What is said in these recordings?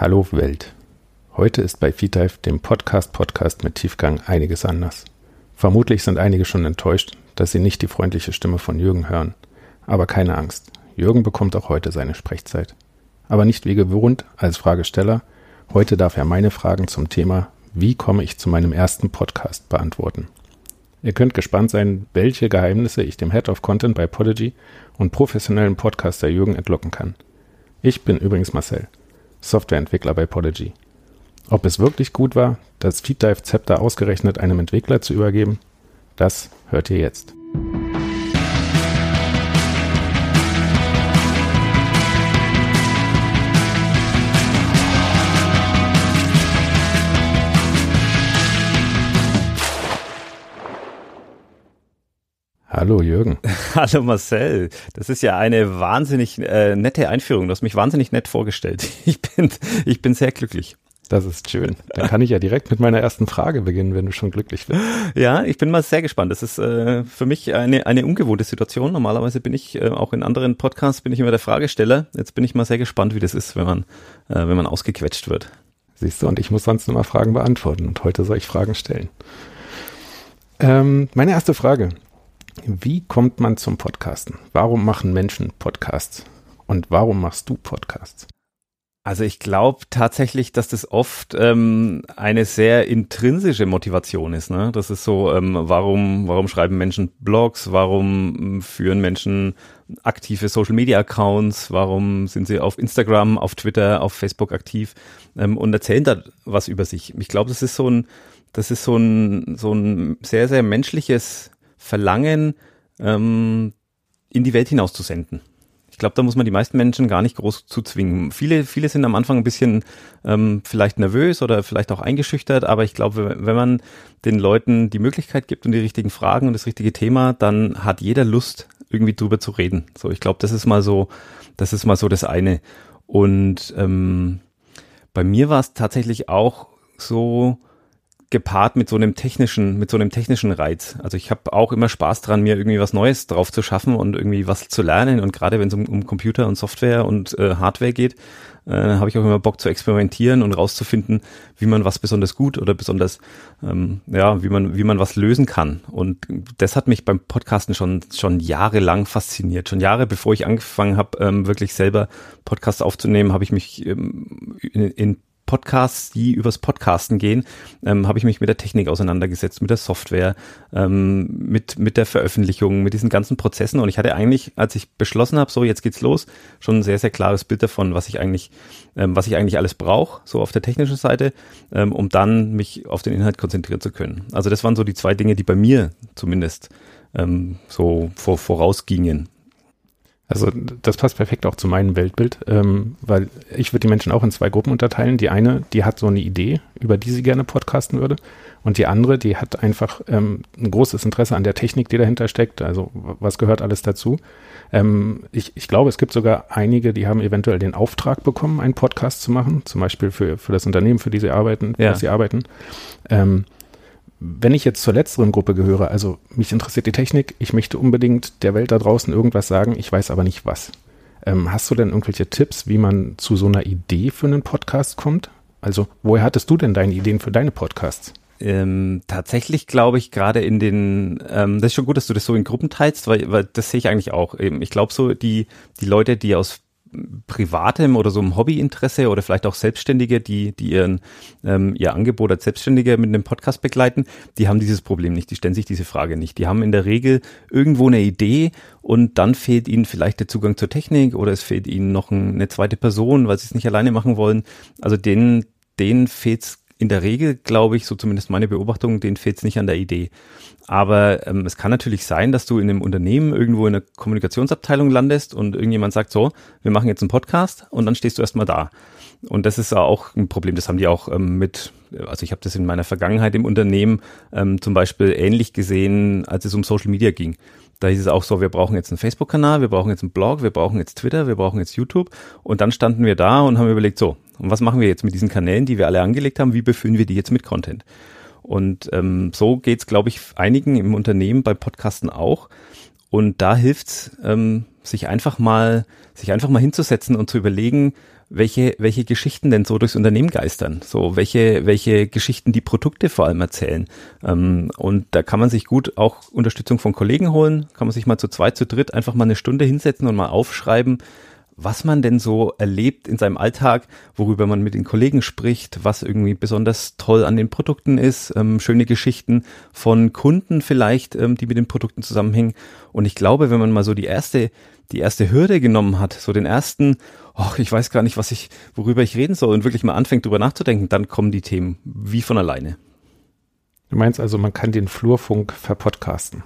Hallo Welt. Heute ist bei FeedDive, dem Podcast-Podcast mit Tiefgang, einiges anders. Vermutlich sind einige schon enttäuscht, dass sie nicht die freundliche Stimme von Jürgen hören. Aber keine Angst. Jürgen bekommt auch heute seine Sprechzeit. Aber nicht wie gewohnt als Fragesteller. Heute darf er meine Fragen zum Thema Wie komme ich zu meinem ersten Podcast beantworten. Ihr könnt gespannt sein, welche Geheimnisse ich dem Head of Content bei Podigy und professionellen Podcaster Jürgen entlocken kann. Ich bin übrigens Marcel. Softwareentwickler bei Podigy. Ob es wirklich gut war, das FeedDive Zepter ausgerechnet einem Entwickler zu übergeben, das hört ihr jetzt. Hallo Jürgen. Hallo Marcel. Das ist ja eine wahnsinnig äh, nette Einführung. Du hast mich wahnsinnig nett vorgestellt. Ich bin, ich bin sehr glücklich. Das ist schön. Dann kann ich ja direkt mit meiner ersten Frage beginnen, wenn du schon glücklich bist. Ja, ich bin mal sehr gespannt. Das ist äh, für mich eine, eine ungewohnte Situation. Normalerweise bin ich äh, auch in anderen Podcasts bin ich immer der Fragesteller. Jetzt bin ich mal sehr gespannt, wie das ist, wenn man, äh, wenn man ausgequetscht wird. Siehst du, und ich muss sonst immer Fragen beantworten und heute soll ich Fragen stellen. Ähm, meine erste Frage. Wie kommt man zum Podcasten? Warum machen Menschen Podcasts? Und warum machst du Podcasts? Also ich glaube tatsächlich, dass das oft ähm, eine sehr intrinsische Motivation ist. Ne? Das ist so, ähm, warum, warum schreiben Menschen Blogs, warum ähm, führen Menschen aktive Social-Media-Accounts, warum sind sie auf Instagram, auf Twitter, auf Facebook aktiv ähm, und erzählen da was über sich. Ich glaube, das ist so ein, das ist so ein, so ein sehr, sehr menschliches Verlangen, ähm, in die Welt hinaus zu senden. Ich glaube, da muss man die meisten Menschen gar nicht groß zuzwingen. Viele, viele sind am Anfang ein bisschen ähm, vielleicht nervös oder vielleicht auch eingeschüchtert, aber ich glaube, wenn man den Leuten die Möglichkeit gibt und die richtigen Fragen und das richtige Thema, dann hat jeder Lust, irgendwie drüber zu reden. So, ich glaube, das ist mal so, das ist mal so das eine. Und ähm, bei mir war es tatsächlich auch so, gepaart mit so einem technischen, mit so einem technischen Reiz. Also ich habe auch immer Spaß dran, mir irgendwie was Neues drauf zu schaffen und irgendwie was zu lernen. Und gerade wenn es um, um Computer und Software und äh, Hardware geht, äh, habe ich auch immer Bock zu experimentieren und rauszufinden, wie man was besonders gut oder besonders, ähm, ja, wie man, wie man was lösen kann. Und das hat mich beim Podcasten schon, schon jahrelang fasziniert. Schon Jahre bevor ich angefangen habe, ähm, wirklich selber Podcasts aufzunehmen, habe ich mich ähm, in, in Podcasts, die übers Podcasten gehen, ähm, habe ich mich mit der Technik auseinandergesetzt, mit der Software, ähm, mit, mit der Veröffentlichung, mit diesen ganzen Prozessen. Und ich hatte eigentlich, als ich beschlossen habe, so jetzt geht's los, schon ein sehr, sehr klares Bild davon, was ich eigentlich, ähm, was ich eigentlich alles brauche, so auf der technischen Seite, ähm, um dann mich auf den Inhalt konzentrieren zu können. Also das waren so die zwei Dinge, die bei mir zumindest ähm, so vor, vorausgingen. Also das passt perfekt auch zu meinem Weltbild, ähm, weil ich würde die Menschen auch in zwei Gruppen unterteilen. Die eine, die hat so eine Idee, über die sie gerne podcasten würde. Und die andere, die hat einfach ähm, ein großes Interesse an der Technik, die dahinter steckt. Also was gehört alles dazu? Ähm, ich, ich glaube, es gibt sogar einige, die haben eventuell den Auftrag bekommen, einen Podcast zu machen, zum Beispiel für, für das Unternehmen, für die sie arbeiten, ja. was sie arbeiten. Ähm, wenn ich jetzt zur letzteren Gruppe gehöre, also mich interessiert die Technik, ich möchte unbedingt der Welt da draußen irgendwas sagen, ich weiß aber nicht was. Ähm, hast du denn irgendwelche Tipps, wie man zu so einer Idee für einen Podcast kommt? Also, woher hattest du denn deine Ideen für deine Podcasts? Ähm, tatsächlich glaube ich gerade in den, ähm, das ist schon gut, dass du das so in Gruppen teilst, weil, weil das sehe ich eigentlich auch. Ich glaube so, die, die Leute, die aus privatem oder so einem Hobbyinteresse oder vielleicht auch Selbstständige, die, die ihren, ähm, ihr Angebot als Selbstständige mit einem Podcast begleiten, die haben dieses Problem nicht, die stellen sich diese Frage nicht. Die haben in der Regel irgendwo eine Idee und dann fehlt ihnen vielleicht der Zugang zur Technik oder es fehlt ihnen noch ein, eine zweite Person, weil sie es nicht alleine machen wollen. Also denen, denen fehlt es in der Regel, glaube ich, so zumindest meine Beobachtung, denen fehlt es nicht an der Idee. Aber ähm, es kann natürlich sein, dass du in einem Unternehmen irgendwo in einer Kommunikationsabteilung landest und irgendjemand sagt so, wir machen jetzt einen Podcast und dann stehst du erstmal da. Und das ist auch ein Problem, das haben die auch ähm, mit, also ich habe das in meiner Vergangenheit im Unternehmen ähm, zum Beispiel ähnlich gesehen, als es um Social Media ging. Da hieß es auch so, wir brauchen jetzt einen Facebook-Kanal, wir brauchen jetzt einen Blog, wir brauchen jetzt Twitter, wir brauchen jetzt YouTube. Und dann standen wir da und haben überlegt, so, und was machen wir jetzt mit diesen Kanälen, die wir alle angelegt haben? Wie befüllen wir die jetzt mit Content? Und ähm, so geht's, glaube ich, einigen im Unternehmen bei Podcasten auch. Und da hilft's, ähm, sich einfach mal, sich einfach mal hinzusetzen und zu überlegen, welche, welche Geschichten denn so durchs Unternehmen geistern, so welche, welche Geschichten die Produkte vor allem erzählen. Ähm, und da kann man sich gut auch Unterstützung von Kollegen holen, kann man sich mal zu zweit, zu dritt einfach mal eine Stunde hinsetzen und mal aufschreiben, was man denn so erlebt in seinem Alltag, worüber man mit den Kollegen spricht, was irgendwie besonders toll an den Produkten ist, ähm, schöne Geschichten von Kunden vielleicht, ähm, die mit den Produkten zusammenhängen. Und ich glaube, wenn man mal so die erste, die erste Hürde genommen hat, so den ersten, ach, ich weiß gar nicht, was ich, worüber ich reden soll und wirklich mal anfängt, drüber nachzudenken, dann kommen die Themen wie von alleine. Du meinst also, man kann den Flurfunk verpodcasten?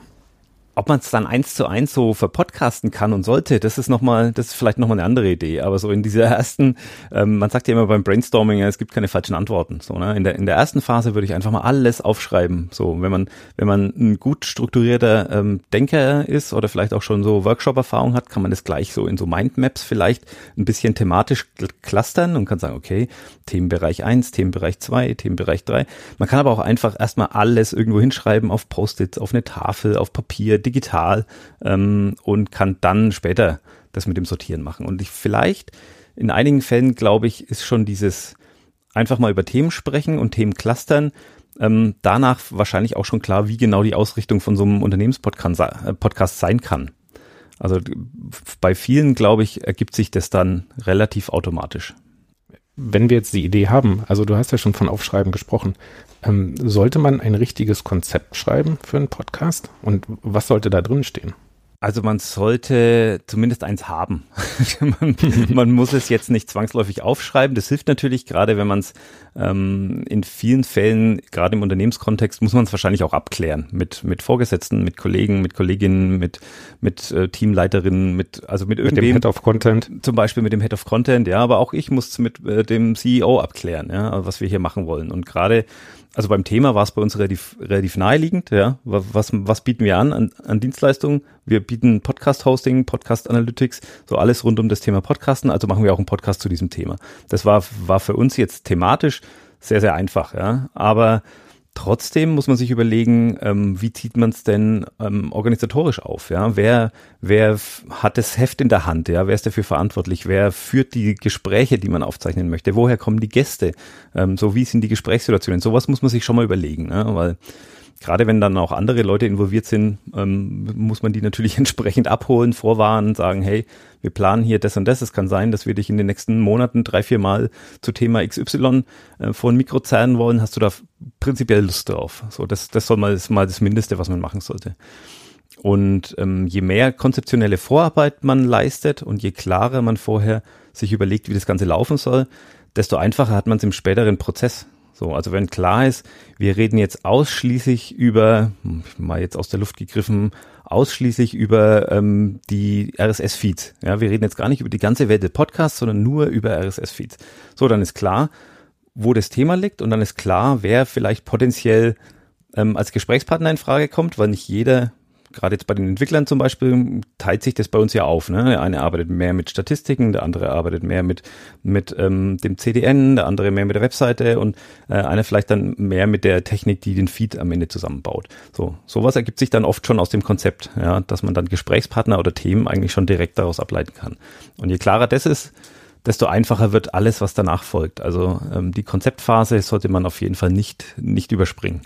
Ob man es dann eins zu eins so verpodcasten kann und sollte, das ist nochmal, das ist vielleicht nochmal eine andere Idee. Aber so in dieser ersten, ähm, man sagt ja immer beim Brainstorming, es gibt keine falschen Antworten. So, ne? In der, in der ersten Phase würde ich einfach mal alles aufschreiben. So, wenn man, wenn man ein gut strukturierter ähm, Denker ist oder vielleicht auch schon so Workshop-Erfahrung hat, kann man das gleich so in so Mindmaps vielleicht ein bisschen thematisch clustern und kann sagen, okay, Themenbereich eins, Themenbereich zwei, Themenbereich drei. Man kann aber auch einfach erstmal alles irgendwo hinschreiben auf Post-its, auf eine Tafel, auf Papier, digital ähm, und kann dann später das mit dem Sortieren machen. Und ich vielleicht in einigen Fällen, glaube ich, ist schon dieses einfach mal über Themen sprechen und Themen clustern. Ähm, danach wahrscheinlich auch schon klar, wie genau die Ausrichtung von so einem Unternehmenspodcast äh, sein kann. Also bei vielen, glaube ich, ergibt sich das dann relativ automatisch. Wenn wir jetzt die Idee haben, also du hast ja schon von Aufschreiben gesprochen, ähm, sollte man ein richtiges Konzept schreiben für einen Podcast? Und was sollte da drin stehen? Also man sollte zumindest eins haben. man, man, muss es jetzt nicht zwangsläufig aufschreiben. Das hilft natürlich gerade, wenn man es ähm, in vielen Fällen, gerade im Unternehmenskontext, muss man es wahrscheinlich auch abklären mit mit Vorgesetzten, mit Kollegen, mit Kolleginnen, mit mit äh, Teamleiterinnen, mit also mit irgendwem. Mit dem Head of Content. Zum Beispiel mit dem Head of Content, ja. Aber auch ich muss mit äh, dem CEO abklären, ja, was wir hier machen wollen. Und gerade also beim Thema war es bei uns relativ, relativ naheliegend, ja. Was, was bieten wir an, an an Dienstleistungen? Wir bieten Podcast-Hosting, Podcast-Analytics, so alles rund um das Thema Podcasten, also machen wir auch einen Podcast zu diesem Thema. Das war, war für uns jetzt thematisch sehr, sehr einfach, ja. Aber Trotzdem muss man sich überlegen, ähm, wie zieht man es denn ähm, organisatorisch auf? Ja, wer wer hat das Heft in der Hand? Ja, wer ist dafür verantwortlich? Wer führt die Gespräche, die man aufzeichnen möchte? Woher kommen die Gäste? Ähm, so wie sind die Gesprächssituationen? Sowas muss man sich schon mal überlegen, ne? weil gerade wenn dann auch andere Leute involviert sind, ähm, muss man die natürlich entsprechend abholen, vorwarnen, sagen, hey, wir planen hier das und das. Es kann sein, dass wir dich in den nächsten Monaten drei, vier Mal zu Thema XY äh, vor ein Mikro zerren wollen. Hast du da prinzipiell Lust drauf? So, das, das soll mal, das mal das Mindeste, was man machen sollte. Und ähm, je mehr konzeptionelle Vorarbeit man leistet und je klarer man vorher sich überlegt, wie das Ganze laufen soll, desto einfacher hat man es im späteren Prozess. So, also wenn klar ist, wir reden jetzt ausschließlich über, mal jetzt aus der Luft gegriffen, ausschließlich über ähm, die RSS-Feeds. Ja, wir reden jetzt gar nicht über die ganze Welt der Podcasts, sondern nur über RSS-Feeds. So, dann ist klar, wo das Thema liegt und dann ist klar, wer vielleicht potenziell ähm, als Gesprächspartner in Frage kommt, weil nicht jeder gerade jetzt bei den Entwicklern zum Beispiel teilt sich das bei uns ja auf. Ne? Der eine arbeitet mehr mit Statistiken, der andere arbeitet mehr mit, mit ähm, dem CDN, der andere mehr mit der Webseite und äh, einer vielleicht dann mehr mit der Technik, die den Feed am Ende zusammenbaut. So, sowas ergibt sich dann oft schon aus dem Konzept, ja, dass man dann Gesprächspartner oder Themen eigentlich schon direkt daraus ableiten kann. Und je klarer das ist, desto einfacher wird alles, was danach folgt. Also ähm, die Konzeptphase sollte man auf jeden Fall nicht, nicht überspringen.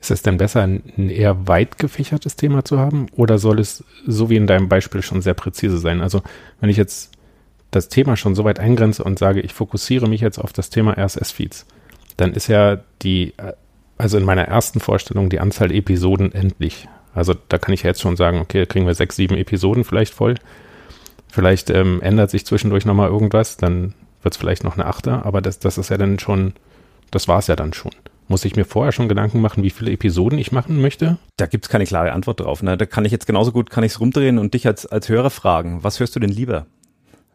Ist es denn besser, ein eher weit gefächertes Thema zu haben oder soll es, so wie in deinem Beispiel, schon sehr präzise sein? Also wenn ich jetzt das Thema schon so weit eingrenze und sage, ich fokussiere mich jetzt auf das Thema RSS-Feeds, dann ist ja die, also in meiner ersten Vorstellung, die Anzahl Episoden endlich. Also da kann ich ja jetzt schon sagen, okay, kriegen wir sechs, sieben Episoden vielleicht voll. Vielleicht ähm, ändert sich zwischendurch nochmal irgendwas, dann wird es vielleicht noch eine Achter, aber das, das ist ja dann schon, das war es ja dann schon. Muss ich mir vorher schon Gedanken machen, wie viele Episoden ich machen möchte? Da gibt's keine klare Antwort drauf. Ne? Da kann ich jetzt genauso gut, kann ich's rumdrehen und dich als, als Hörer fragen, was hörst du denn lieber?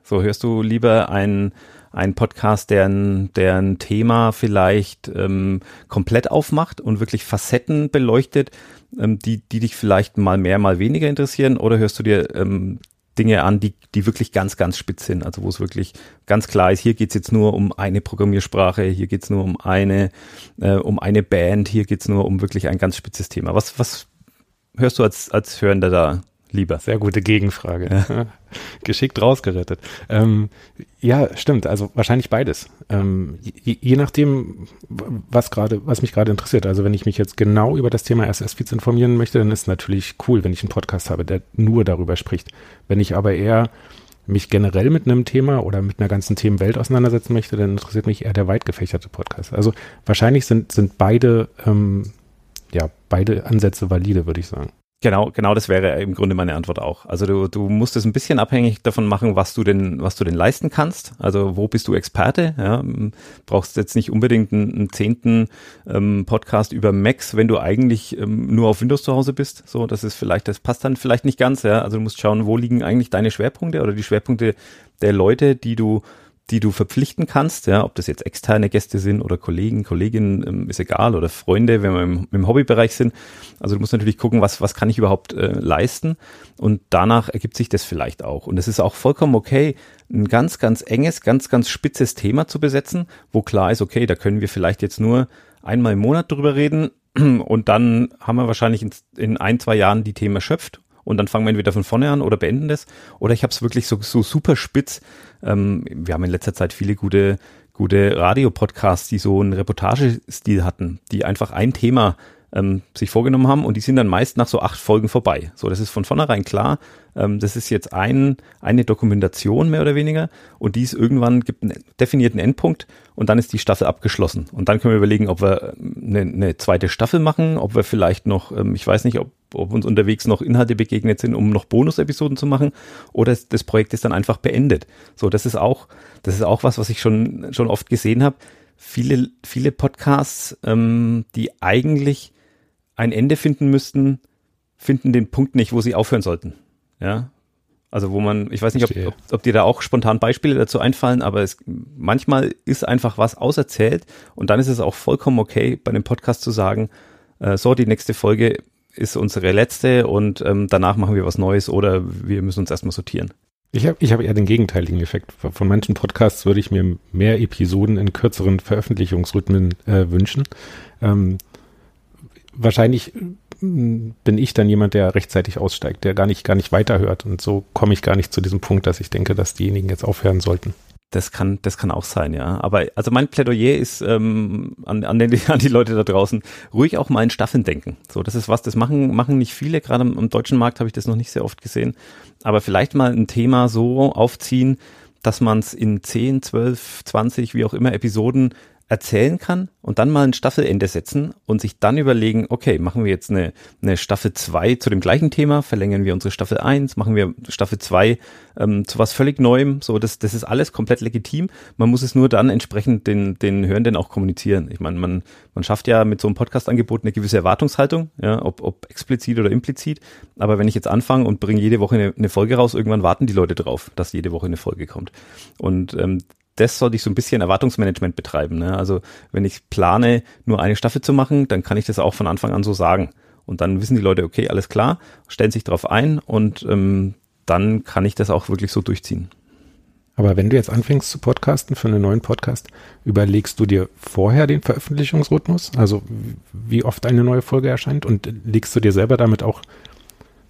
So, hörst du lieber einen, einen Podcast, der ein, der ein Thema vielleicht ähm, komplett aufmacht und wirklich Facetten beleuchtet, ähm, die, die dich vielleicht mal mehr, mal weniger interessieren? Oder hörst du dir ähm, Dinge an, die, die wirklich ganz, ganz spitz sind. Also wo es wirklich ganz klar ist, hier geht's jetzt nur um eine Programmiersprache, hier geht's nur um eine, äh, um eine Band, hier geht's nur um wirklich ein ganz spitzes Thema. Was, was hörst du als, als Hörender da lieber? Sehr gute Gegenfrage. Ja. Geschickt rausgerettet. Ähm, ja, stimmt. Also wahrscheinlich beides. Ähm, je, je, nachdem, was gerade, was mich gerade interessiert. Also wenn ich mich jetzt genau über das Thema SS-Feeds informieren möchte, dann ist natürlich cool, wenn ich einen Podcast habe, der nur darüber spricht. Wenn ich aber eher mich generell mit einem Thema oder mit einer ganzen Themenwelt auseinandersetzen möchte, dann interessiert mich eher der weit gefächerte Podcast. Also wahrscheinlich sind, sind beide, ähm, ja, beide Ansätze valide, würde ich sagen. Genau, genau das wäre im Grunde meine Antwort auch. Also du, du musst es ein bisschen abhängig davon machen, was du denn, was du denn leisten kannst. Also wo bist du Experte? Ja, brauchst jetzt nicht unbedingt einen, einen zehnten ähm, Podcast über Macs, wenn du eigentlich ähm, nur auf Windows zu Hause bist. So, das ist vielleicht, das passt dann vielleicht nicht ganz. Ja, also du musst schauen, wo liegen eigentlich deine Schwerpunkte oder die Schwerpunkte der Leute, die du die du verpflichten kannst, ja, ob das jetzt externe Gäste sind oder Kollegen, Kolleginnen, ähm, ist egal, oder Freunde, wenn wir im, im, Hobbybereich sind. Also du musst natürlich gucken, was, was kann ich überhaupt äh, leisten und danach ergibt sich das vielleicht auch. Und es ist auch vollkommen okay, ein ganz, ganz enges, ganz, ganz spitzes Thema zu besetzen, wo klar ist, okay, da können wir vielleicht jetzt nur einmal im Monat drüber reden und dann haben wir wahrscheinlich in, in ein, zwei Jahren die Themen erschöpft und dann fangen wir entweder von vorne an oder beenden das. Oder ich habe es wirklich so, so super spitz. Ähm, wir haben in letzter Zeit viele gute, gute Radiopodcasts, die so einen Reportagestil hatten, die einfach ein Thema ähm, sich vorgenommen haben und die sind dann meist nach so acht Folgen vorbei. So, das ist von vornherein klar. Ähm, das ist jetzt ein, eine Dokumentation mehr oder weniger und die ist irgendwann gibt einen definierten Endpunkt und dann ist die Staffel abgeschlossen. Und dann können wir überlegen, ob wir eine, eine zweite Staffel machen, ob wir vielleicht noch, ähm, ich weiß nicht, ob, ob uns unterwegs noch Inhalte begegnet sind, um noch Bonus-Episoden zu machen oder das Projekt ist dann einfach beendet. So, das ist auch, das ist auch was, was ich schon, schon oft gesehen habe. Viele, viele Podcasts, ähm, die eigentlich ein Ende finden müssten, finden den Punkt nicht, wo sie aufhören sollten. Ja. Also wo man, ich weiß nicht, ob, ob, ob dir da auch spontan Beispiele dazu einfallen, aber es, manchmal ist einfach was auserzählt und dann ist es auch vollkommen okay, bei einem Podcast zu sagen, äh, so, die nächste Folge ist unsere letzte und ähm, danach machen wir was Neues oder wir müssen uns erstmal sortieren. Ich habe ich hab eher den gegenteiligen Effekt. Von manchen Podcasts würde ich mir mehr Episoden in kürzeren Veröffentlichungsrhythmen äh, wünschen. Ähm, wahrscheinlich bin ich dann jemand, der rechtzeitig aussteigt, der gar nicht, gar nicht weiterhört. Und so komme ich gar nicht zu diesem Punkt, dass ich denke, dass diejenigen jetzt aufhören sollten. Das kann, das kann auch sein, ja. Aber also mein Plädoyer ist ähm, an, an, den, an die Leute da draußen, ruhig auch mal in Staffeln denken. So, das ist was, das machen, machen nicht viele, gerade im, im deutschen Markt habe ich das noch nicht sehr oft gesehen. Aber vielleicht mal ein Thema so aufziehen, dass man es in 10, 12, 20, wie auch immer Episoden erzählen kann und dann mal ein Staffelende setzen und sich dann überlegen, okay, machen wir jetzt eine, eine Staffel 2 zu dem gleichen Thema, verlängern wir unsere Staffel 1, machen wir Staffel 2 ähm, zu was völlig Neuem, so das, das ist alles komplett legitim. Man muss es nur dann entsprechend den, den Hörenden auch kommunizieren. Ich meine, man, man schafft ja mit so einem Podcast-Angebot eine gewisse Erwartungshaltung, ja, ob, ob explizit oder implizit. Aber wenn ich jetzt anfange und bringe jede Woche eine, eine Folge raus, irgendwann warten die Leute drauf, dass jede Woche eine Folge kommt. Und ähm, das sollte ich so ein bisschen Erwartungsmanagement betreiben. Ne? Also wenn ich plane, nur eine Staffel zu machen, dann kann ich das auch von Anfang an so sagen. Und dann wissen die Leute, okay, alles klar, stellen sich darauf ein und ähm, dann kann ich das auch wirklich so durchziehen. Aber wenn du jetzt anfängst zu podcasten für einen neuen Podcast, überlegst du dir vorher den Veröffentlichungsrhythmus, also wie oft eine neue Folge erscheint und legst du dir selber damit auch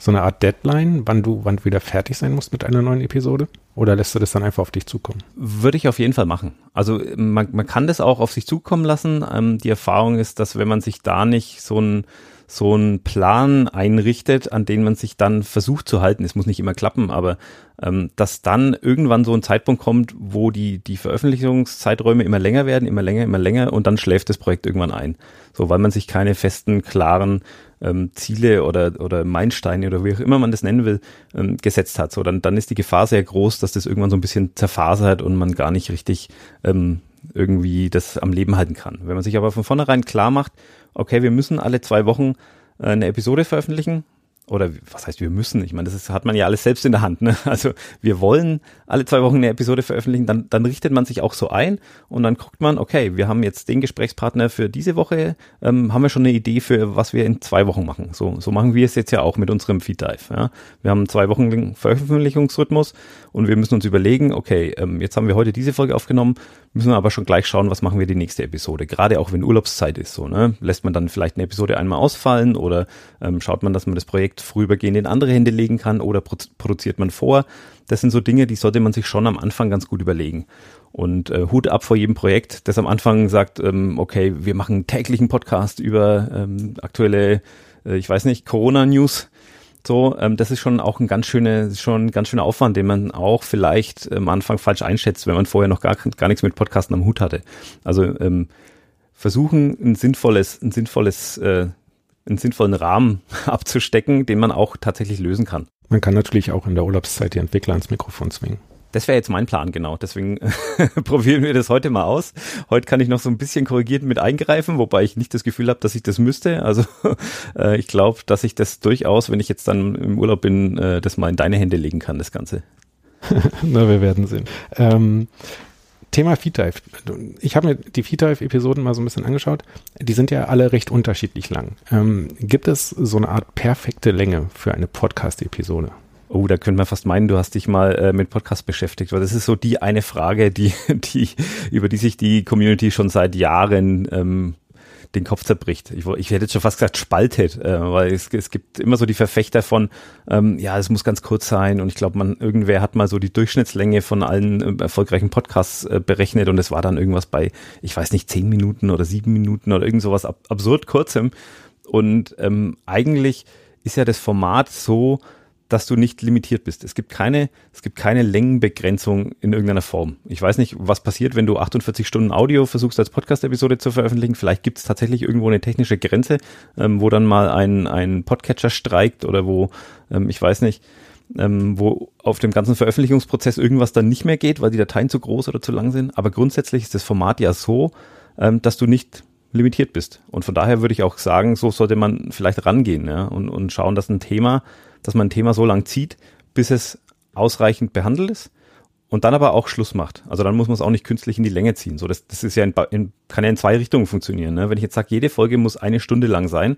so eine Art Deadline, wann du, wann du wieder fertig sein musst mit einer neuen Episode? Oder lässt du das dann einfach auf dich zukommen? Würde ich auf jeden Fall machen. Also man, man kann das auch auf sich zukommen lassen. Ähm, die Erfahrung ist, dass wenn man sich da nicht so ein so einen Plan einrichtet, an den man sich dann versucht zu halten. Es muss nicht immer klappen, aber ähm, dass dann irgendwann so ein Zeitpunkt kommt, wo die, die Veröffentlichungszeiträume immer länger werden, immer länger, immer länger und dann schläft das Projekt irgendwann ein. So, weil man sich keine festen, klaren ähm, Ziele oder, oder Meilensteine oder wie auch immer man das nennen will, ähm, gesetzt hat. So, dann, dann ist die Gefahr sehr groß, dass das irgendwann so ein bisschen zerfasert und man gar nicht richtig ähm, irgendwie das am Leben halten kann. Wenn man sich aber von vornherein klar macht, okay, wir müssen alle zwei Wochen äh, eine Episode veröffentlichen, oder was heißt wir müssen? Ich meine, das ist, hat man ja alles selbst in der Hand. Ne? Also wir wollen alle zwei Wochen eine Episode veröffentlichen, dann, dann richtet man sich auch so ein und dann guckt man, okay, wir haben jetzt den Gesprächspartner für diese Woche, ähm, haben wir schon eine Idee für, was wir in zwei Wochen machen. So, so machen wir es jetzt ja auch mit unserem Feed Dive. Ja? Wir haben zwei Wochen Veröffentlichungsrhythmus und wir müssen uns überlegen, okay, ähm, jetzt haben wir heute diese Folge aufgenommen, müssen wir aber schon gleich schauen, was machen wir die nächste Episode. Gerade auch wenn Urlaubszeit ist, so, ne? Lässt man dann vielleicht eine Episode einmal ausfallen oder ähm, schaut man, dass man das Projekt vorübergehend in andere Hände legen kann oder produziert man vor. Das sind so Dinge, die sollte man sich schon am Anfang ganz gut überlegen. Und äh, Hut ab vor jedem Projekt, das am Anfang sagt, ähm, okay, wir machen täglichen Podcast über ähm, aktuelle, äh, ich weiß nicht, Corona-News. So, ähm, das ist schon auch ein ganz schöner, schon ein ganz schöner Aufwand, den man auch vielleicht am Anfang falsch einschätzt, wenn man vorher noch gar, gar nichts mit Podcasten am Hut hatte. Also ähm, versuchen, ein sinnvolles, ein sinnvolles, äh, einen sinnvollen Rahmen abzustecken, den man auch tatsächlich lösen kann. Man kann natürlich auch in der Urlaubszeit die Entwickler ans Mikrofon zwingen. Das wäre jetzt mein Plan, genau. Deswegen probieren wir das heute mal aus. Heute kann ich noch so ein bisschen korrigiert mit eingreifen, wobei ich nicht das Gefühl habe, dass ich das müsste. Also äh, ich glaube, dass ich das durchaus, wenn ich jetzt dann im Urlaub bin, äh, das mal in deine Hände legen kann, das Ganze. Na, wir werden sehen. Ähm, Thema FeedDive. Ich habe mir die FeedDive-Episoden mal so ein bisschen angeschaut. Die sind ja alle recht unterschiedlich lang. Ähm, gibt es so eine Art perfekte Länge für eine Podcast-Episode? Oh, da könnte man fast meinen, du hast dich mal äh, mit Podcast beschäftigt, weil das ist so die eine Frage, die, die, über die sich die Community schon seit Jahren ähm, den Kopf zerbricht. Ich, ich hätte jetzt schon fast gesagt spaltet, äh, weil es, es gibt immer so die Verfechter von, ähm, ja, es muss ganz kurz sein und ich glaube, man irgendwer hat mal so die Durchschnittslänge von allen äh, erfolgreichen Podcasts äh, berechnet und es war dann irgendwas bei, ich weiß nicht, zehn Minuten oder sieben Minuten oder irgend sowas ab, absurd kurzem. Und ähm, eigentlich ist ja das Format so, dass du nicht limitiert bist. Es gibt keine, es gibt keine Längenbegrenzung in irgendeiner Form. Ich weiß nicht, was passiert, wenn du 48 Stunden Audio versuchst als Podcast-Episode zu veröffentlichen. Vielleicht gibt es tatsächlich irgendwo eine technische Grenze, ähm, wo dann mal ein, ein Podcatcher streikt oder wo, ähm, ich weiß nicht, ähm, wo auf dem ganzen Veröffentlichungsprozess irgendwas dann nicht mehr geht, weil die Dateien zu groß oder zu lang sind. Aber grundsätzlich ist das Format ja so, ähm, dass du nicht limitiert bist. Und von daher würde ich auch sagen, so sollte man vielleicht rangehen ja, und, und schauen, dass ein Thema dass man ein Thema so lang zieht, bis es ausreichend behandelt ist und dann aber auch Schluss macht. Also dann muss man es auch nicht künstlich in die Länge ziehen. So, das, das ist ja in, in, kann ja in zwei Richtungen funktionieren. Ne? Wenn ich jetzt sage, jede Folge muss eine Stunde lang sein,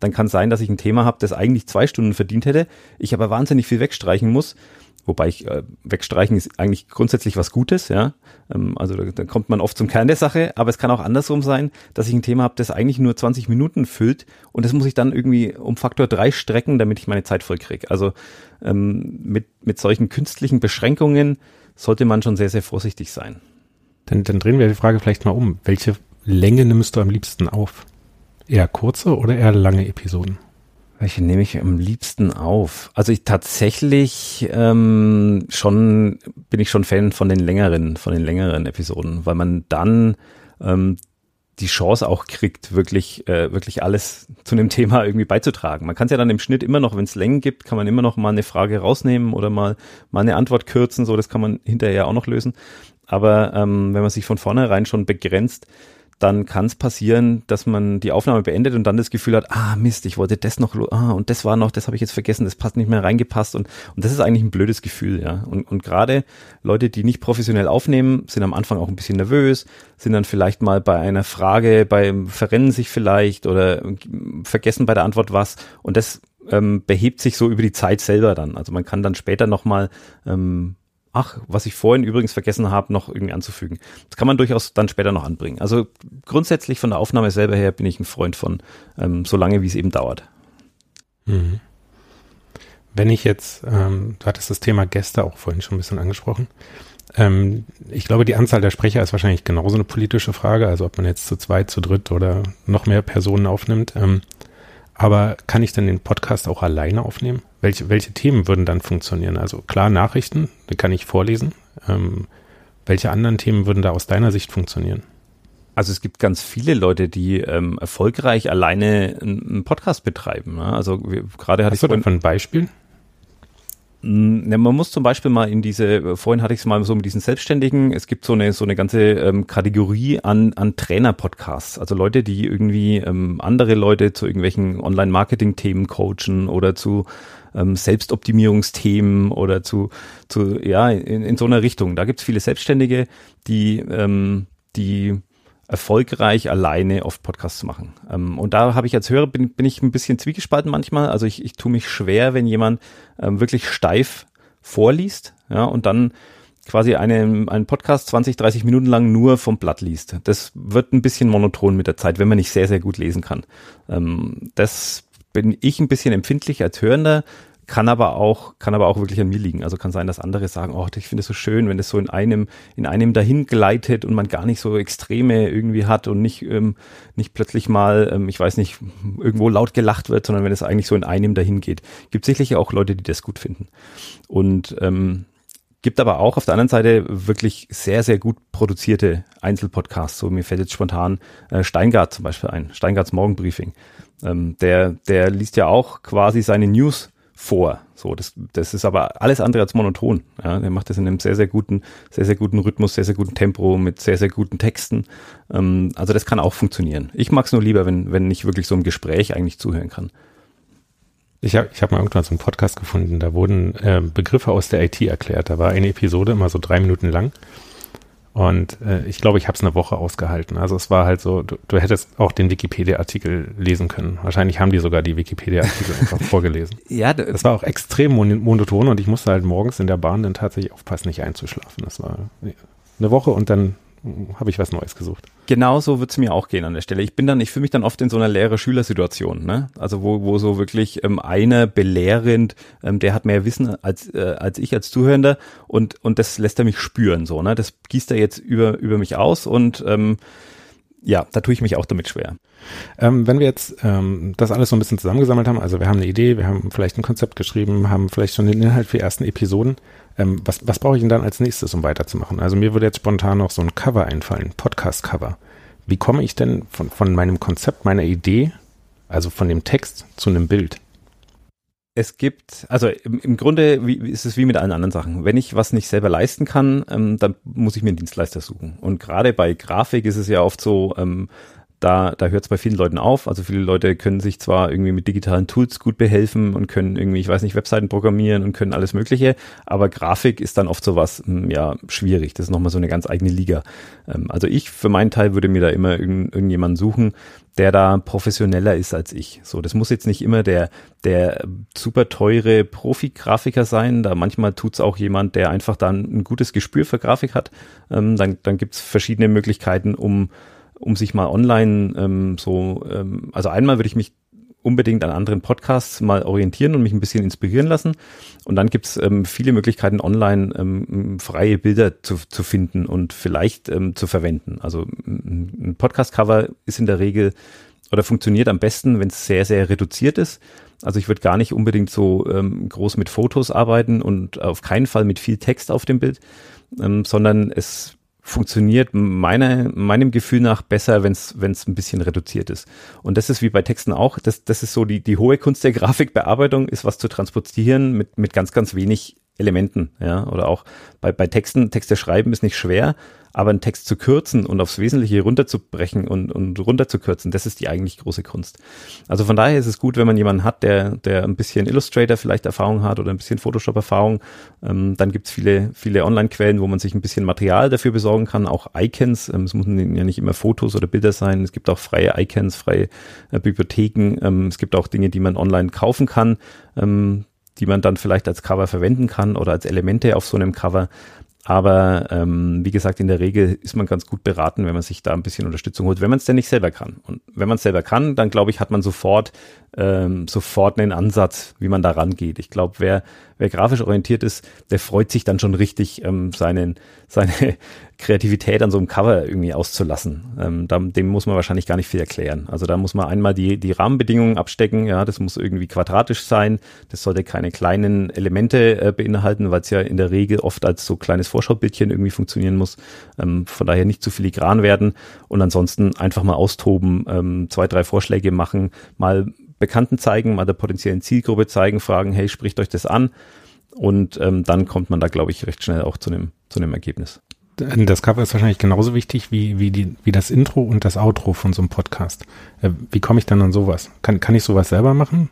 dann kann es sein, dass ich ein Thema habe, das eigentlich zwei Stunden verdient hätte, ich aber wahnsinnig viel wegstreichen muss Wobei ich äh, wegstreichen ist eigentlich grundsätzlich was Gutes, ja. Ähm, also da, da kommt man oft zum Kern der Sache, aber es kann auch andersrum sein, dass ich ein Thema habe, das eigentlich nur 20 Minuten füllt und das muss ich dann irgendwie um Faktor drei strecken, damit ich meine Zeit voll kriege. Also ähm, mit, mit solchen künstlichen Beschränkungen sollte man schon sehr, sehr vorsichtig sein. Dann, dann drehen wir die Frage vielleicht mal um. Welche Länge nimmst du am liebsten auf? Eher kurze oder eher lange Episoden? Welche nehme ich am liebsten auf? Also ich tatsächlich ähm, schon bin ich schon Fan von den längeren, von den längeren Episoden, weil man dann ähm, die Chance auch kriegt, wirklich, äh, wirklich alles zu einem Thema irgendwie beizutragen. Man kann es ja dann im Schnitt immer noch, wenn es Längen gibt, kann man immer noch mal eine Frage rausnehmen oder mal, mal eine Antwort kürzen, so das kann man hinterher auch noch lösen. Aber ähm, wenn man sich von vornherein schon begrenzt, dann kann es passieren, dass man die Aufnahme beendet und dann das Gefühl hat, ah Mist, ich wollte das noch, ah und das war noch, das habe ich jetzt vergessen, das passt nicht mehr reingepasst und, und das ist eigentlich ein blödes Gefühl, ja. Und, und gerade Leute, die nicht professionell aufnehmen, sind am Anfang auch ein bisschen nervös, sind dann vielleicht mal bei einer Frage, beim verrennen sich vielleicht oder vergessen bei der Antwort was und das ähm, behebt sich so über die Zeit selber dann. Also man kann dann später nochmal ähm, ach, was ich vorhin übrigens vergessen habe, noch irgendwie anzufügen. Das kann man durchaus dann später noch anbringen. Also grundsätzlich von der Aufnahme selber her bin ich ein Freund von, ähm, so lange wie es eben dauert. Mhm. Wenn ich jetzt, ähm, du hattest das Thema Gäste auch vorhin schon ein bisschen angesprochen. Ähm, ich glaube, die Anzahl der Sprecher ist wahrscheinlich genauso eine politische Frage, also ob man jetzt zu zweit, zu dritt oder noch mehr Personen aufnimmt. Ähm, aber kann ich denn den Podcast auch alleine aufnehmen? Welche, welche Themen würden dann funktionieren? Also klar, Nachrichten, die kann ich vorlesen. Ähm, welche anderen Themen würden da aus deiner Sicht funktionieren? Also es gibt ganz viele Leute, die ähm, erfolgreich alleine einen Podcast betreiben. Ne? Also gerade hatte Hast ich du davon ein Beispiel? Ne, man muss zum Beispiel mal in diese, vorhin hatte ich es mal so mit diesen Selbstständigen, es gibt so eine, so eine ganze ähm, Kategorie an, an Trainer-Podcasts, also Leute, die irgendwie ähm, andere Leute zu irgendwelchen Online-Marketing-Themen coachen oder zu ähm, Selbstoptimierungsthemen oder zu, zu ja, in, in so einer Richtung. Da gibt es viele Selbstständige, die, ähm, die erfolgreich alleine oft Podcasts zu machen. Ähm, und da habe ich als Hörer bin, bin ich ein bisschen zwiegespalten manchmal. Also ich, ich tue mich schwer, wenn jemand ähm, wirklich steif vorliest, ja, und dann quasi eine, einen Podcast 20, 30 Minuten lang nur vom Blatt liest. Das wird ein bisschen monoton mit der Zeit, wenn man nicht sehr, sehr gut lesen kann. Ähm, das bin ich ein bisschen empfindlich als Hörender, kann aber auch, kann aber auch wirklich an mir liegen. Also kann sein, dass andere sagen, oh, ich finde es so schön, wenn es so in einem, in einem dahin gleitet und man gar nicht so Extreme irgendwie hat und nicht, ähm, nicht plötzlich mal, ähm, ich weiß nicht, irgendwo laut gelacht wird, sondern wenn es eigentlich so in einem dahin geht. Gibt sicherlich auch Leute, die das gut finden. Und ähm, gibt aber auch auf der anderen Seite wirklich sehr, sehr gut produzierte Einzelpodcasts. So mir fällt jetzt spontan äh, Steingart zum Beispiel ein, Steingarts Morgenbriefing. Ähm, der, der liest ja auch quasi seine News vor. So, das, das ist aber alles andere als monoton. Ja, der macht das in einem sehr, sehr guten, sehr, sehr guten Rhythmus, sehr, sehr guten Tempo, mit sehr, sehr guten Texten. Ähm, also das kann auch funktionieren. Ich mag es nur lieber, wenn, wenn ich wirklich so im Gespräch eigentlich zuhören kann. Ich habe ich hab mal irgendwann so einen Podcast gefunden, da wurden äh, Begriffe aus der IT erklärt. Da war eine Episode immer so drei Minuten lang. Und äh, ich glaube, ich habe es eine Woche ausgehalten. Also es war halt so, du, du hättest auch den Wikipedia-Artikel lesen können. Wahrscheinlich haben die sogar die Wikipedia-Artikel einfach vorgelesen. Ja, das war auch extrem monoton und ich musste halt morgens in der Bahn dann tatsächlich aufpassen, nicht einzuschlafen. Das war eine Woche und dann habe ich was Neues gesucht. Genau so wird es mir auch gehen an der Stelle. Ich bin dann, ich fühle mich dann oft in so einer leere Schülersituation, ne? Also wo, wo so wirklich ähm, einer belehrend, ähm, der hat mehr Wissen als, äh, als ich als Zuhörender und, und das lässt er mich spüren, so, ne? Das gießt er jetzt über, über mich aus und ähm, ja, da tue ich mich auch damit schwer. Ähm, wenn wir jetzt ähm, das alles so ein bisschen zusammengesammelt haben, also wir haben eine Idee, wir haben vielleicht ein Konzept geschrieben, haben vielleicht schon den Inhalt für die ersten Episoden. Ähm, was was brauche ich denn dann als nächstes, um weiterzumachen? Also mir würde jetzt spontan noch so ein Cover einfallen, Podcast-Cover. Wie komme ich denn von, von meinem Konzept, meiner Idee, also von dem Text zu einem Bild? es gibt, also im, Grunde ist es wie mit allen anderen Sachen. Wenn ich was nicht selber leisten kann, ähm, dann muss ich mir einen Dienstleister suchen. Und gerade bei Grafik ist es ja oft so, ähm, da, da hört es bei vielen Leuten auf. Also viele Leute können sich zwar irgendwie mit digitalen Tools gut behelfen und können irgendwie, ich weiß nicht, Webseiten programmieren und können alles Mögliche, aber Grafik ist dann oft sowas, hm, ja, schwierig. Das ist nochmal so eine ganz eigene Liga. Ähm, also ich für meinen Teil würde mir da immer irgend, irgendjemanden suchen, der da professioneller ist als ich. So, das muss jetzt nicht immer der, der super teure Profi-Grafiker sein. Da manchmal tut's auch jemand, der einfach dann ein gutes Gespür für Grafik hat. Ähm, dann dann gibt's verschiedene Möglichkeiten, um um sich mal online ähm, so, ähm, also einmal würde ich mich unbedingt an anderen Podcasts mal orientieren und mich ein bisschen inspirieren lassen. Und dann gibt's ähm, viele Möglichkeiten, online ähm, freie Bilder zu, zu finden und vielleicht ähm, zu verwenden. Also ein Podcast-Cover ist in der Regel oder funktioniert am besten, wenn es sehr, sehr reduziert ist. Also ich würde gar nicht unbedingt so ähm, groß mit Fotos arbeiten und auf keinen Fall mit viel Text auf dem Bild, ähm, sondern es funktioniert meiner, meinem Gefühl nach besser, wenn es ein bisschen reduziert ist. Und das ist wie bei Texten auch, das, das ist so die, die hohe Kunst der Grafikbearbeitung, ist was zu transportieren mit, mit ganz, ganz wenig Elementen, ja, oder auch bei, bei Texten, Texte schreiben ist nicht schwer, aber einen Text zu kürzen und aufs Wesentliche runterzubrechen und, und runterzukürzen, das ist die eigentlich große Kunst. Also von daher ist es gut, wenn man jemanden hat, der, der ein bisschen Illustrator vielleicht Erfahrung hat oder ein bisschen Photoshop-Erfahrung. Ähm, dann gibt's viele, viele Online-Quellen, wo man sich ein bisschen Material dafür besorgen kann, auch Icons. Ähm, es müssen ja nicht immer Fotos oder Bilder sein. Es gibt auch freie Icons, freie äh, Bibliotheken. Ähm, es gibt auch Dinge, die man online kaufen kann. Ähm, die man dann vielleicht als Cover verwenden kann oder als Elemente auf so einem Cover. Aber ähm, wie gesagt, in der Regel ist man ganz gut beraten, wenn man sich da ein bisschen Unterstützung holt, wenn man es denn nicht selber kann. Und wenn man es selber kann, dann glaube ich, hat man sofort ähm, sofort einen Ansatz, wie man da rangeht. Ich glaube, wer, wer grafisch orientiert ist, der freut sich dann schon richtig, ähm, seinen, seine Kreativität an so einem Cover irgendwie auszulassen. Ähm, da, dem muss man wahrscheinlich gar nicht viel erklären. Also da muss man einmal die, die Rahmenbedingungen abstecken. Ja, das muss irgendwie quadratisch sein. Das sollte keine kleinen Elemente äh, beinhalten, weil es ja in der Regel oft als so kleines Vorschaubildchen irgendwie funktionieren muss. Ähm, von daher nicht zu filigran werden und ansonsten einfach mal austoben, ähm, zwei, drei Vorschläge machen, mal Bekannten zeigen, mal der potenziellen Zielgruppe zeigen, fragen, hey, spricht euch das an? Und ähm, dann kommt man da, glaube ich, recht schnell auch zu einem zu Ergebnis. Das Cover ist wahrscheinlich genauso wichtig wie, wie, die, wie das Intro und das Outro von so einem Podcast. Äh, wie komme ich dann an sowas? Kann, kann ich sowas selber machen?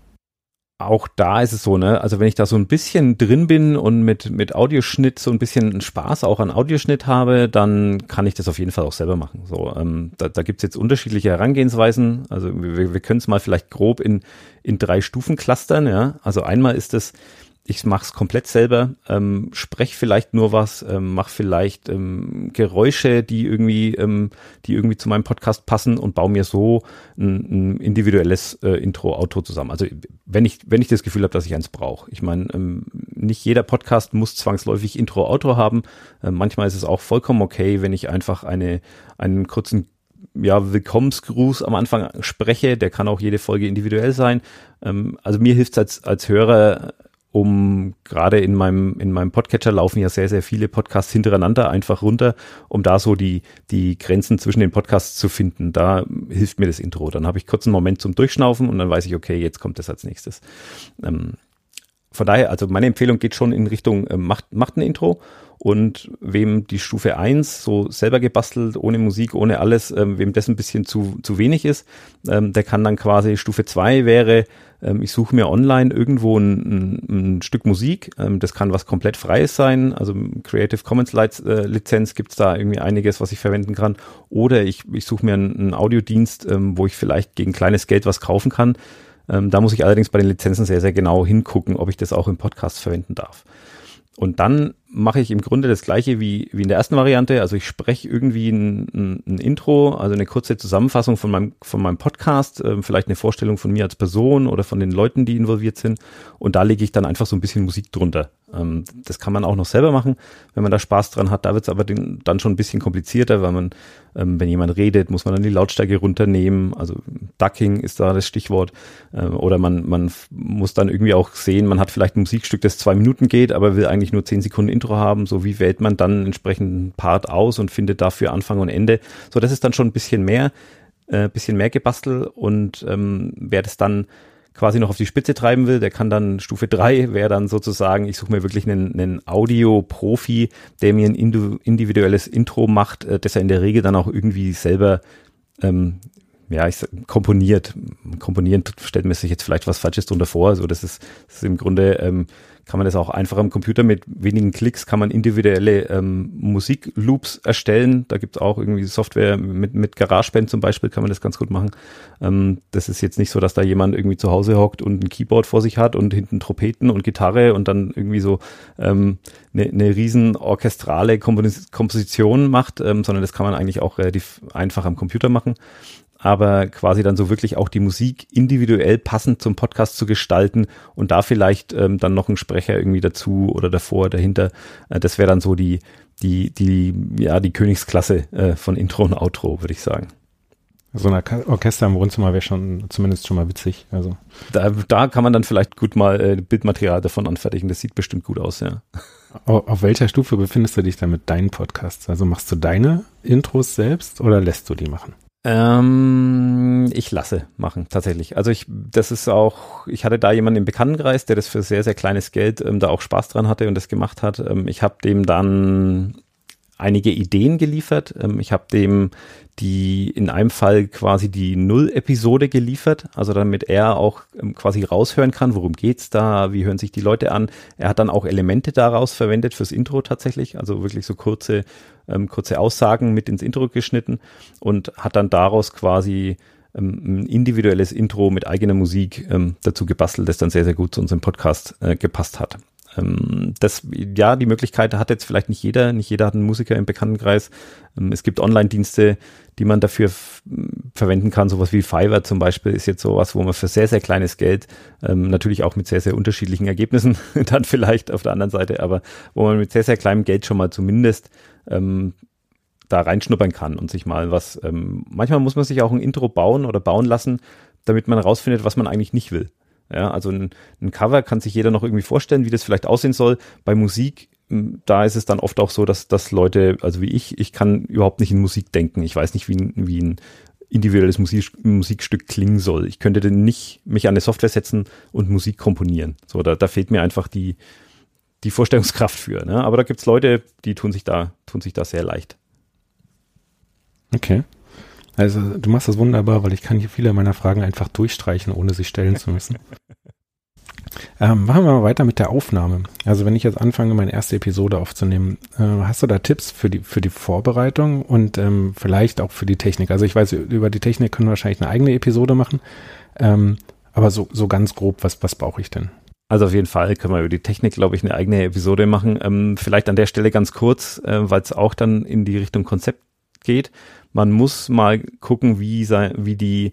Auch da ist es so, ne? Also wenn ich da so ein bisschen drin bin und mit, mit Audioschnitt so ein bisschen Spaß auch an Audioschnitt habe, dann kann ich das auf jeden Fall auch selber machen. So, ähm, da, da gibt's jetzt unterschiedliche Herangehensweisen. Also wir, wir können es mal vielleicht grob in, in drei Stufen clustern, ja. Also einmal ist es, ich mache es komplett selber, ähm, spreche vielleicht nur was, ähm, mache vielleicht ähm, Geräusche, die irgendwie, ähm, die irgendwie zu meinem Podcast passen und baue mir so ein, ein individuelles äh, Intro-Outro zusammen. Also wenn ich, wenn ich das Gefühl habe, dass ich eins brauche. Ich meine, ähm, nicht jeder Podcast muss zwangsläufig Intro-Outro haben. Äh, manchmal ist es auch vollkommen okay, wenn ich einfach eine, einen kurzen ja, Willkommensgruß am Anfang spreche. Der kann auch jede Folge individuell sein. Ähm, also mir hilft es als, als Hörer, um gerade in meinem, in meinem Podcatcher laufen ja sehr, sehr viele Podcasts hintereinander einfach runter, um da so die, die Grenzen zwischen den Podcasts zu finden. Da hilft mir das Intro. Dann habe ich kurz einen Moment zum Durchschnaufen und dann weiß ich, okay, jetzt kommt das als nächstes. Ähm, von daher, also meine Empfehlung geht schon in Richtung, äh, macht, macht ein Intro. Und wem die Stufe eins so selber gebastelt, ohne Musik, ohne alles, ähm, wem das ein bisschen zu, zu wenig ist, ähm, der kann dann quasi Stufe zwei wäre, ähm, ich suche mir online irgendwo ein, ein, ein Stück Musik, ähm, das kann was komplett Freies sein, also Creative Commons äh, Lizenz gibt's da irgendwie einiges, was ich verwenden kann, oder ich, ich suche mir einen, einen Audiodienst, ähm, wo ich vielleicht gegen kleines Geld was kaufen kann. Ähm, da muss ich allerdings bei den Lizenzen sehr, sehr genau hingucken, ob ich das auch im Podcast verwenden darf. Und dann mache ich im Grunde das gleiche wie, wie in der ersten Variante. Also ich spreche irgendwie ein, ein, ein Intro, also eine kurze Zusammenfassung von meinem, von meinem Podcast, äh, vielleicht eine Vorstellung von mir als Person oder von den Leuten, die involviert sind. Und da lege ich dann einfach so ein bisschen Musik drunter. Ähm, das kann man auch noch selber machen, wenn man da Spaß dran hat. Da wird es aber den, dann schon ein bisschen komplizierter, weil man, ähm, wenn jemand redet, muss man dann die Lautstärke runternehmen. Also Ducking ist da das Stichwort. Ähm, oder man, man muss dann irgendwie auch sehen, man hat vielleicht ein Musikstück, das zwei Minuten geht, aber will eigentlich nur zehn Sekunden Intro haben, so wie wählt man dann entsprechend Part aus und findet dafür Anfang und Ende. So, das ist dann schon ein bisschen mehr, äh, bisschen mehr gebastelt und ähm, wer das dann quasi noch auf die Spitze treiben will, der kann dann Stufe drei wäre dann sozusagen, ich suche mir wirklich einen, einen Audio-Profi, der mir ein individuelles Intro macht, äh, das er in der Regel dann auch irgendwie selber ähm, ja, ich komponiert. Komponieren stellt mir sich jetzt vielleicht was Falsches drunter vor. Also das ist, das ist im Grunde ähm, kann man das auch einfach am Computer mit wenigen Klicks kann man individuelle ähm, Musikloops erstellen. Da gibt es auch irgendwie Software mit, mit GarageBand zum Beispiel kann man das ganz gut machen. Ähm, das ist jetzt nicht so, dass da jemand irgendwie zu Hause hockt und ein Keyboard vor sich hat und hinten Trompeten und Gitarre und dann irgendwie so ähm, eine, eine riesen orchestrale Komposition macht, ähm, sondern das kann man eigentlich auch relativ einfach am Computer machen aber quasi dann so wirklich auch die Musik individuell passend zum Podcast zu gestalten und da vielleicht ähm, dann noch ein Sprecher irgendwie dazu oder davor, dahinter. Äh, das wäre dann so die, die, die, ja, die Königsklasse äh, von Intro und Outro, würde ich sagen. So ein Orchester im Wohnzimmer wäre schon zumindest schon mal witzig. Also. Da, da kann man dann vielleicht gut mal äh, Bildmaterial davon anfertigen. Das sieht bestimmt gut aus, ja. Auf welcher Stufe befindest du dich dann mit deinen Podcasts? Also machst du deine Intros selbst oder lässt du die machen? Ähm, ich lasse machen, tatsächlich. Also ich, das ist auch, ich hatte da jemanden im Bekanntenkreis, der das für sehr, sehr kleines Geld ähm, da auch Spaß dran hatte und das gemacht hat. Ähm, ich habe dem dann einige Ideen geliefert. Ähm, ich habe dem die in einem Fall quasi die Null-Episode geliefert, also damit er auch ähm, quasi raushören kann, worum geht's da, wie hören sich die Leute an. Er hat dann auch Elemente daraus verwendet fürs Intro tatsächlich, also wirklich so kurze, ähm, kurze Aussagen mit ins Intro geschnitten und hat dann daraus quasi ähm, ein individuelles Intro mit eigener Musik ähm, dazu gebastelt, das dann sehr, sehr gut zu unserem Podcast äh, gepasst hat. Ähm, das, ja, die Möglichkeit hat jetzt vielleicht nicht jeder. Nicht jeder hat einen Musiker im Bekanntenkreis. Ähm, es gibt Online-Dienste, die man dafür verwenden kann. Sowas wie Fiverr zum Beispiel ist jetzt sowas, wo man für sehr, sehr kleines Geld, ähm, natürlich auch mit sehr, sehr unterschiedlichen Ergebnissen dann vielleicht auf der anderen Seite, aber wo man mit sehr, sehr kleinem Geld schon mal zumindest ähm, da reinschnuppern kann und sich mal was, ähm, manchmal muss man sich auch ein Intro bauen oder bauen lassen, damit man herausfindet, was man eigentlich nicht will. Ja, also ein, ein Cover kann sich jeder noch irgendwie vorstellen, wie das vielleicht aussehen soll. Bei Musik da ist es dann oft auch so, dass, dass Leute, also wie ich, ich kann überhaupt nicht in Musik denken. Ich weiß nicht, wie, wie ein individuelles Musik, Musikstück klingen soll. Ich könnte denn nicht mich an eine Software setzen und Musik komponieren. So, da, da fehlt mir einfach die, die Vorstellungskraft für. Ne? Aber da gibt's Leute, die tun sich da, tun sich da sehr leicht. Okay. Also du machst das wunderbar, weil ich kann hier viele meiner Fragen einfach durchstreichen, ohne sie stellen zu müssen. ähm, machen wir mal weiter mit der Aufnahme. Also wenn ich jetzt anfange, meine erste Episode aufzunehmen, äh, hast du da Tipps für die, für die Vorbereitung und ähm, vielleicht auch für die Technik? Also ich weiß, über die Technik können wir wahrscheinlich eine eigene Episode machen, ähm, aber so, so ganz grob, was, was brauche ich denn? Also auf jeden Fall können wir über die Technik, glaube ich, eine eigene Episode machen. Ähm, vielleicht an der Stelle ganz kurz, äh, weil es auch dann in die Richtung Konzept geht. Man muss mal gucken, wie, sei, wie die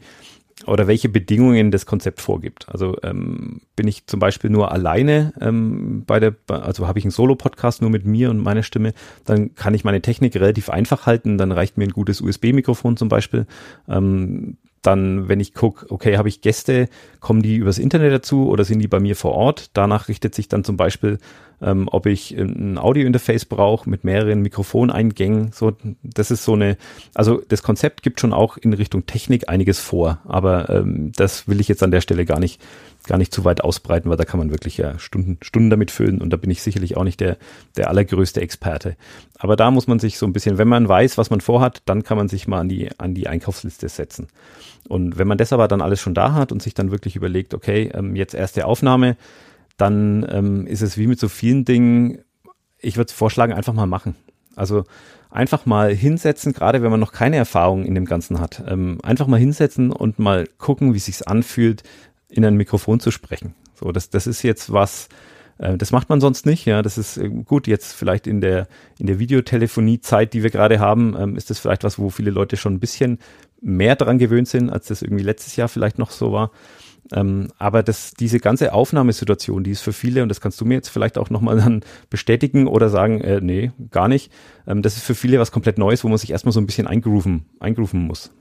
oder welche Bedingungen das Konzept vorgibt. Also ähm, bin ich zum Beispiel nur alleine ähm, bei der, also habe ich einen Solo-Podcast nur mit mir und meiner Stimme, dann kann ich meine Technik relativ einfach halten. Dann reicht mir ein gutes USB-Mikrofon zum Beispiel. Ähm, dann, wenn ich gucke, okay, habe ich Gäste, kommen die übers Internet dazu oder sind die bei mir vor Ort? Danach richtet sich dann zum Beispiel, ähm, ob ich ein Audio-Interface brauche mit mehreren Mikrofoneingängen. So, das ist so eine, also das Konzept gibt schon auch in Richtung Technik einiges vor, aber ähm, das will ich jetzt an der Stelle gar nicht gar nicht zu weit ausbreiten, weil da kann man wirklich ja Stunden, Stunden damit füllen und da bin ich sicherlich auch nicht der, der allergrößte Experte. Aber da muss man sich so ein bisschen, wenn man weiß, was man vorhat, dann kann man sich mal an die, an die Einkaufsliste setzen. Und wenn man das aber dann alles schon da hat und sich dann wirklich überlegt, okay, ähm, jetzt erste Aufnahme, dann ähm, ist es wie mit so vielen Dingen, ich würde vorschlagen, einfach mal machen. Also einfach mal hinsetzen, gerade wenn man noch keine Erfahrung in dem Ganzen hat. Ähm, einfach mal hinsetzen und mal gucken, wie sich's anfühlt, in ein Mikrofon zu sprechen. So, das, das ist jetzt was, äh, das macht man sonst nicht. Ja, das ist äh, gut. Jetzt vielleicht in der in der Videotelefonie-Zeit, die wir gerade haben, ähm, ist das vielleicht was, wo viele Leute schon ein bisschen mehr dran gewöhnt sind, als das irgendwie letztes Jahr vielleicht noch so war. Ähm, aber das, diese ganze Aufnahmesituation, die ist für viele, und das kannst du mir jetzt vielleicht auch nochmal dann bestätigen oder sagen, äh, nee, gar nicht. Ähm, das ist für viele was komplett Neues, wo man sich erstmal so ein bisschen eingrooven, eingrooven muss.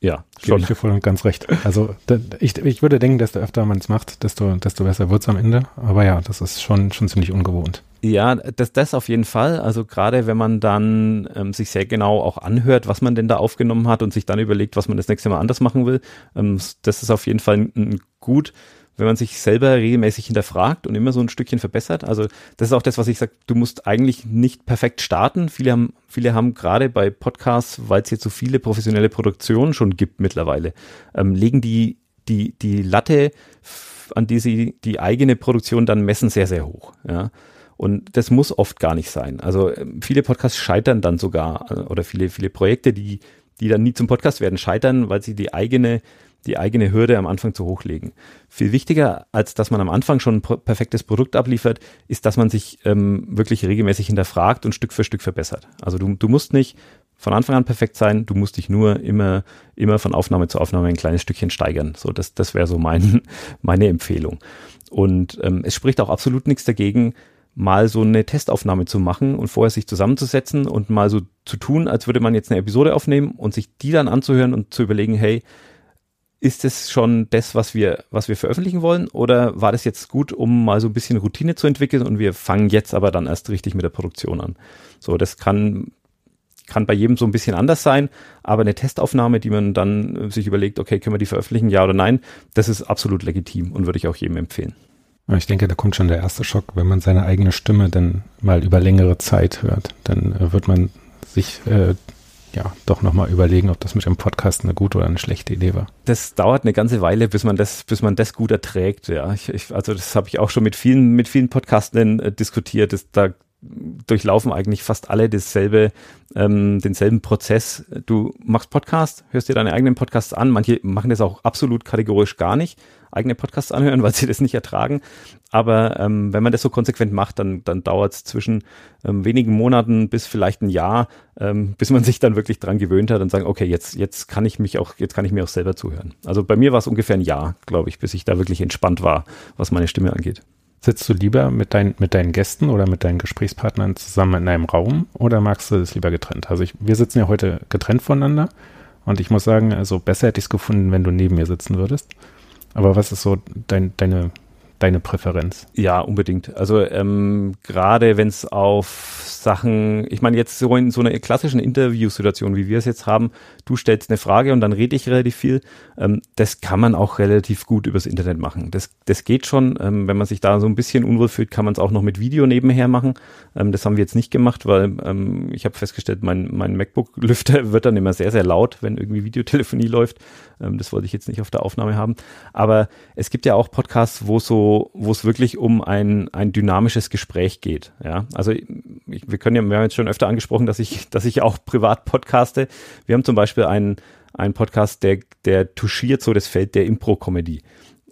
Ja. Schon. Gebe ich dir voll und ganz recht. Also ich, ich würde denken, desto öfter man es macht, desto, desto besser wird's am Ende. Aber ja, das ist schon, schon ziemlich ungewohnt. Ja, das, das auf jeden Fall. Also gerade wenn man dann ähm, sich sehr genau auch anhört, was man denn da aufgenommen hat und sich dann überlegt, was man das nächste Mal anders machen will, ähm, das ist auf jeden Fall ein, gut wenn man sich selber regelmäßig hinterfragt und immer so ein Stückchen verbessert. Also das ist auch das, was ich sage, du musst eigentlich nicht perfekt starten. Viele haben, viele haben gerade bei Podcasts, weil es jetzt so viele professionelle Produktionen schon gibt mittlerweile, ähm, legen die, die, die Latte, an die sie die eigene Produktion dann messen, sehr, sehr hoch. Ja. Und das muss oft gar nicht sein. Also ähm, viele Podcasts scheitern dann sogar, äh, oder viele, viele Projekte, die, die dann nie zum Podcast werden, scheitern, weil sie die eigene die eigene Hürde am Anfang zu hoch legen. Viel wichtiger, als dass man am Anfang schon ein perfektes Produkt abliefert, ist, dass man sich ähm, wirklich regelmäßig hinterfragt und Stück für Stück verbessert. Also du, du musst nicht von Anfang an perfekt sein, du musst dich nur immer, immer von Aufnahme zu Aufnahme ein kleines Stückchen steigern. So, das, das wäre so mein, meine Empfehlung. Und ähm, es spricht auch absolut nichts dagegen, mal so eine Testaufnahme zu machen und vorher sich zusammenzusetzen und mal so zu tun, als würde man jetzt eine Episode aufnehmen und sich die dann anzuhören und zu überlegen, hey, ist es schon das, was wir, was wir veröffentlichen wollen? Oder war das jetzt gut, um mal so ein bisschen Routine zu entwickeln und wir fangen jetzt aber dann erst richtig mit der Produktion an? So, das kann, kann bei jedem so ein bisschen anders sein, aber eine Testaufnahme, die man dann sich überlegt, okay, können wir die veröffentlichen, ja oder nein, das ist absolut legitim und würde ich auch jedem empfehlen. Ich denke, da kommt schon der erste Schock, wenn man seine eigene Stimme dann mal über längere Zeit hört. Dann äh, wird man sich äh, ja doch nochmal überlegen, ob das mit dem Podcast eine gute oder eine schlechte Idee war. Das dauert eine ganze Weile, bis man das, bis man das gut erträgt. Ja, ich, ich, also das habe ich auch schon mit vielen, mit vielen Podcastern äh, diskutiert. Das, da durchlaufen eigentlich fast alle dasselbe, ähm, denselben Prozess. Du machst Podcast, hörst dir deine eigenen Podcasts an. Manche machen das auch absolut kategorisch gar nicht eigene Podcasts anhören, weil sie das nicht ertragen. Aber ähm, wenn man das so konsequent macht, dann, dann dauert es zwischen ähm, wenigen Monaten bis vielleicht ein Jahr, ähm, bis man sich dann wirklich dran gewöhnt hat und sagen, okay, jetzt, jetzt kann ich mich auch, jetzt kann ich mir auch selber zuhören. Also bei mir war es ungefähr ein Jahr, glaube ich, bis ich da wirklich entspannt war, was meine Stimme angeht. Sitzt du lieber mit, dein, mit deinen Gästen oder mit deinen Gesprächspartnern zusammen in einem Raum oder magst du das lieber getrennt? Also ich, wir sitzen ja heute getrennt voneinander und ich muss sagen, also besser hätte ich es gefunden, wenn du neben mir sitzen würdest. Aber was ist so dein, deine deine Präferenz? Ja, unbedingt. Also ähm, gerade wenn es auf Sachen, ich meine jetzt so in so einer klassischen Interviewsituation, wie wir es jetzt haben, du stellst eine Frage und dann rede ich relativ viel, ähm, das kann man auch relativ gut übers Internet machen. Das, das geht schon. Ähm, wenn man sich da so ein bisschen unwohl fühlt, kann man es auch noch mit Video nebenher machen. Ähm, das haben wir jetzt nicht gemacht, weil ähm, ich habe festgestellt, mein, mein MacBook-Lüfter wird dann immer sehr, sehr laut, wenn irgendwie Videotelefonie läuft. Ähm, das wollte ich jetzt nicht auf der Aufnahme haben. Aber es gibt ja auch Podcasts, wo so, wo es wirklich um ein, ein dynamisches Gespräch geht. Ja, also ich, wir können ja, wir haben jetzt schon öfter angesprochen, dass ich, dass ich auch privat podcaste. Wir haben zum Beispiel einen, einen Podcast, der, der touchiert so das Feld der Impro-Comedy.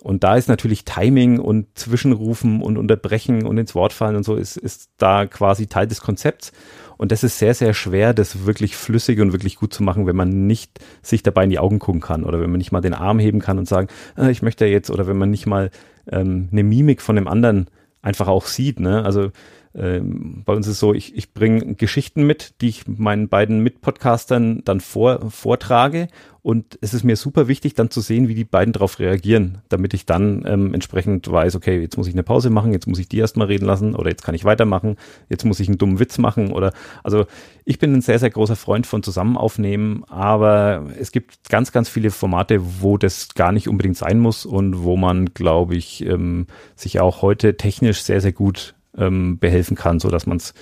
Und da ist natürlich Timing und Zwischenrufen und Unterbrechen und ins Wort fallen und so ist, ist da quasi Teil des Konzepts. Und das ist sehr, sehr schwer, das wirklich flüssig und wirklich gut zu machen, wenn man nicht sich dabei in die Augen gucken kann oder wenn man nicht mal den Arm heben kann und sagen, äh, ich möchte jetzt, oder wenn man nicht mal ähm, eine Mimik von dem anderen einfach auch sieht. Ne? Also ähm, bei uns ist so, ich, ich bringe Geschichten mit, die ich meinen beiden Mitpodcastern dann vor, vortrage. Und es ist mir super wichtig, dann zu sehen, wie die beiden darauf reagieren, damit ich dann ähm, entsprechend weiß, okay, jetzt muss ich eine Pause machen, jetzt muss ich die erstmal reden lassen oder jetzt kann ich weitermachen, jetzt muss ich einen dummen Witz machen oder also ich bin ein sehr, sehr großer Freund von Zusammenaufnehmen, aber es gibt ganz, ganz viele Formate, wo das gar nicht unbedingt sein muss und wo man, glaube ich, ähm, sich auch heute technisch sehr, sehr gut ähm, behelfen kann, so dass man es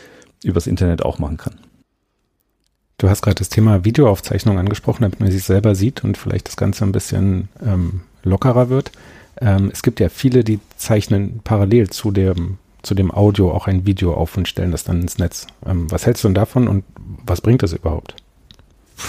übers Internet auch machen kann. Du hast gerade das Thema Videoaufzeichnung angesprochen, damit man sich selber sieht und vielleicht das Ganze ein bisschen ähm, lockerer wird. Ähm, es gibt ja viele, die zeichnen parallel zu dem, zu dem Audio auch ein Video auf und stellen das dann ins Netz. Ähm, was hältst du denn davon und was bringt das überhaupt?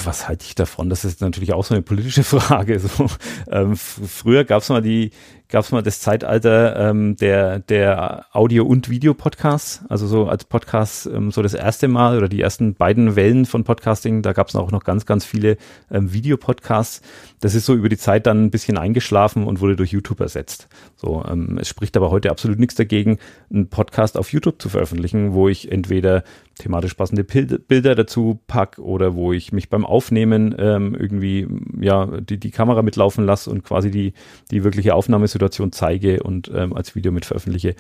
was halte ich davon? Das ist natürlich auch so eine politische Frage. So, ähm, früher gab es mal die, gab es mal das Zeitalter ähm, der der Audio- und Videopodcasts, also so als Podcast ähm, so das erste Mal oder die ersten beiden Wellen von Podcasting. Da gab es auch noch ganz ganz viele ähm, Videopodcasts. Das ist so über die Zeit dann ein bisschen eingeschlafen und wurde durch YouTube ersetzt. So, ähm, es spricht aber heute absolut nichts dagegen, einen Podcast auf YouTube zu veröffentlichen, wo ich entweder thematisch passende Bilder dazu pack oder wo ich mich beim Aufnehmen ähm, irgendwie ja die, die Kamera mitlaufen lasse und quasi die, die wirkliche Aufnahmesituation zeige und ähm, als Video mit veröffentliche.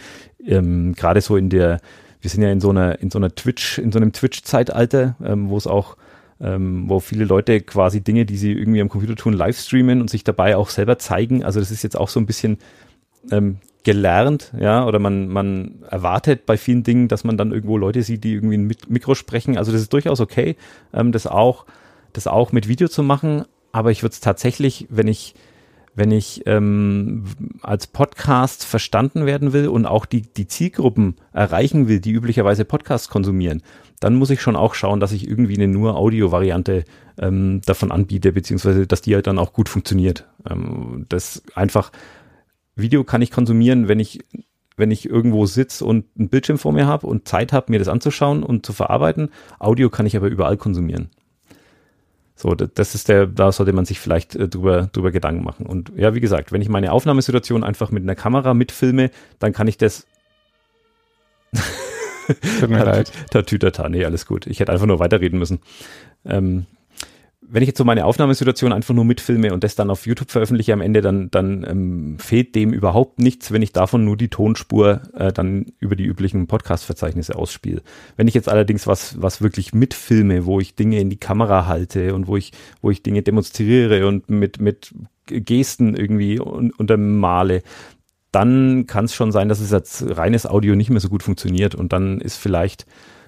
Ähm, Gerade so in der, wir sind ja in so einer, in so einer Twitch, in so einem Twitch-Zeitalter, ähm, wo es auch ähm, wo viele Leute quasi Dinge, die sie irgendwie am Computer tun, live streamen und sich dabei auch selber zeigen. Also das ist jetzt auch so ein bisschen ähm, gelernt, ja, oder man, man erwartet bei vielen Dingen, dass man dann irgendwo Leute sieht, die irgendwie ein Mikro sprechen. Also das ist durchaus okay, ähm, das auch, das auch mit Video zu machen. Aber ich würde es tatsächlich, wenn ich, wenn ich ähm, als Podcast verstanden werden will und auch die, die Zielgruppen erreichen will, die üblicherweise Podcasts konsumieren, dann muss ich schon auch schauen, dass ich irgendwie eine nur Audio-Variante ähm, davon anbiete, beziehungsweise dass die halt dann auch gut funktioniert. Ähm, das einfach Video kann ich konsumieren, wenn ich wenn ich irgendwo sitze und einen Bildschirm vor mir habe und Zeit habe, mir das anzuschauen und zu verarbeiten. Audio kann ich aber überall konsumieren. So, das ist der, da sollte man sich vielleicht äh, drüber, drüber Gedanken machen. Und ja, wie gesagt, wenn ich meine Aufnahmesituation einfach mit einer Kamera mitfilme, dann kann ich das. Tut mir leid. Tatütata, nee, alles gut. Ich hätte einfach nur weiterreden müssen. Ähm, wenn ich jetzt so meine Aufnahmesituation einfach nur mitfilme und das dann auf YouTube veröffentliche am Ende, dann, dann ähm, fehlt dem überhaupt nichts, wenn ich davon nur die Tonspur äh, dann über die üblichen Podcast-Verzeichnisse ausspiele. Wenn ich jetzt allerdings was, was wirklich mitfilme, wo ich Dinge in die Kamera halte und wo ich, wo ich Dinge demonstriere und mit, mit Gesten irgendwie un untermale, dann kann es schon sein, dass es als reines Audio nicht mehr so gut funktioniert und dann ist vielleicht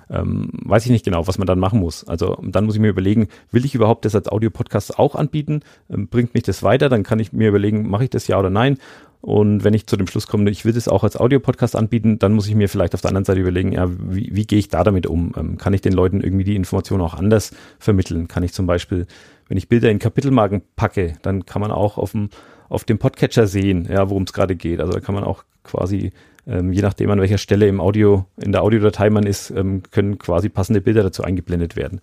ähm, weiß ich nicht genau, was man dann machen muss. Also dann muss ich mir überlegen, will ich überhaupt das als Audio-Podcast auch anbieten? Ähm, bringt mich das weiter? Dann kann ich mir überlegen, mache ich das ja oder nein? Und wenn ich zu dem Schluss komme, ich will das auch als Audio-Podcast anbieten, dann muss ich mir vielleicht auf der anderen Seite überlegen, ja, wie, wie gehe ich da damit um? Ähm, kann ich den Leuten irgendwie die Informationen auch anders vermitteln? Kann ich zum Beispiel, wenn ich Bilder in Kapitelmarken packe, dann kann man auch auf dem, auf dem Podcatcher sehen, ja, worum es gerade geht. Also da kann man auch quasi ähm, je nachdem an welcher Stelle im Audio, in der Audiodatei man ist, ähm, können quasi passende Bilder dazu eingeblendet werden.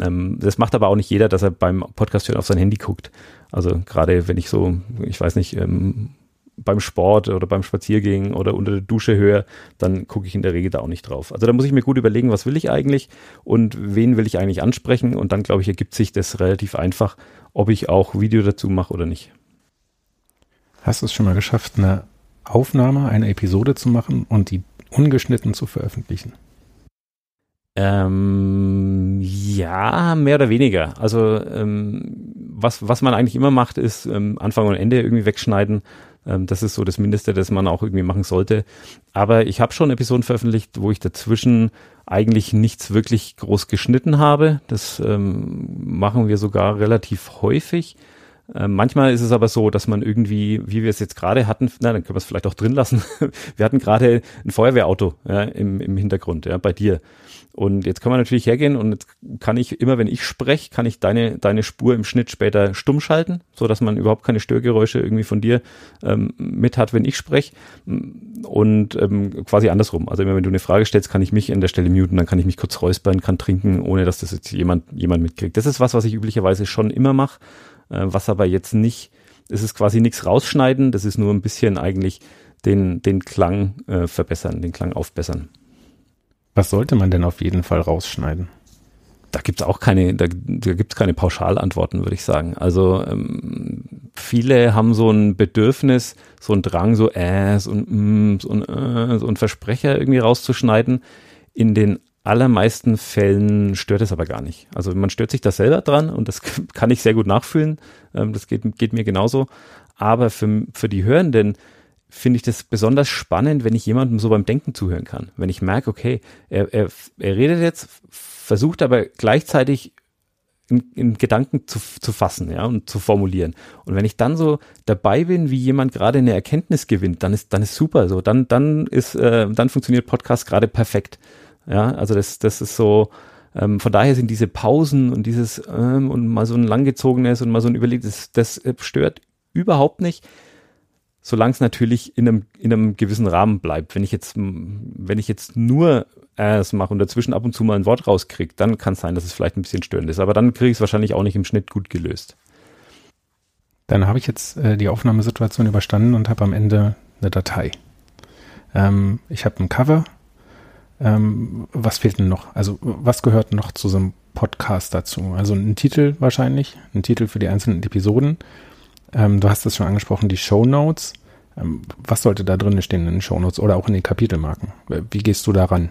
Ähm, das macht aber auch nicht jeder, dass er beim Podcast hören auf sein Handy guckt. Also gerade wenn ich so, ich weiß nicht, ähm, beim Sport oder beim Spaziergehen oder unter der Dusche höre, dann gucke ich in der Regel da auch nicht drauf. Also da muss ich mir gut überlegen, was will ich eigentlich und wen will ich eigentlich ansprechen und dann glaube ich ergibt sich das relativ einfach, ob ich auch Video dazu mache oder nicht. Hast du es schon mal geschafft, eine Aufnahme, eine Episode zu machen und die ungeschnitten zu veröffentlichen? Ähm, ja, mehr oder weniger. Also ähm, was, was man eigentlich immer macht, ist ähm, Anfang und Ende irgendwie wegschneiden. Ähm, das ist so das Mindeste, das man auch irgendwie machen sollte. Aber ich habe schon Episoden veröffentlicht, wo ich dazwischen eigentlich nichts wirklich groß geschnitten habe. Das ähm, machen wir sogar relativ häufig. Äh, manchmal ist es aber so, dass man irgendwie, wie wir es jetzt gerade hatten, na, dann können wir es vielleicht auch drin lassen. wir hatten gerade ein Feuerwehrauto ja, im, im Hintergrund, ja, bei dir. Und jetzt kann man natürlich hergehen und jetzt kann ich immer, wenn ich spreche, kann ich deine, deine Spur im Schnitt später stumm schalten, so dass man überhaupt keine Störgeräusche irgendwie von dir ähm, mit hat, wenn ich spreche. Und ähm, quasi andersrum. Also immer wenn du eine Frage stellst, kann ich mich an der Stelle muten, dann kann ich mich kurz räuspern, kann trinken, ohne dass das jetzt jemand, jemand mitkriegt. Das ist was, was ich üblicherweise schon immer mache, was aber jetzt nicht, es ist quasi nichts rausschneiden, das ist nur ein bisschen eigentlich den, den Klang äh, verbessern, den Klang aufbessern. Was sollte man denn auf jeden Fall rausschneiden? Da gibt's auch keine, da, da gibt's keine Pauschalantworten, würde ich sagen. Also ähm, viele haben so ein Bedürfnis, so ein Drang, so Äs und Ms und äh, so ein Versprecher irgendwie rauszuschneiden. In den allermeisten Fällen stört es aber gar nicht. Also man stört sich da selber dran und das kann ich sehr gut nachfühlen. Ähm, das geht, geht mir genauso. Aber für, für die Hörenden finde ich das besonders spannend, wenn ich jemandem so beim Denken zuhören kann. Wenn ich merke, okay, er, er, er redet jetzt, versucht aber gleichzeitig in, Gedanken zu, zu fassen, ja, und zu formulieren. Und wenn ich dann so dabei bin, wie jemand gerade eine Erkenntnis gewinnt, dann ist, dann ist super so. Dann, dann ist, äh, dann funktioniert Podcast gerade perfekt. Ja, also das, das ist so, ähm, von daher sind diese Pausen und dieses ähm, und mal so ein langgezogenes und mal so ein Überleg, das, das stört überhaupt nicht solange es natürlich in einem, in einem gewissen Rahmen bleibt. Wenn ich jetzt, wenn ich jetzt nur es mache und dazwischen ab und zu mal ein Wort rauskriege, dann kann es sein, dass es vielleicht ein bisschen störend ist. Aber dann kriege ich es wahrscheinlich auch nicht im Schnitt gut gelöst. Dann habe ich jetzt äh, die Aufnahmesituation überstanden und habe am Ende eine Datei. Ähm, ich habe ein Cover. Ähm, was fehlt denn noch? Also was gehört noch zu so einem Podcast dazu? Also ein Titel wahrscheinlich, ein Titel für die einzelnen Episoden ähm, du hast es schon angesprochen, die Show Notes. Ähm, was sollte da drin stehen in den Show Notes oder auch in den Kapitelmarken? Wie gehst du daran?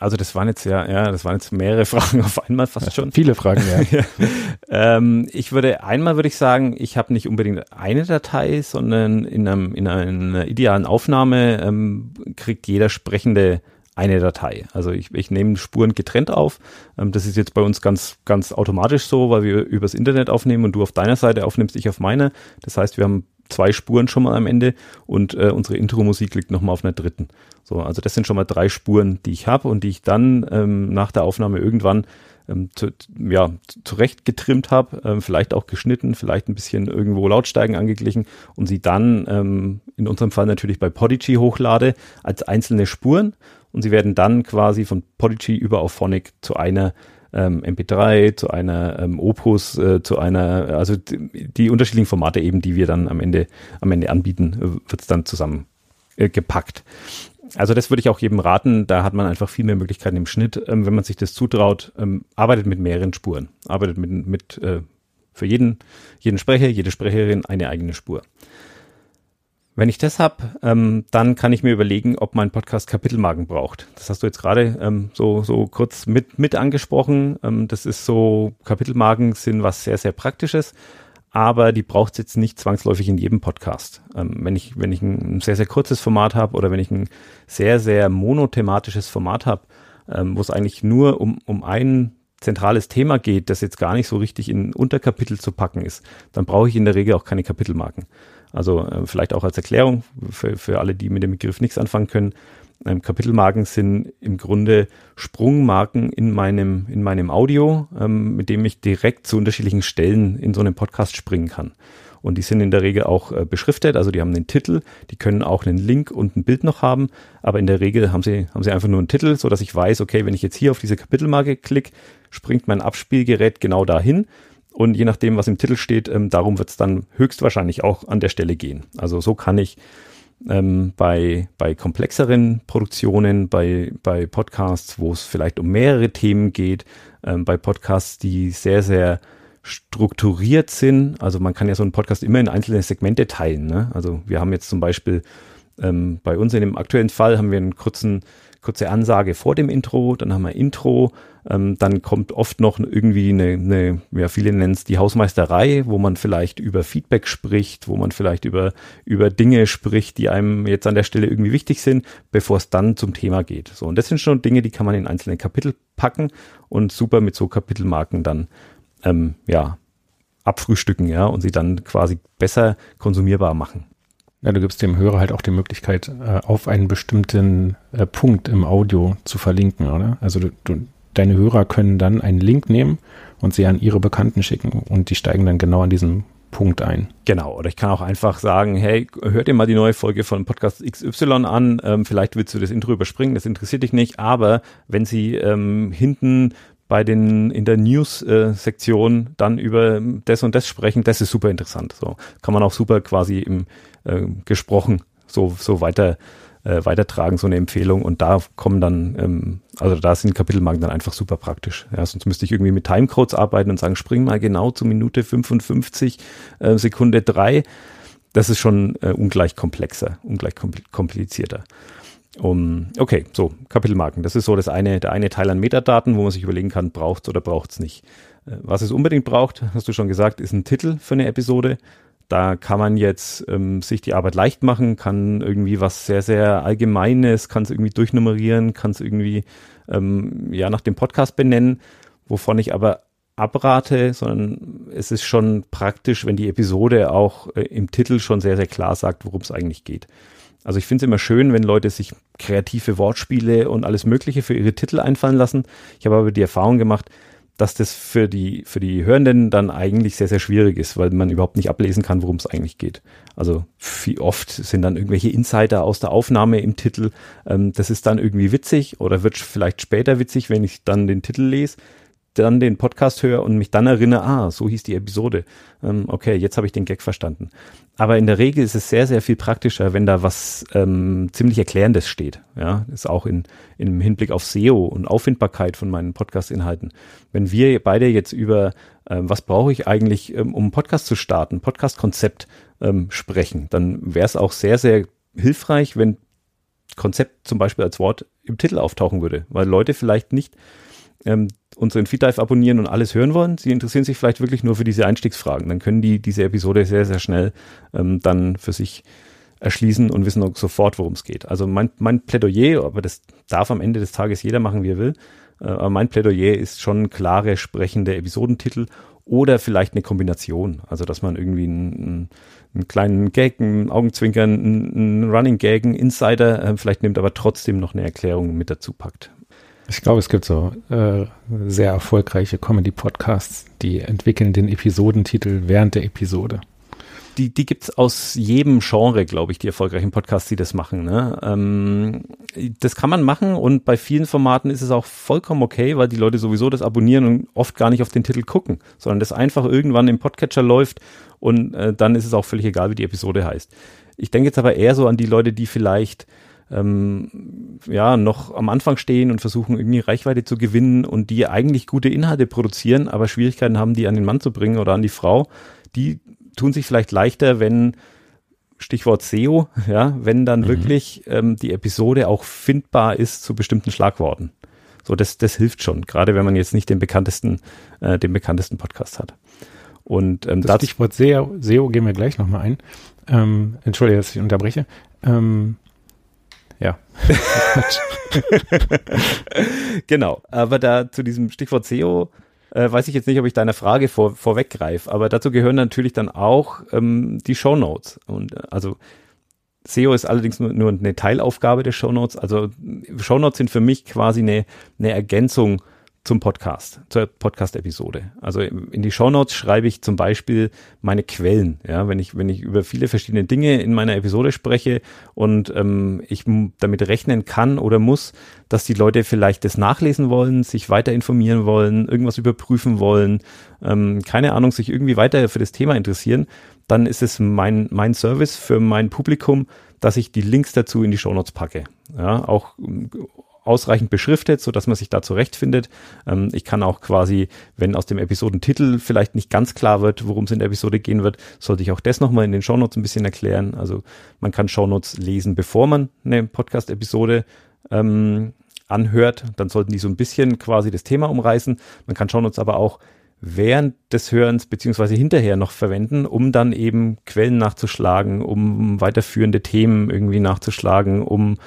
Also das waren jetzt ja, ja, das waren jetzt mehrere Fragen auf einmal fast schon. Viele Fragen, ja. ja. Ähm, ich würde einmal würde ich sagen, ich habe nicht unbedingt eine Datei, sondern in, einem, in einer idealen Aufnahme ähm, kriegt jeder Sprechende eine Datei. Also ich, ich nehme Spuren getrennt auf. Ähm, das ist jetzt bei uns ganz, ganz automatisch so, weil wir übers Internet aufnehmen und du auf deiner Seite aufnimmst, ich auf meine. Das heißt, wir haben zwei Spuren schon mal am Ende und äh, unsere Intro-Musik liegt nochmal auf einer dritten. So, also das sind schon mal drei Spuren, die ich habe und die ich dann ähm, nach der Aufnahme irgendwann ähm, zu, ja, zurecht getrimmt habe, ähm, vielleicht auch geschnitten, vielleicht ein bisschen irgendwo Lautsteigen angeglichen und sie dann ähm, in unserem Fall natürlich bei Podigy hochlade als einzelne Spuren und sie werden dann quasi von Podigy über auf Phonic zu einer ähm, MP3, zu einer ähm, Opus, äh, zu einer, also die, die, unterschiedlichen Formate eben, die wir dann am Ende, am Ende anbieten, äh, wird es dann zusammen äh. Also das würde ich auch jedem raten, da hat man einfach viel mehr Möglichkeiten im Schnitt, ähm, wenn man sich das zutraut, ähm, arbeitet mit mehreren Spuren, arbeitet mit, mit äh, für jeden, jeden Sprecher, jede Sprecherin eine eigene Spur. Wenn ich das habe, ähm, dann kann ich mir überlegen, ob mein Podcast Kapitelmarken braucht. Das hast du jetzt gerade ähm, so, so kurz mit, mit angesprochen. Ähm, das ist so, Kapitelmarken sind was sehr, sehr Praktisches, aber die braucht es jetzt nicht zwangsläufig in jedem Podcast. Ähm, wenn, ich, wenn ich ein sehr, sehr kurzes Format habe oder wenn ich ein sehr, sehr monothematisches Format habe, ähm, wo es eigentlich nur um, um ein zentrales Thema geht, das jetzt gar nicht so richtig in Unterkapitel zu packen ist, dann brauche ich in der Regel auch keine Kapitelmarken. Also äh, vielleicht auch als Erklärung für, für alle, die mit dem Begriff nichts anfangen können. Ähm, Kapitelmarken sind im Grunde Sprungmarken in meinem, in meinem Audio, ähm, mit dem ich direkt zu unterschiedlichen Stellen in so einem Podcast springen kann. Und die sind in der Regel auch äh, beschriftet, also die haben den Titel, die können auch einen Link und ein Bild noch haben, aber in der Regel haben sie, haben sie einfach nur einen Titel, so dass ich weiß, okay, wenn ich jetzt hier auf diese Kapitelmarke klicke, springt mein Abspielgerät genau dahin und je nachdem, was im Titel steht, ähm, darum wird es dann höchstwahrscheinlich auch an der Stelle gehen. Also so kann ich ähm, bei, bei komplexeren Produktionen, bei, bei Podcasts, wo es vielleicht um mehrere Themen geht, ähm, bei Podcasts, die sehr, sehr strukturiert sind. Also man kann ja so einen Podcast immer in einzelne Segmente teilen. Ne? Also wir haben jetzt zum Beispiel ähm, bei uns in dem aktuellen Fall haben wir einen kurzen kurze Ansage vor dem Intro, dann haben wir Intro, ähm, dann kommt oft noch irgendwie eine, eine ja, viele nennen es die Hausmeisterei, wo man vielleicht über Feedback spricht, wo man vielleicht über, über Dinge spricht, die einem jetzt an der Stelle irgendwie wichtig sind, bevor es dann zum Thema geht. So, und das sind schon Dinge, die kann man in einzelne Kapitel packen und super mit so Kapitelmarken dann, ähm, ja, abfrühstücken, ja, und sie dann quasi besser konsumierbar machen. Ja, du gibst dem Hörer halt auch die Möglichkeit, äh, auf einen bestimmten äh, Punkt im Audio zu verlinken, oder? Also du, du, deine Hörer können dann einen Link nehmen und sie an ihre Bekannten schicken und die steigen dann genau an diesem Punkt ein. Genau, oder ich kann auch einfach sagen, hey, hört dir mal die neue Folge von Podcast XY an, ähm, vielleicht willst du das Intro überspringen, das interessiert dich nicht, aber wenn sie ähm, hinten bei den in der News-Sektion äh, dann über das und das sprechen, das ist super interessant. So kann man auch super quasi im äh, gesprochen so, so weiter äh, weitertragen, so eine Empfehlung. Und da kommen dann, ähm, also da sind Kapitelmarken dann einfach super praktisch. Ja, sonst müsste ich irgendwie mit Timecodes arbeiten und sagen, spring mal genau zu Minute 55, äh, Sekunde 3. Das ist schon äh, ungleich komplexer, ungleich komplizierter. Um, okay, so, Kapitelmarken. Das ist so das eine, der eine Teil an Metadaten, wo man sich überlegen kann, braucht es oder braucht es nicht. Äh, was es unbedingt braucht, hast du schon gesagt, ist ein Titel für eine Episode. Da kann man jetzt ähm, sich die Arbeit leicht machen, kann irgendwie was sehr, sehr Allgemeines, kann es irgendwie durchnummerieren, kann es irgendwie ähm, ja nach dem Podcast benennen, wovon ich aber abrate, sondern es ist schon praktisch, wenn die Episode auch äh, im Titel schon sehr, sehr klar sagt, worum es eigentlich geht. Also ich finde es immer schön, wenn Leute sich kreative Wortspiele und alles Mögliche für ihre Titel einfallen lassen. Ich habe aber die Erfahrung gemacht, dass das für die, für die Hörenden dann eigentlich sehr, sehr schwierig ist, weil man überhaupt nicht ablesen kann, worum es eigentlich geht. Also wie oft sind dann irgendwelche Insider aus der Aufnahme im Titel. Ähm, das ist dann irgendwie witzig oder wird vielleicht später witzig, wenn ich dann den Titel lese dann den Podcast höre und mich dann erinnere, ah, so hieß die Episode. Ähm, okay, jetzt habe ich den Gag verstanden. Aber in der Regel ist es sehr, sehr viel praktischer, wenn da was ähm, ziemlich Erklärendes steht. Ja, ist auch in, im Hinblick auf SEO und Auffindbarkeit von meinen Podcast-Inhalten. Wenn wir beide jetzt über ähm, was brauche ich eigentlich, ähm, um einen Podcast zu starten, Podcast-Konzept ähm, sprechen, dann wäre es auch sehr, sehr hilfreich, wenn Konzept zum Beispiel als Wort im Titel auftauchen würde, weil Leute vielleicht nicht ähm, unseren Feed Dive abonnieren und alles hören wollen. Sie interessieren sich vielleicht wirklich nur für diese Einstiegsfragen. Dann können die diese Episode sehr, sehr schnell ähm, dann für sich erschließen und wissen auch sofort, worum es geht. Also mein, mein Plädoyer, aber das darf am Ende des Tages jeder machen, wie er will, äh, aber mein Plädoyer ist schon klare, sprechende Episodentitel oder vielleicht eine Kombination. Also, dass man irgendwie einen, einen kleinen Gag, einen Augenzwinkern, einen, einen Running Gag, einen Insider äh, vielleicht nimmt, aber trotzdem noch eine Erklärung mit dazu packt. Ich glaube, es gibt so äh, sehr erfolgreiche Comedy-Podcasts, die entwickeln den Episodentitel während der Episode. Die, die gibt's aus jedem Genre, glaube ich, die erfolgreichen Podcasts, die das machen. Ne? Ähm, das kann man machen und bei vielen Formaten ist es auch vollkommen okay, weil die Leute sowieso das abonnieren und oft gar nicht auf den Titel gucken, sondern das einfach irgendwann im Podcatcher läuft und äh, dann ist es auch völlig egal, wie die Episode heißt. Ich denke jetzt aber eher so an die Leute, die vielleicht ähm, ja noch am Anfang stehen und versuchen irgendwie Reichweite zu gewinnen und die eigentlich gute Inhalte produzieren, aber Schwierigkeiten haben, die an den Mann zu bringen oder an die Frau, die tun sich vielleicht leichter, wenn Stichwort SEO, ja, wenn dann mhm. wirklich ähm, die Episode auch findbar ist zu bestimmten Schlagworten. So, das, das hilft schon, gerade wenn man jetzt nicht den bekanntesten, äh, den bekanntesten Podcast hat. Und ähm, das Stichwort SEO, SEO gehen wir gleich nochmal ein. Ähm, Entschuldige, dass ich unterbreche. Ähm, ja. genau. Aber da zu diesem Stichwort SEO äh, weiß ich jetzt nicht, ob ich deiner Frage vor, vorweggreife, aber dazu gehören natürlich dann auch ähm, die Show Notes. Und äh, also SEO ist allerdings nur, nur eine Teilaufgabe der Show Notes. Also Show Notes sind für mich quasi eine, eine Ergänzung zum Podcast, zur Podcast-Episode. Also in die Shownotes schreibe ich zum Beispiel meine Quellen, ja, wenn ich, wenn ich über viele verschiedene Dinge in meiner Episode spreche und ähm, ich damit rechnen kann oder muss, dass die Leute vielleicht das nachlesen wollen, sich weiter informieren wollen, irgendwas überprüfen wollen, ähm, keine Ahnung, sich irgendwie weiter für das Thema interessieren, dann ist es mein, mein Service für mein Publikum, dass ich die Links dazu in die Shownotes packe. Ja, auch ausreichend beschriftet, so dass man sich da zurechtfindet. Ähm, ich kann auch quasi, wenn aus dem Episodentitel vielleicht nicht ganz klar wird, worum es in der Episode gehen wird, sollte ich auch das nochmal in den Shownotes ein bisschen erklären. Also man kann Shownotes lesen, bevor man eine Podcast-Episode ähm, anhört. Dann sollten die so ein bisschen quasi das Thema umreißen. Man kann Shownotes aber auch während des Hörens beziehungsweise hinterher noch verwenden, um dann eben Quellen nachzuschlagen, um weiterführende Themen irgendwie nachzuschlagen, um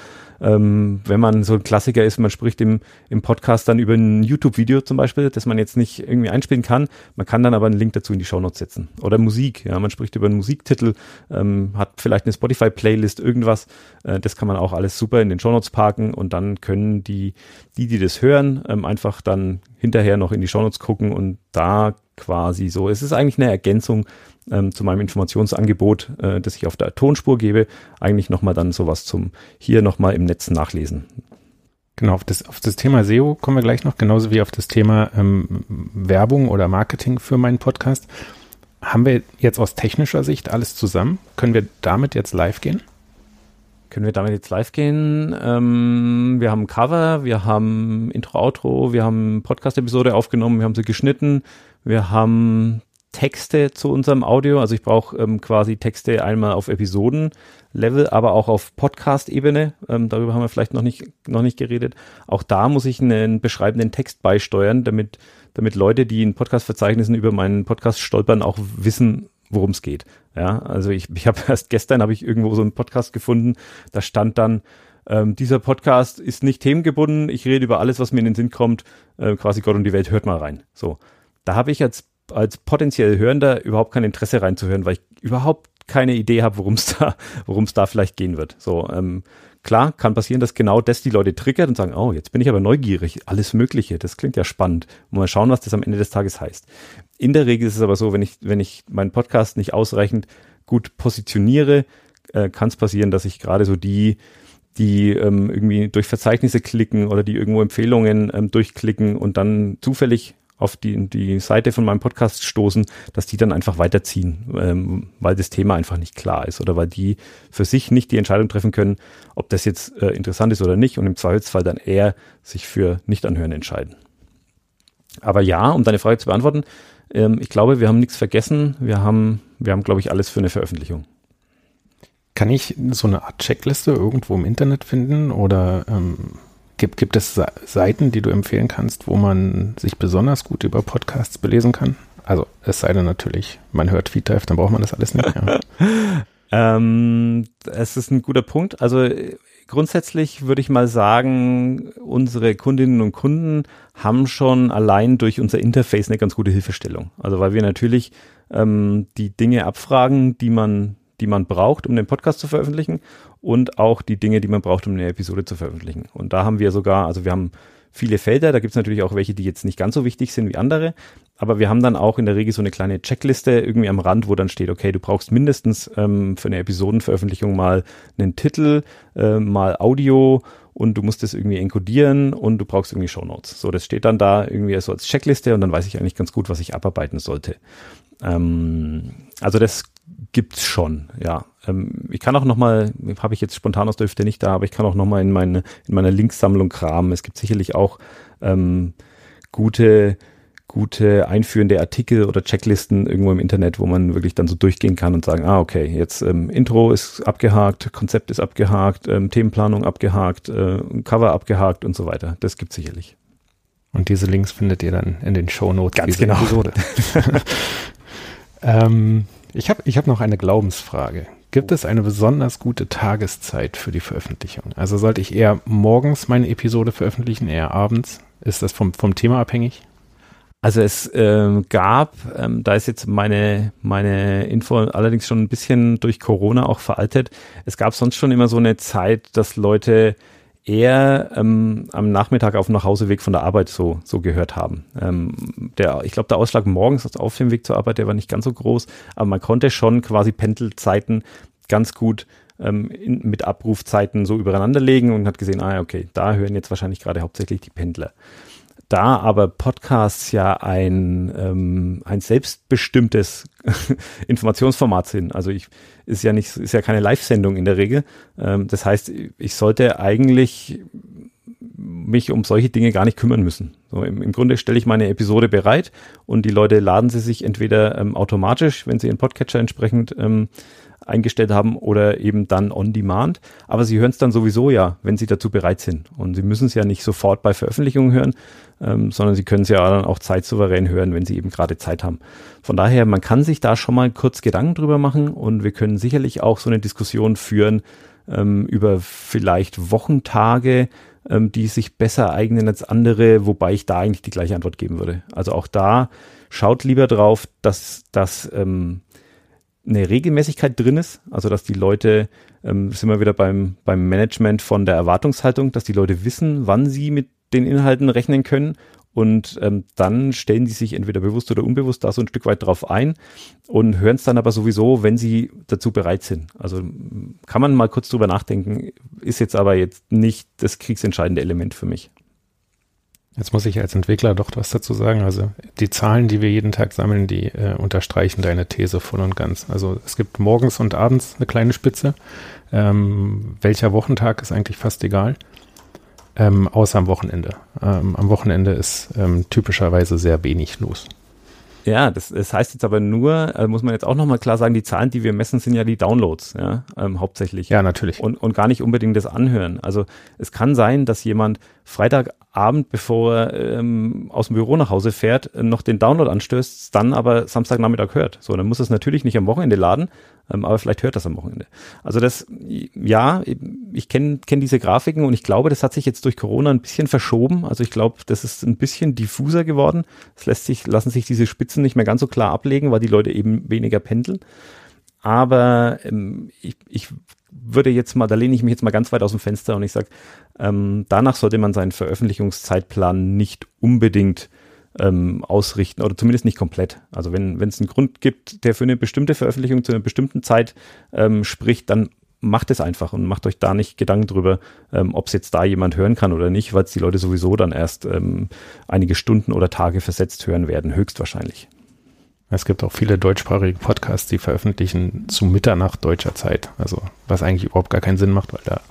ähm, wenn man so ein Klassiker ist, man spricht im, im Podcast dann über ein YouTube-Video zum Beispiel, das man jetzt nicht irgendwie einspielen kann. Man kann dann aber einen Link dazu in die Shownotes setzen. Oder Musik, ja, man spricht über einen Musiktitel, ähm, hat vielleicht eine Spotify-Playlist, irgendwas. Äh, das kann man auch alles super in den Shownotes parken und dann können die, die, die das hören, ähm, einfach dann hinterher noch in die Shownotes gucken und da quasi so. Es ist eigentlich eine Ergänzung ähm, zu meinem Informationsangebot, äh, das ich auf der Tonspur gebe, eigentlich nochmal dann sowas zum hier nochmal im Netz nachlesen. Genau, auf das, auf das Thema SEO kommen wir gleich noch, genauso wie auf das Thema ähm, Werbung oder Marketing für meinen Podcast. Haben wir jetzt aus technischer Sicht alles zusammen? Können wir damit jetzt live gehen? Können wir damit jetzt live gehen? Ähm, wir haben Cover, wir haben Intro, Outro, wir haben Podcast-Episode aufgenommen, wir haben sie geschnitten, wir haben Texte zu unserem Audio. Also ich brauche ähm, quasi Texte einmal auf Episoden-Level, aber auch auf Podcast-Ebene. Ähm, darüber haben wir vielleicht noch nicht, noch nicht geredet. Auch da muss ich einen beschreibenden Text beisteuern, damit, damit Leute, die in Podcast-Verzeichnissen über meinen Podcast stolpern, auch wissen, worum es geht. Ja, also ich, ich habe erst gestern habe ich irgendwo so einen Podcast gefunden, da stand dann, ähm, dieser Podcast ist nicht themengebunden, ich rede über alles, was mir in den Sinn kommt, äh, quasi Gott und die Welt, hört mal rein. So, da habe ich als als potenziell Hörender überhaupt kein Interesse reinzuhören, weil ich überhaupt keine Idee habe, worum es da, worum es da vielleicht gehen wird. So, ähm, klar, kann passieren, dass genau das die Leute triggert und sagen, oh, jetzt bin ich aber neugierig, alles Mögliche, das klingt ja spannend. Mal schauen, was das am Ende des Tages heißt. In der Regel ist es aber so, wenn ich, wenn ich meinen Podcast nicht ausreichend gut positioniere, äh, kann es passieren, dass ich gerade so die, die ähm, irgendwie durch Verzeichnisse klicken oder die irgendwo Empfehlungen ähm, durchklicken und dann zufällig auf die, die Seite von meinem Podcast stoßen, dass die dann einfach weiterziehen, ähm, weil das Thema einfach nicht klar ist oder weil die für sich nicht die Entscheidung treffen können, ob das jetzt äh, interessant ist oder nicht und im Zweifelsfall dann eher sich für Nicht-Anhören entscheiden. Aber ja, um deine Frage zu beantworten, ähm, ich glaube, wir haben nichts vergessen. Wir haben, wir haben, glaube ich, alles für eine Veröffentlichung. Kann ich so eine Art Checkliste irgendwo im Internet finden oder ähm, Gibt, gibt es Seiten, die du empfehlen kannst, wo man sich besonders gut über Podcasts belesen kann? Also es sei denn natürlich, man hört Feeddive, dann braucht man das alles nicht. Ja. ähm, es ist ein guter Punkt. Also grundsätzlich würde ich mal sagen, unsere Kundinnen und Kunden haben schon allein durch unser Interface eine ganz gute Hilfestellung. Also weil wir natürlich ähm, die Dinge abfragen, die man die man braucht, um den Podcast zu veröffentlichen und auch die Dinge, die man braucht, um eine Episode zu veröffentlichen. Und da haben wir sogar, also wir haben viele Felder, da gibt es natürlich auch welche, die jetzt nicht ganz so wichtig sind wie andere, aber wir haben dann auch in der Regel so eine kleine Checkliste irgendwie am Rand, wo dann steht, okay, du brauchst mindestens ähm, für eine Episodenveröffentlichung mal einen Titel, äh, mal Audio und du musst das irgendwie encodieren und du brauchst irgendwie Shownotes. So, das steht dann da irgendwie so als Checkliste und dann weiß ich eigentlich ganz gut, was ich abarbeiten sollte. Ähm, also das gibt's schon, ja. Ähm, ich kann auch noch mal, habe ich jetzt spontan aus der Hüfte nicht da, aber ich kann auch noch mal in meine in meiner Linksammlung kramen. Es gibt sicherlich auch ähm, gute gute einführende Artikel oder Checklisten irgendwo im Internet, wo man wirklich dann so durchgehen kann und sagen, ah, okay, jetzt ähm, Intro ist abgehakt, Konzept ist abgehakt, ähm, Themenplanung abgehakt, äh, Cover abgehakt und so weiter. Das gibt sicherlich. Und diese Links findet ihr dann in den Show Notes Ganz genau. Episode. ähm, ich habe ich hab noch eine Glaubensfrage. Gibt es eine besonders gute Tageszeit für die Veröffentlichung? Also sollte ich eher morgens meine Episode veröffentlichen, eher abends? Ist das vom, vom Thema abhängig? Also es ähm, gab, ähm, da ist jetzt meine, meine Info allerdings schon ein bisschen durch Corona auch veraltet, es gab sonst schon immer so eine Zeit, dass Leute eher ähm, am Nachmittag auf dem Nachhauseweg von der Arbeit so, so gehört haben. Ähm, der, ich glaube, der Ausschlag morgens auf dem Weg zur Arbeit, der war nicht ganz so groß, aber man konnte schon quasi Pendelzeiten ganz gut ähm, in, mit Abrufzeiten so übereinander legen und hat gesehen, ah, okay, da hören jetzt wahrscheinlich gerade hauptsächlich die Pendler. Da aber Podcasts ja ein, ähm, ein selbstbestimmtes Informationsformat sind, also ich ist ja nicht, ist ja keine Live-Sendung in der Regel. Ähm, das heißt, ich sollte eigentlich mich um solche Dinge gar nicht kümmern müssen. So, im, Im Grunde stelle ich meine Episode bereit und die Leute laden sie sich entweder ähm, automatisch, wenn sie ihren Podcatcher entsprechend ähm, eingestellt haben oder eben dann on demand. Aber sie hören es dann sowieso ja, wenn sie dazu bereit sind. Und sie müssen es ja nicht sofort bei Veröffentlichungen hören, ähm, sondern sie können es ja dann auch zeitsouverän hören, wenn sie eben gerade Zeit haben. Von daher, man kann sich da schon mal kurz Gedanken drüber machen und wir können sicherlich auch so eine Diskussion führen ähm, über vielleicht Wochentage, ähm, die sich besser eignen als andere, wobei ich da eigentlich die gleiche Antwort geben würde. Also auch da schaut lieber drauf, dass das ähm, eine Regelmäßigkeit drin ist, also dass die Leute, ähm, sind wir wieder beim, beim Management von der Erwartungshaltung, dass die Leute wissen, wann sie mit den Inhalten rechnen können und ähm, dann stellen die sich entweder bewusst oder unbewusst da so ein Stück weit drauf ein und hören es dann aber sowieso, wenn sie dazu bereit sind. Also kann man mal kurz drüber nachdenken, ist jetzt aber jetzt nicht das kriegsentscheidende Element für mich. Jetzt muss ich als Entwickler doch was dazu sagen. Also die Zahlen, die wir jeden Tag sammeln, die äh, unterstreichen deine These voll und ganz. Also es gibt morgens und abends eine kleine Spitze. Ähm, welcher Wochentag ist eigentlich fast egal. Ähm, außer am Wochenende. Ähm, am Wochenende ist ähm, typischerweise sehr wenig los. Ja, das, das heißt jetzt aber nur, äh, muss man jetzt auch nochmal klar sagen, die Zahlen, die wir messen, sind ja die Downloads, ja, ähm, hauptsächlich. Ja, natürlich. Und, und gar nicht unbedingt das Anhören. Also es kann sein, dass jemand Freitagabend, bevor er ähm, aus dem Büro nach Hause fährt, noch den Download anstößt, dann aber Samstagnachmittag hört. So, dann muss es natürlich nicht am Wochenende laden, ähm, aber vielleicht hört das am Wochenende. Also das, ja, ich kenne kenn diese Grafiken und ich glaube, das hat sich jetzt durch Corona ein bisschen verschoben. Also ich glaube, das ist ein bisschen diffuser geworden. Es lässt sich, lassen sich diese Spitzen nicht mehr ganz so klar ablegen, weil die Leute eben weniger pendeln. Aber ähm, ich, ich würde jetzt mal, da lehne ich mich jetzt mal ganz weit aus dem Fenster und ich sage, ähm, danach sollte man seinen Veröffentlichungszeitplan nicht unbedingt ähm, ausrichten oder zumindest nicht komplett. Also wenn es einen Grund gibt, der für eine bestimmte Veröffentlichung zu einer bestimmten Zeit ähm, spricht, dann macht es einfach und macht euch da nicht Gedanken drüber, ähm, ob es jetzt da jemand hören kann oder nicht, weil es die Leute sowieso dann erst ähm, einige Stunden oder Tage versetzt hören werden, höchstwahrscheinlich. Es gibt auch viele deutschsprachige Podcasts, die veröffentlichen zu Mitternacht deutscher Zeit. Also was eigentlich überhaupt gar keinen Sinn macht, weil da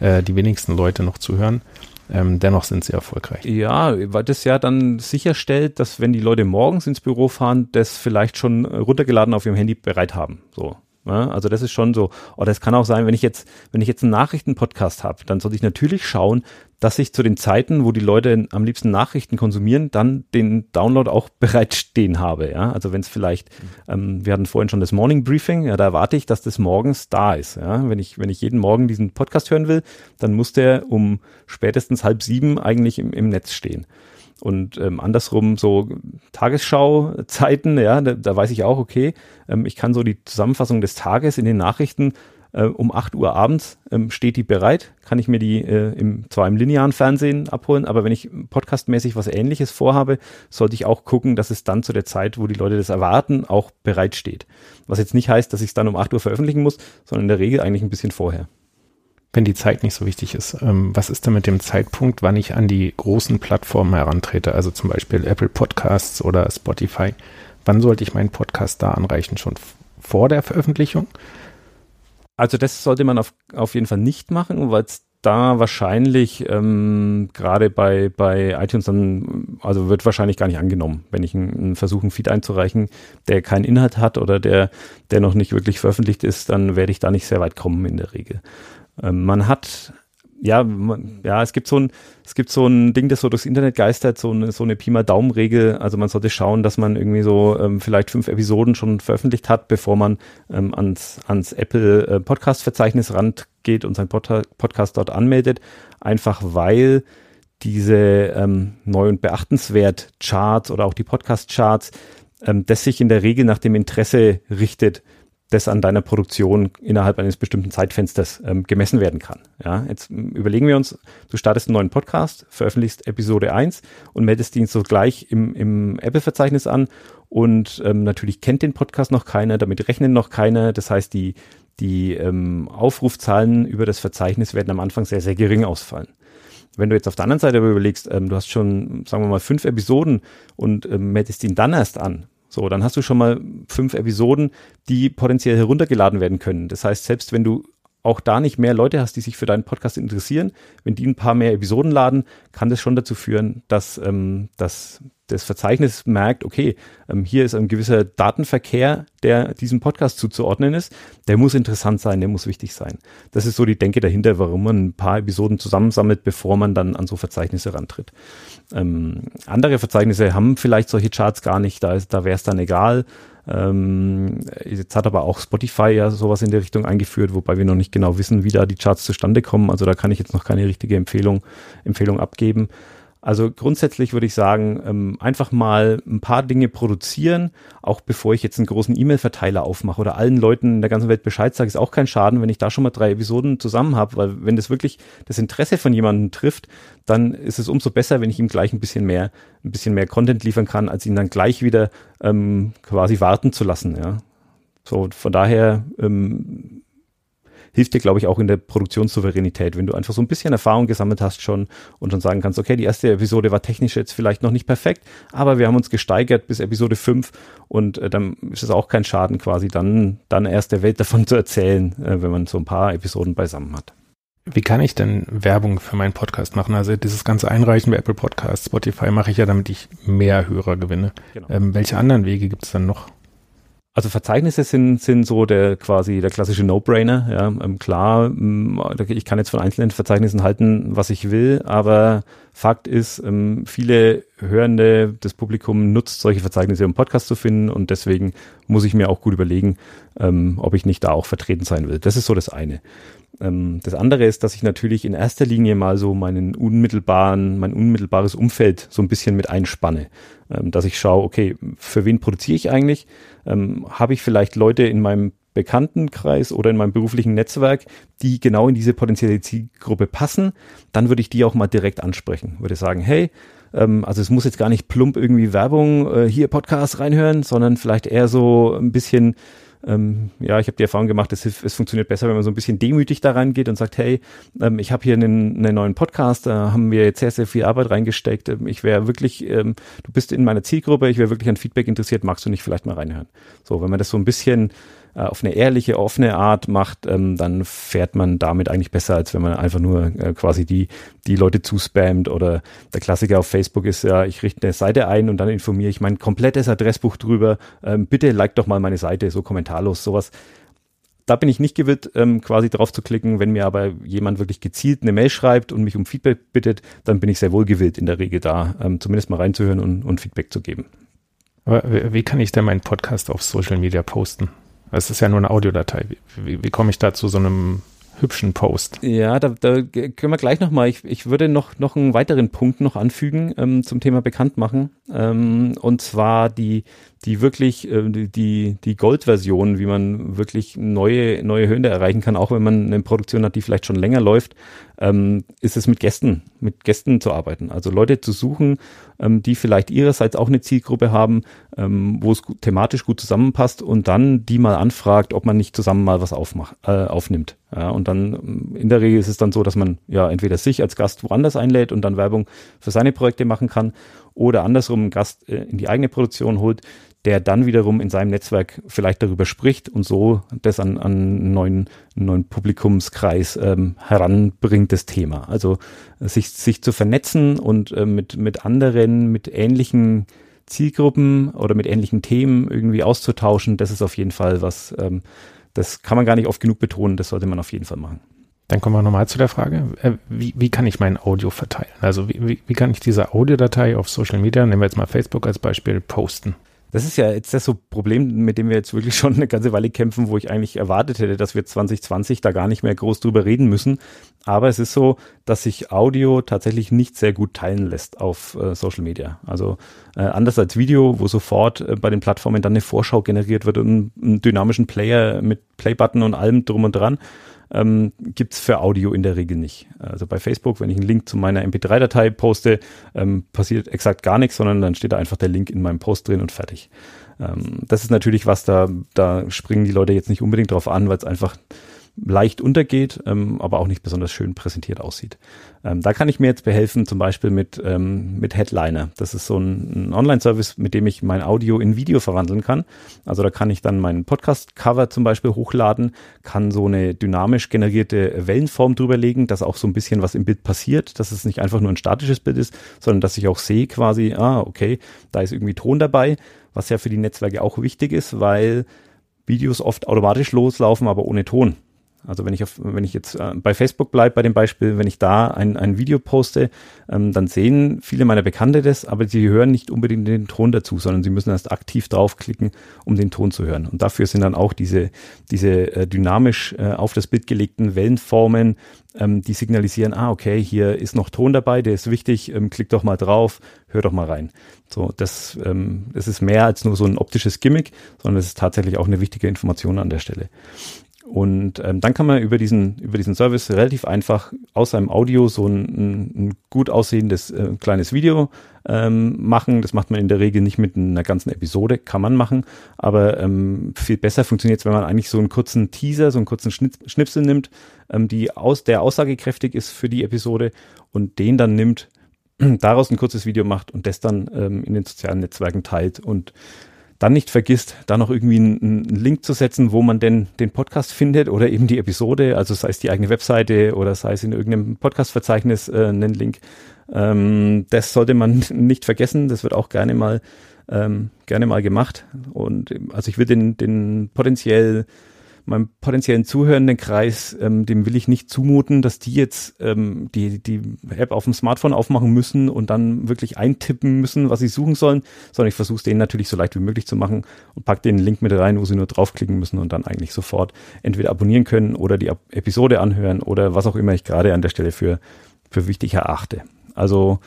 äh, die wenigsten Leute noch zuhören. Ähm, dennoch sind sie erfolgreich. Ja, weil das ja dann sicherstellt, dass wenn die Leute morgens ins Büro fahren, das vielleicht schon runtergeladen auf ihrem Handy bereit haben. So. Ja, also das ist schon so. Oder es kann auch sein, wenn ich jetzt, wenn ich jetzt einen Nachrichtenpodcast habe, dann sollte ich natürlich schauen, dass ich zu den Zeiten, wo die Leute am liebsten Nachrichten konsumieren, dann den Download auch bereitstehen habe. Ja, also wenn es vielleicht, ähm, wir hatten vorhin schon das Morning Briefing, ja, da erwarte ich, dass das morgens da ist. Ja, wenn ich, wenn ich jeden Morgen diesen Podcast hören will, dann muss der um spätestens halb sieben eigentlich im, im Netz stehen. Und ähm, andersrum so Tagesschau-Zeiten, ja, da, da weiß ich auch, okay, ähm, ich kann so die Zusammenfassung des Tages in den Nachrichten äh, um 8 Uhr abends ähm, steht die bereit, kann ich mir die äh, im, zwar im linearen Fernsehen abholen, aber wenn ich podcastmäßig was ähnliches vorhabe, sollte ich auch gucken, dass es dann zu der Zeit, wo die Leute das erwarten, auch bereit steht. Was jetzt nicht heißt, dass ich es dann um 8 Uhr veröffentlichen muss, sondern in der Regel eigentlich ein bisschen vorher wenn die Zeit nicht so wichtig ist. Ähm, was ist denn mit dem Zeitpunkt, wann ich an die großen Plattformen herantrete, also zum Beispiel Apple Podcasts oder Spotify? Wann sollte ich meinen Podcast da anreichen? Schon vor der Veröffentlichung? Also das sollte man auf, auf jeden Fall nicht machen, weil es da wahrscheinlich ähm, gerade bei, bei iTunes dann, also wird wahrscheinlich gar nicht angenommen, wenn ich einen, einen versuche, einen Feed einzureichen, der keinen Inhalt hat oder der, der noch nicht wirklich veröffentlicht ist, dann werde ich da nicht sehr weit kommen in der Regel. Ähm, man hat ja, man, ja, es gibt so ein, es gibt so ein Ding, das so durchs Internet geistert, so eine, so eine Pi mal Daumen-Regel. Also man sollte schauen, dass man irgendwie so ähm, vielleicht fünf Episoden schon veröffentlicht hat, bevor man ähm, ans, ans Apple äh, Podcast-Verzeichnis rangeht und sein Pod Podcast dort anmeldet. Einfach weil diese ähm, neu und beachtenswert Charts oder auch die Podcast-Charts, ähm, das sich in der Regel nach dem Interesse richtet das an deiner Produktion innerhalb eines bestimmten Zeitfensters ähm, gemessen werden kann. Ja, jetzt überlegen wir uns, du startest einen neuen Podcast, veröffentlichst Episode 1 und meldest ihn sogleich im, im Apple-Verzeichnis an und ähm, natürlich kennt den Podcast noch keiner, damit rechnen noch keiner. Das heißt, die, die ähm, Aufrufzahlen über das Verzeichnis werden am Anfang sehr, sehr gering ausfallen. Wenn du jetzt auf der anderen Seite aber überlegst, ähm, du hast schon, sagen wir mal, fünf Episoden und ähm, meldest ihn dann erst an, so, dann hast du schon mal fünf Episoden, die potenziell heruntergeladen werden können. Das heißt, selbst wenn du auch da nicht mehr Leute hast, die sich für deinen Podcast interessieren, wenn die ein paar mehr Episoden laden, kann das schon dazu führen, dass, ähm, dass das Verzeichnis merkt, okay, ähm, hier ist ein gewisser Datenverkehr, der diesem Podcast zuzuordnen ist. Der muss interessant sein, der muss wichtig sein. Das ist so die Denke dahinter, warum man ein paar Episoden zusammensammelt, bevor man dann an so Verzeichnisse rantritt. Ähm, andere Verzeichnisse haben vielleicht solche Charts gar nicht, da, da wäre es dann egal. Ähm, jetzt hat aber auch Spotify ja sowas in der Richtung eingeführt, wobei wir noch nicht genau wissen, wie da die Charts zustande kommen. Also da kann ich jetzt noch keine richtige Empfehlung, Empfehlung abgeben. Also grundsätzlich würde ich sagen, ähm, einfach mal ein paar Dinge produzieren, auch bevor ich jetzt einen großen E-Mail-Verteiler aufmache oder allen Leuten in der ganzen Welt Bescheid sage, ist auch kein Schaden, wenn ich da schon mal drei Episoden zusammen habe, weil wenn das wirklich das Interesse von jemandem trifft, dann ist es umso besser, wenn ich ihm gleich ein bisschen mehr, ein bisschen mehr Content liefern kann, als ihn dann gleich wieder ähm, quasi warten zu lassen. Ja. So, von daher ähm, hilft dir, glaube ich, auch in der Produktionssouveränität, wenn du einfach so ein bisschen Erfahrung gesammelt hast schon und dann sagen kannst, okay, die erste Episode war technisch jetzt vielleicht noch nicht perfekt, aber wir haben uns gesteigert bis Episode 5 und äh, dann ist es auch kein Schaden quasi, dann, dann erst der Welt davon zu erzählen, äh, wenn man so ein paar Episoden beisammen hat. Wie kann ich denn Werbung für meinen Podcast machen? Also dieses ganze Einreichen bei Apple Podcasts, Spotify mache ich ja, damit ich mehr Hörer gewinne. Genau. Ähm, welche anderen Wege gibt es dann noch? Also Verzeichnisse sind, sind so der quasi der klassische No-Brainer. Ja, ähm, klar, ähm, ich kann jetzt von einzelnen Verzeichnissen halten, was ich will, aber Fakt ist, ähm, viele Hörende, das Publikum nutzt solche Verzeichnisse, um Podcast zu finden und deswegen muss ich mir auch gut überlegen, ähm, ob ich nicht da auch vertreten sein will. Das ist so das eine. Ähm, das andere ist, dass ich natürlich in erster Linie mal so meinen unmittelbaren, mein unmittelbares Umfeld so ein bisschen mit einspanne. Ähm, dass ich schaue, okay, für wen produziere ich eigentlich? Ähm, Habe ich vielleicht Leute in meinem Bekanntenkreis oder in meinem beruflichen Netzwerk, die genau in diese potenzielle Zielgruppe passen, dann würde ich die auch mal direkt ansprechen. Würde sagen, hey, also es muss jetzt gar nicht plump irgendwie Werbung äh, hier Podcast reinhören, sondern vielleicht eher so ein bisschen ähm, ja, ich habe die Erfahrung gemacht, es, es funktioniert besser, wenn man so ein bisschen demütig da reingeht und sagt, hey, ähm, ich habe hier einen, einen neuen Podcast, da haben wir jetzt sehr, sehr viel Arbeit reingesteckt. Ähm, ich wäre wirklich, ähm, du bist in meiner Zielgruppe, ich wäre wirklich an Feedback interessiert, magst du nicht vielleicht mal reinhören? So, wenn man das so ein bisschen äh, auf eine ehrliche, offene Art macht, ähm, dann fährt man damit eigentlich besser, als wenn man einfach nur äh, quasi die, die Leute zuspammt oder der Klassiker auf Facebook ist ja, ich richte eine Seite ein und dann informiere ich mein komplettes Adressbuch drüber, ähm, bitte like doch mal meine Seite, so kommentarlos, sowas da bin ich nicht gewillt, ähm, quasi drauf zu klicken. Wenn mir aber jemand wirklich gezielt eine Mail schreibt und mich um Feedback bittet, dann bin ich sehr wohl gewillt, in der Regel da ähm, zumindest mal reinzuhören und, und Feedback zu geben. Aber wie kann ich denn meinen Podcast auf Social Media posten? Es ist ja nur eine Audiodatei. Wie, wie komme ich da zu so einem hübschen Post? Ja, da, da können wir gleich nochmal. Ich, ich würde noch, noch einen weiteren Punkt noch anfügen ähm, zum Thema Bekanntmachen. Ähm, und zwar die, die wirklich, äh, die, die Gold-Version, wie man wirklich neue, neue Höhen erreichen kann, auch wenn man eine Produktion hat, die vielleicht schon länger läuft, ähm, ist es mit Gästen, mit Gästen zu arbeiten. Also Leute zu suchen, ähm, die vielleicht ihrerseits auch eine Zielgruppe haben, ähm, wo es gut, thematisch gut zusammenpasst und dann die mal anfragt, ob man nicht zusammen mal was aufmacht, äh, aufnimmt. Ja, und dann ähm, in der Regel ist es dann so, dass man ja entweder sich als Gast woanders einlädt und dann Werbung für seine Projekte machen kann oder andersrum einen Gast äh, in die eigene Produktion holt, der dann wiederum in seinem Netzwerk vielleicht darüber spricht und so das an, an einen neuen, neuen Publikumskreis ähm, heranbringt, das Thema. Also sich, sich zu vernetzen und äh, mit, mit anderen, mit ähnlichen Zielgruppen oder mit ähnlichen Themen irgendwie auszutauschen, das ist auf jeden Fall was, ähm, das kann man gar nicht oft genug betonen, das sollte man auf jeden Fall machen. Dann kommen wir nochmal zu der Frage, äh, wie, wie kann ich mein Audio verteilen? Also wie, wie, wie kann ich diese Audiodatei auf Social Media, nehmen wir jetzt mal Facebook als Beispiel, posten? Das ist ja jetzt das so Problem, mit dem wir jetzt wirklich schon eine ganze Weile kämpfen, wo ich eigentlich erwartet hätte, dass wir 2020 da gar nicht mehr groß drüber reden müssen. Aber es ist so, dass sich Audio tatsächlich nicht sehr gut teilen lässt auf äh, Social Media. Also äh, anders als Video, wo sofort äh, bei den Plattformen dann eine Vorschau generiert wird und einen dynamischen Player mit Playbutton und allem drum und dran ähm, gibt es für Audio in der Regel nicht. Also bei Facebook, wenn ich einen Link zu meiner MP3-Datei poste, ähm, passiert exakt gar nichts, sondern dann steht da einfach der Link in meinem Post drin und fertig. Ähm, das ist natürlich was, da, da springen die Leute jetzt nicht unbedingt drauf an, weil es einfach leicht untergeht, ähm, aber auch nicht besonders schön präsentiert aussieht. Ähm, da kann ich mir jetzt behelfen, zum Beispiel mit, ähm, mit Headliner. Das ist so ein, ein Online-Service, mit dem ich mein Audio in Video verwandeln kann. Also da kann ich dann meinen Podcast-Cover zum Beispiel hochladen, kann so eine dynamisch generierte Wellenform drüberlegen, dass auch so ein bisschen was im Bild passiert, dass es nicht einfach nur ein statisches Bild ist, sondern dass ich auch sehe quasi, ah, okay, da ist irgendwie Ton dabei, was ja für die Netzwerke auch wichtig ist, weil Videos oft automatisch loslaufen, aber ohne Ton. Also wenn ich auf, wenn ich jetzt äh, bei Facebook bleibe bei dem Beispiel, wenn ich da ein, ein Video poste, ähm, dann sehen viele meiner Bekannte das, aber sie hören nicht unbedingt den Ton dazu, sondern sie müssen erst aktiv draufklicken, um den Ton zu hören. Und dafür sind dann auch diese, diese äh, dynamisch äh, auf das Bild gelegten Wellenformen, ähm, die signalisieren, ah, okay, hier ist noch Ton dabei, der ist wichtig, ähm, klick doch mal drauf, hör doch mal rein. So, das, ähm, das ist mehr als nur so ein optisches Gimmick, sondern es ist tatsächlich auch eine wichtige Information an der Stelle. Und ähm, dann kann man über diesen, über diesen Service relativ einfach aus seinem Audio so ein, ein gut aussehendes äh, kleines Video ähm, machen. Das macht man in der Regel nicht mit einer ganzen Episode, kann man machen. Aber ähm, viel besser funktioniert es, wenn man eigentlich so einen kurzen Teaser, so einen kurzen Schnipsel nimmt, ähm, die aus, der aussagekräftig ist für die Episode und den dann nimmt, daraus ein kurzes Video macht und das dann ähm, in den sozialen Netzwerken teilt und dann nicht vergisst, da noch irgendwie einen, Link zu setzen, wo man denn den Podcast findet oder eben die Episode, also sei es die eigene Webseite oder sei es in irgendeinem Podcast-Verzeichnis äh, einen Link. Ähm, das sollte man nicht vergessen. Das wird auch gerne mal ähm, gerne mal gemacht. Und also ich würde den, den potenziell meinem potenziellen zuhörenden Kreis, ähm, dem will ich nicht zumuten, dass die jetzt ähm, die, die App auf dem Smartphone aufmachen müssen und dann wirklich eintippen müssen, was sie suchen sollen, sondern ich versuche es denen natürlich so leicht wie möglich zu machen und pack den Link mit rein, wo sie nur draufklicken müssen und dann eigentlich sofort entweder abonnieren können oder die Episode anhören oder was auch immer ich gerade an der Stelle für, für wichtig erachte. Also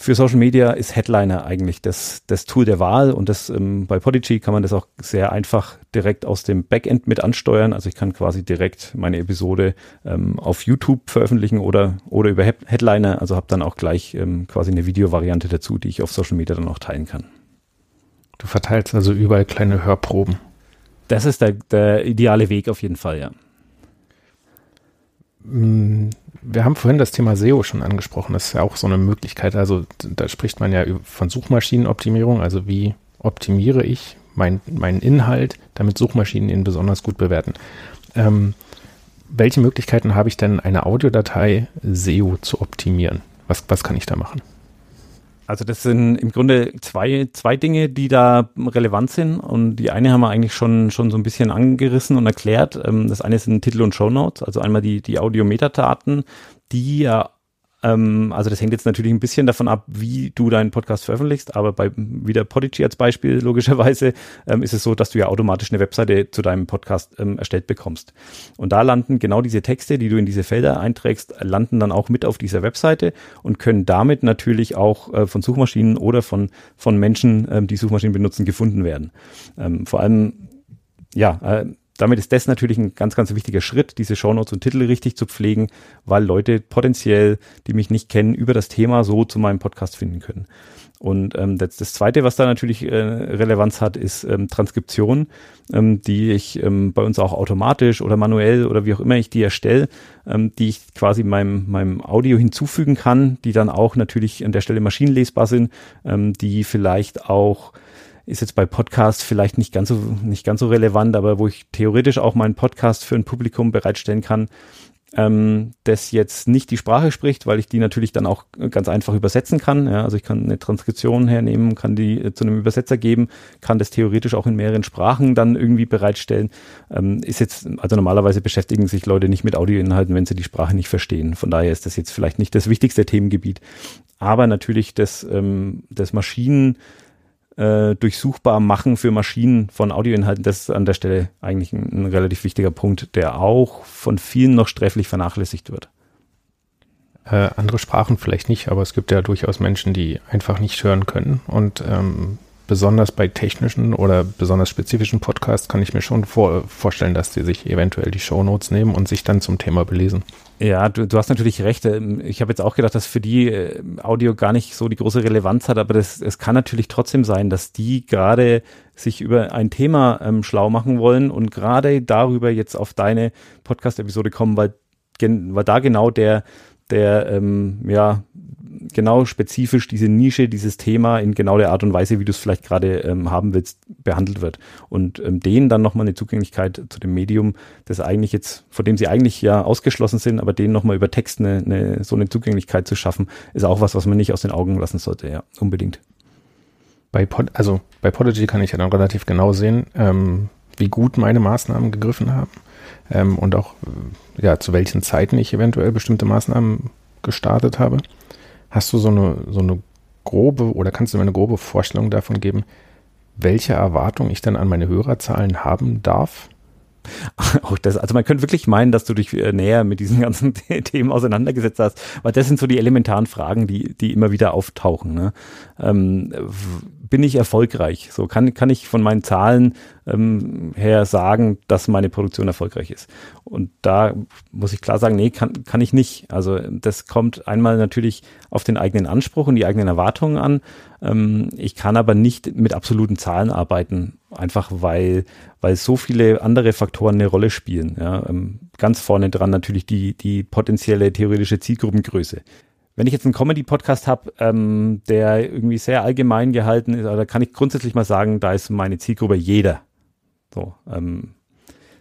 für Social Media ist Headliner eigentlich das, das Tool der Wahl und das ähm, bei Podigy kann man das auch sehr einfach direkt aus dem Backend mit ansteuern. Also ich kann quasi direkt meine Episode ähm, auf YouTube veröffentlichen oder, oder über Headliner. Also habe dann auch gleich ähm, quasi eine Videovariante dazu, die ich auf Social Media dann auch teilen kann. Du verteilst also überall kleine Hörproben. Das ist der, der ideale Weg auf jeden Fall, ja. Mm, wir haben vorhin das Thema SEO schon angesprochen. Das ist ja auch so eine Möglichkeit. Also da spricht man ja von Suchmaschinenoptimierung. Also wie optimiere ich mein, meinen Inhalt, damit Suchmaschinen ihn besonders gut bewerten. Ähm, welche Möglichkeiten habe ich denn, eine Audiodatei SEO zu optimieren? Was, was kann ich da machen? Also das sind im Grunde zwei, zwei Dinge, die da relevant sind. Und die eine haben wir eigentlich schon, schon so ein bisschen angerissen und erklärt. Ähm, das eine sind Titel und Show Notes, also einmal die, die Audiometadaten, die ja ähm, also das hängt jetzt natürlich ein bisschen davon ab, wie du deinen Podcast veröffentlichst, aber bei wieder Podigy als Beispiel logischerweise ähm, ist es so, dass du ja automatisch eine Webseite zu deinem Podcast ähm, erstellt bekommst. Und da landen genau diese Texte, die du in diese Felder einträgst, landen dann auch mit auf dieser Webseite und können damit natürlich auch äh, von Suchmaschinen oder von, von Menschen, ähm, die Suchmaschinen benutzen, gefunden werden. Ähm, vor allem ja, äh, damit ist das natürlich ein ganz, ganz wichtiger Schritt, diese Shownotes und Titel richtig zu pflegen, weil Leute potenziell, die mich nicht kennen, über das Thema so zu meinem Podcast finden können. Und ähm, das, das Zweite, was da natürlich äh, Relevanz hat, ist ähm, Transkription, ähm, die ich ähm, bei uns auch automatisch oder manuell oder wie auch immer ich die erstelle, ähm, die ich quasi meinem, meinem Audio hinzufügen kann, die dann auch natürlich an der Stelle maschinenlesbar sind, ähm, die vielleicht auch ist jetzt bei Podcasts vielleicht nicht ganz so, nicht ganz so relevant, aber wo ich theoretisch auch meinen Podcast für ein Publikum bereitstellen kann, ähm, das jetzt nicht die Sprache spricht, weil ich die natürlich dann auch ganz einfach übersetzen kann. Ja, also ich kann eine Transkription hernehmen, kann die äh, zu einem Übersetzer geben, kann das theoretisch auch in mehreren Sprachen dann irgendwie bereitstellen. Ähm, ist jetzt, also normalerweise beschäftigen sich Leute nicht mit Audioinhalten, wenn sie die Sprache nicht verstehen. Von daher ist das jetzt vielleicht nicht das wichtigste Themengebiet. Aber natürlich das, ähm, das Maschinen äh, durchsuchbar machen für Maschinen von Audioinhalten, das ist an der Stelle eigentlich ein, ein relativ wichtiger Punkt, der auch von vielen noch sträflich vernachlässigt wird. Äh, andere Sprachen vielleicht nicht, aber es gibt ja durchaus Menschen, die einfach nicht hören können und ähm, besonders bei technischen oder besonders spezifischen Podcasts kann ich mir schon vor, vorstellen, dass die sich eventuell die Shownotes nehmen und sich dann zum Thema belesen. Ja, du, du hast natürlich recht. Ähm, ich habe jetzt auch gedacht, dass für die äh, Audio gar nicht so die große Relevanz hat, aber das, es kann natürlich trotzdem sein, dass die gerade sich über ein Thema ähm, schlau machen wollen und gerade darüber jetzt auf deine Podcast-Episode kommen, weil, weil da genau der, der ähm, ja genau spezifisch diese Nische, dieses Thema in genau der Art und Weise, wie du es vielleicht gerade ähm, haben willst, behandelt wird. Und ähm, denen dann nochmal eine Zugänglichkeit zu dem Medium, das eigentlich jetzt, vor dem sie eigentlich ja ausgeschlossen sind, aber denen nochmal über Text eine, eine, so eine Zugänglichkeit zu schaffen, ist auch was, was man nicht aus den Augen lassen sollte, ja, unbedingt. Bei Pod, also bei Podigy kann ich ja dann relativ genau sehen, ähm, wie gut meine Maßnahmen gegriffen haben ähm, und auch ja, zu welchen Zeiten ich eventuell bestimmte Maßnahmen gestartet habe. Hast du so eine, so eine grobe oder kannst du mir eine grobe Vorstellung davon geben, welche Erwartung ich dann an meine Hörerzahlen haben darf? Auch das, also man könnte wirklich meinen, dass du dich äh, näher mit diesen ganzen Themen auseinandergesetzt hast, weil das sind so die elementaren Fragen, die, die immer wieder auftauchen. Ne? Ähm, bin ich erfolgreich? So kann, kann ich von meinen Zahlen ähm, her sagen, dass meine Produktion erfolgreich ist. Und da muss ich klar sagen, nee, kann, kann ich nicht. Also das kommt einmal natürlich auf den eigenen Anspruch und die eigenen Erwartungen an. Ähm, ich kann aber nicht mit absoluten Zahlen arbeiten, einfach weil, weil so viele andere Faktoren eine Rolle spielen. Ja, ähm, ganz vorne dran natürlich die, die potenzielle theoretische Zielgruppengröße wenn ich jetzt einen Comedy-Podcast habe, ähm, der irgendwie sehr allgemein gehalten ist, da kann ich grundsätzlich mal sagen, da ist meine Zielgruppe jeder. So, ähm,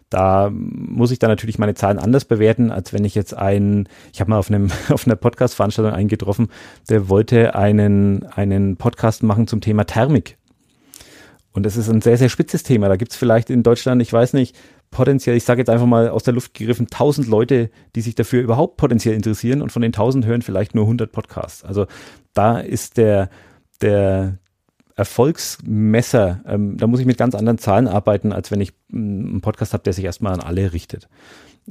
da muss ich dann natürlich meine Zahlen anders bewerten, als wenn ich jetzt einen, ich habe mal auf einem auf einer Podcast-Veranstaltung eingetroffen, der wollte einen einen Podcast machen zum Thema Thermik. Und das ist ein sehr, sehr spitzes Thema. Da gibt es vielleicht in Deutschland, ich weiß nicht, potenziell, ich sage jetzt einfach mal aus der Luft gegriffen, 1000 Leute, die sich dafür überhaupt potenziell interessieren und von den 1000 hören vielleicht nur 100 Podcasts. Also da ist der, der Erfolgsmesser, ähm, da muss ich mit ganz anderen Zahlen arbeiten, als wenn ich mm, einen Podcast habe, der sich erstmal an alle richtet.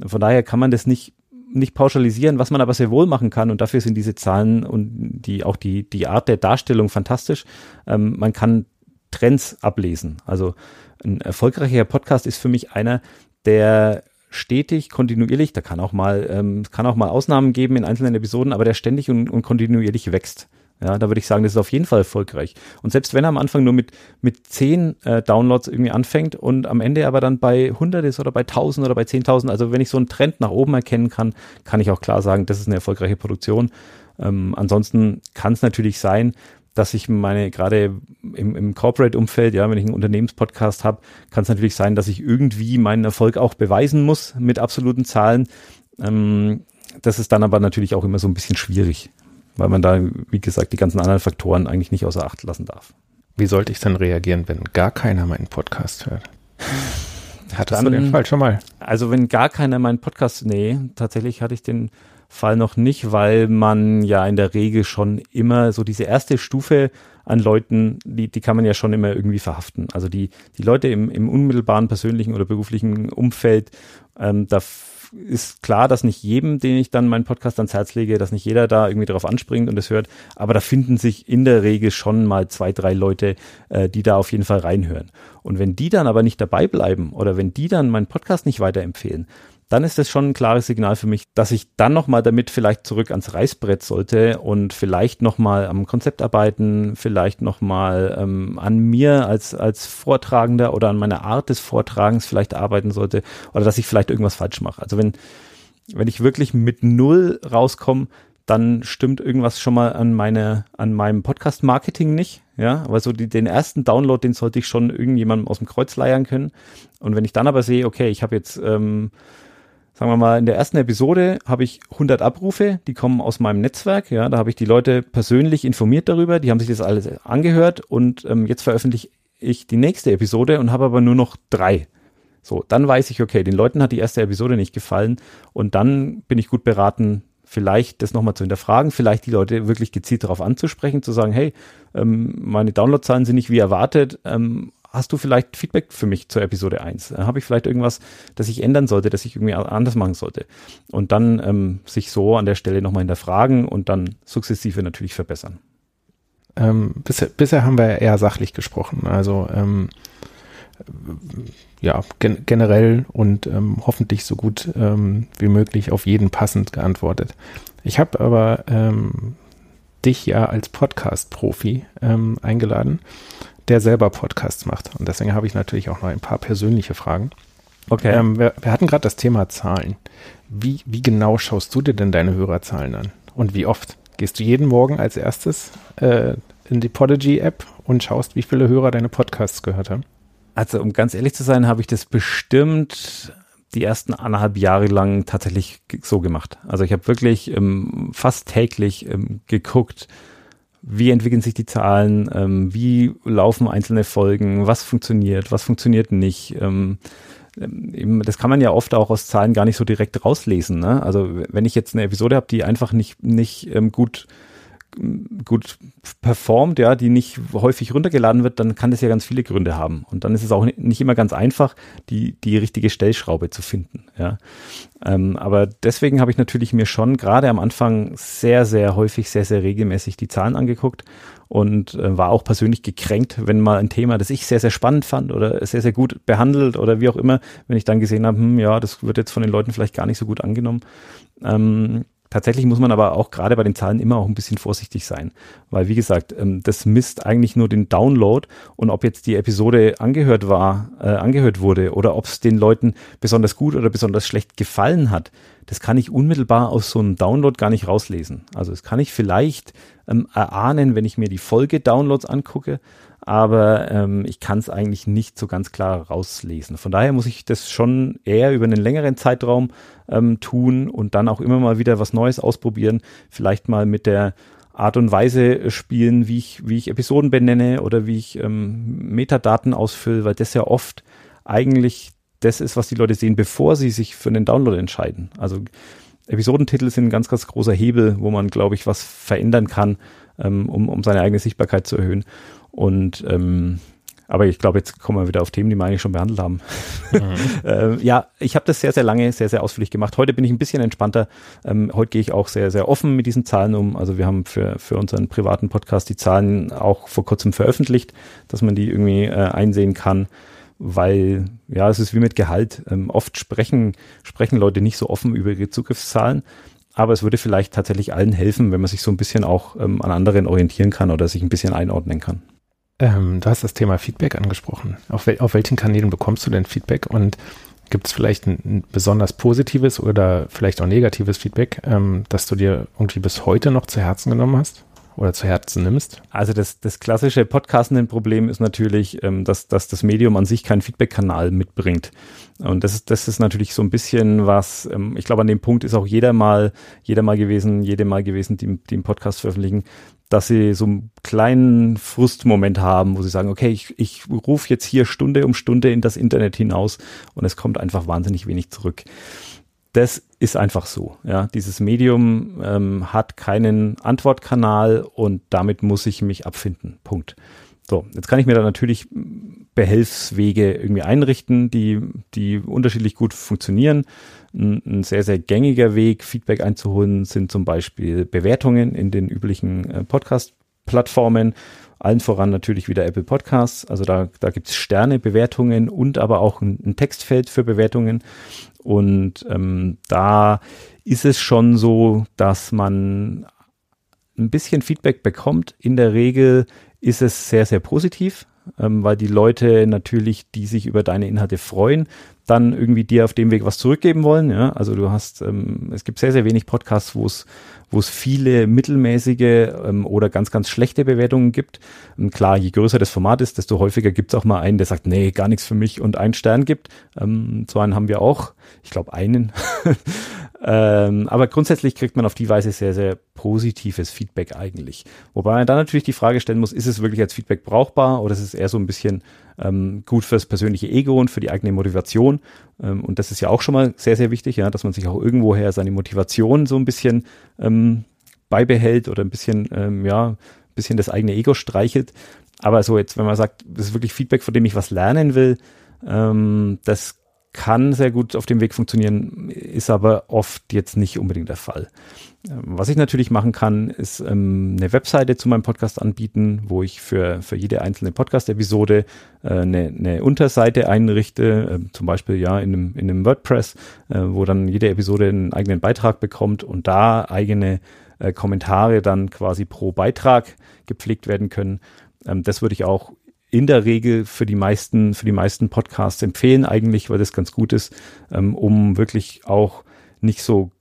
Von daher kann man das nicht nicht pauschalisieren, was man aber sehr wohl machen kann und dafür sind diese Zahlen und die auch die die Art der Darstellung fantastisch. Ähm, man kann Trends ablesen. Also ein erfolgreicher Podcast ist für mich einer, der stetig, kontinuierlich, da kann auch mal, ähm, kann auch mal Ausnahmen geben in einzelnen Episoden, aber der ständig und, und kontinuierlich wächst. Ja, da würde ich sagen, das ist auf jeden Fall erfolgreich. Und selbst wenn er am Anfang nur mit, mit zehn äh, Downloads irgendwie anfängt und am Ende aber dann bei 100 ist oder bei 1000 oder bei 10.000, also wenn ich so einen Trend nach oben erkennen kann, kann ich auch klar sagen, das ist eine erfolgreiche Produktion. Ähm, ansonsten kann es natürlich sein, dass ich meine, gerade im, im Corporate-Umfeld, ja, wenn ich einen Unternehmenspodcast habe, kann es natürlich sein, dass ich irgendwie meinen Erfolg auch beweisen muss mit absoluten Zahlen. Ähm, das ist dann aber natürlich auch immer so ein bisschen schwierig, weil man da, wie gesagt, die ganzen anderen Faktoren eigentlich nicht außer Acht lassen darf. Wie sollte ich dann reagieren, wenn gar keiner meinen Podcast hört? Hattest dann, du den Fall schon mal? Also wenn gar keiner meinen Podcast, nee, tatsächlich hatte ich den Fall noch nicht, weil man ja in der Regel schon immer so diese erste Stufe an Leuten, die, die kann man ja schon immer irgendwie verhaften. Also die, die Leute im, im unmittelbaren persönlichen oder beruflichen Umfeld, ähm, da ist klar, dass nicht jedem, den ich dann meinen Podcast ans Herz lege, dass nicht jeder da irgendwie darauf anspringt und es hört, aber da finden sich in der Regel schon mal zwei, drei Leute, äh, die da auf jeden Fall reinhören. Und wenn die dann aber nicht dabei bleiben oder wenn die dann meinen Podcast nicht weiterempfehlen, dann ist das schon ein klares Signal für mich, dass ich dann nochmal damit vielleicht zurück ans Reißbrett sollte und vielleicht nochmal am Konzept arbeiten, vielleicht nochmal ähm, an mir als, als Vortragender oder an meiner Art des Vortragens vielleicht arbeiten sollte oder dass ich vielleicht irgendwas falsch mache. Also wenn, wenn ich wirklich mit Null rauskomme, dann stimmt irgendwas schon mal an meine, an meinem Podcast-Marketing nicht. Ja, aber so die, den ersten Download, den sollte ich schon irgendjemandem aus dem Kreuz leiern können. Und wenn ich dann aber sehe, okay, ich habe jetzt ähm, sagen wir mal, in der ersten Episode habe ich 100 Abrufe, die kommen aus meinem Netzwerk. Ja, da habe ich die Leute persönlich informiert darüber, die haben sich das alles angehört und ähm, jetzt veröffentliche ich die nächste Episode und habe aber nur noch drei. So, dann weiß ich, okay, den Leuten hat die erste Episode nicht gefallen und dann bin ich gut beraten, vielleicht das nochmal zu hinterfragen, vielleicht die Leute wirklich gezielt darauf anzusprechen, zu sagen, hey, ähm, meine Downloadzahlen sind nicht wie erwartet, ähm, hast du vielleicht Feedback für mich zur Episode 1? Äh, Habe ich vielleicht irgendwas, das ich ändern sollte, das ich irgendwie anders machen sollte? Und dann ähm, sich so an der Stelle nochmal hinterfragen und dann sukzessive natürlich verbessern. ähm, bisher, bisher haben wir eher sachlich gesprochen. Also ähm, ja, gen generell und ähm, hoffentlich so gut ähm, wie möglich auf jeden passend geantwortet. Ich habe aber ähm, dich ja als Podcast-Profi ähm, eingeladen, der selber Podcasts macht. Und deswegen habe ich natürlich auch noch ein paar persönliche Fragen. Okay. Ähm, wir, wir, hatten gerade das Thema Zahlen. Wie, wie genau schaust du dir denn deine Hörerzahlen an? Und wie oft? Gehst du jeden Morgen als erstes äh, in die Podigy-App und schaust, wie viele Hörer deine Podcasts gehört haben? Also, um ganz ehrlich zu sein, habe ich das bestimmt die ersten anderthalb Jahre lang tatsächlich so gemacht. Also ich habe wirklich ähm, fast täglich ähm, geguckt, wie entwickeln sich die Zahlen, ähm, wie laufen einzelne Folgen, was funktioniert, was funktioniert nicht. Ähm, ähm das kann man ja oft auch aus Zahlen gar nicht so direkt rauslesen. Ne? Also wenn ich jetzt eine Episode habe, die einfach nicht, nicht ähm, gut gut performt, ja, die nicht häufig runtergeladen wird, dann kann das ja ganz viele Gründe haben. Und dann ist es auch nicht immer ganz einfach, die, die richtige Stellschraube zu finden, ja. Ähm, aber deswegen habe ich natürlich mir schon gerade am Anfang sehr, sehr häufig, sehr, sehr regelmäßig die Zahlen angeguckt und äh, war auch persönlich gekränkt, wenn mal ein Thema, das ich sehr, sehr spannend fand oder sehr, sehr gut behandelt oder wie auch immer, wenn ich dann gesehen habe, hm, ja, das wird jetzt von den Leuten vielleicht gar nicht so gut angenommen. Ähm, Tatsächlich muss man aber auch gerade bei den Zahlen immer auch ein bisschen vorsichtig sein, weil wie gesagt, ähm, das misst eigentlich nur den Download und ob jetzt die Episode angehört war, äh, angehört wurde oder ob es den Leuten besonders gut oder besonders schlecht gefallen hat, das kann ich unmittelbar aus so einem Download gar nicht rauslesen. Also das kann ich vielleicht ähm, erahnen, wenn ich mir die Folge-Downloads angucke, aber ähm, ich kann es eigentlich nicht so ganz klar rauslesen. Von daher muss ich das schon eher über einen längeren Zeitraum ähm, tun und dann auch immer mal wieder was Neues ausprobieren, vielleicht mal mit der Art und Weise spielen, wie ich, wie ich Episoden benenne oder wie ich ähm, Metadaten ausfülle, weil das ja oft eigentlich das ist, was die Leute sehen, bevor sie sich für einen Download entscheiden. Also Episodentitel sind ein ganz, ganz großer Hebel, wo man, glaube ich, was verändern kann, ähm, um, um seine eigene Sichtbarkeit zu erhöhen. Und ähm, aber ich glaube, jetzt kommen wir wieder auf Themen, die wir eigentlich schon behandelt haben. Mhm. äh, ja, ich habe das sehr, sehr lange, sehr, sehr ausführlich gemacht. Heute bin ich ein bisschen entspannter. Ähm, heute gehe ich auch sehr, sehr offen mit diesen Zahlen um. Also wir haben für, für unseren privaten Podcast die Zahlen auch vor kurzem veröffentlicht, dass man die irgendwie äh, einsehen kann. Weil, ja, es ist wie mit Gehalt. Ähm, oft sprechen, sprechen Leute nicht so offen über ihre Zugriffszahlen aber es würde vielleicht tatsächlich allen helfen, wenn man sich so ein bisschen auch ähm, an anderen orientieren kann oder sich ein bisschen einordnen kann. Ähm, du hast das Thema Feedback angesprochen. Auf, wel auf welchen Kanälen bekommst du denn Feedback und gibt es vielleicht ein, ein, besonders positives oder vielleicht auch negatives Feedback, ähm, das du dir irgendwie bis heute noch zu Herzen genommen hast? oder zu Herzen nimmst? Also das, das klassische Podcastenden-Problem ist natürlich, ähm, dass, dass das Medium an sich keinen Feedback-Kanal mitbringt. Und das ist, das ist natürlich so ein bisschen was, ähm, ich glaube, an dem Punkt ist auch jeder mal, jeder mal gewesen, jede mal gewesen, die, die im Podcast veröffentlichen, dass sie so einen kleinen Frustmoment haben, wo sie sagen, okay, ich, ich rufe jetzt hier Stunde um Stunde in das Internet hinaus und es kommt einfach wahnsinnig wenig zurück. Das ist einfach so. Ja, dieses Medium ähm, hat keinen Antwortkanal und damit muss ich mich abfinden. Punkt. So, jetzt kann ich mir da natürlich Behelfswege irgendwie einrichten, die, die unterschiedlich gut funktionieren. Ein, ein sehr, sehr gängiger Weg, Feedback einzuholen, sind zum Beispiel Bewertungen in den üblichen äh, Podcast-Plattformen. Allen voran natürlich wieder Apple Podcasts. Also da, da gibt es Sterne, Bewertungen und aber auch ein, ein Textfeld für Bewertungen. Und ähm, da ist es schon so, dass man ein bisschen Feedback bekommt. In der Regel ist es sehr, sehr positiv ähm, weil die Leute natürlich, die sich über deine Inhalte freuen, dann irgendwie dir auf dem Weg was zurückgeben wollen. Ja? Also du hast, ähm, es gibt sehr, sehr wenig Podcasts, wo es wo es viele mittelmäßige ähm, oder ganz, ganz schlechte Bewertungen gibt. Und klar, je größer das Format ist, desto häufiger gibt es auch mal einen, der sagt, nee, gar nichts für mich und einen Stern gibt. Ähm, so einen haben wir auch. Ich glaube einen. Ähm, aber grundsätzlich kriegt man auf die Weise sehr, sehr positives Feedback eigentlich. Wobei man dann natürlich die Frage stellen muss, ist es wirklich als Feedback brauchbar oder ist es eher so ein bisschen ähm, gut fürs persönliche Ego und für die eigene Motivation? Ähm, und das ist ja auch schon mal sehr, sehr wichtig, ja, dass man sich auch irgendwoher seine Motivation so ein bisschen ähm, beibehält oder ein bisschen, ähm, ja, ein bisschen das eigene Ego streichelt. Aber so jetzt, wenn man sagt, das ist wirklich Feedback, von dem ich was lernen will, ähm, das kann sehr gut auf dem Weg funktionieren, ist aber oft jetzt nicht unbedingt der Fall. Was ich natürlich machen kann, ist ähm, eine Webseite zu meinem Podcast anbieten, wo ich für, für jede einzelne Podcast-Episode äh, eine, eine Unterseite einrichte, äh, zum Beispiel ja in einem, in einem WordPress, äh, wo dann jede Episode einen eigenen Beitrag bekommt und da eigene äh, Kommentare dann quasi pro Beitrag gepflegt werden können. Ähm, das würde ich auch in der Regel für die meisten, für die meisten Podcasts empfehlen eigentlich, weil das ganz gut ist, ähm, um wirklich auch nicht so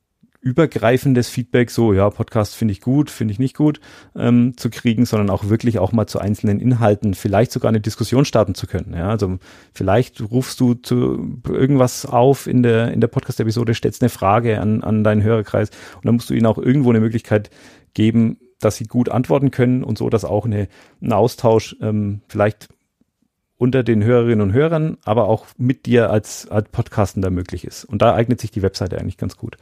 übergreifendes Feedback, so ja, Podcast finde ich gut, finde ich nicht gut, ähm, zu kriegen, sondern auch wirklich auch mal zu einzelnen Inhalten vielleicht sogar eine Diskussion starten zu können. Ja, also vielleicht rufst du zu irgendwas auf in der in der Podcast-Episode, stellst eine Frage an an deinen Hörerkreis und dann musst du ihnen auch irgendwo eine Möglichkeit geben, dass sie gut antworten können und so, dass auch eine, ein Austausch ähm, vielleicht unter den Hörerinnen und Hörern, aber auch mit dir als, als Podcastender möglich ist. Und da eignet sich die Webseite eigentlich ganz gut.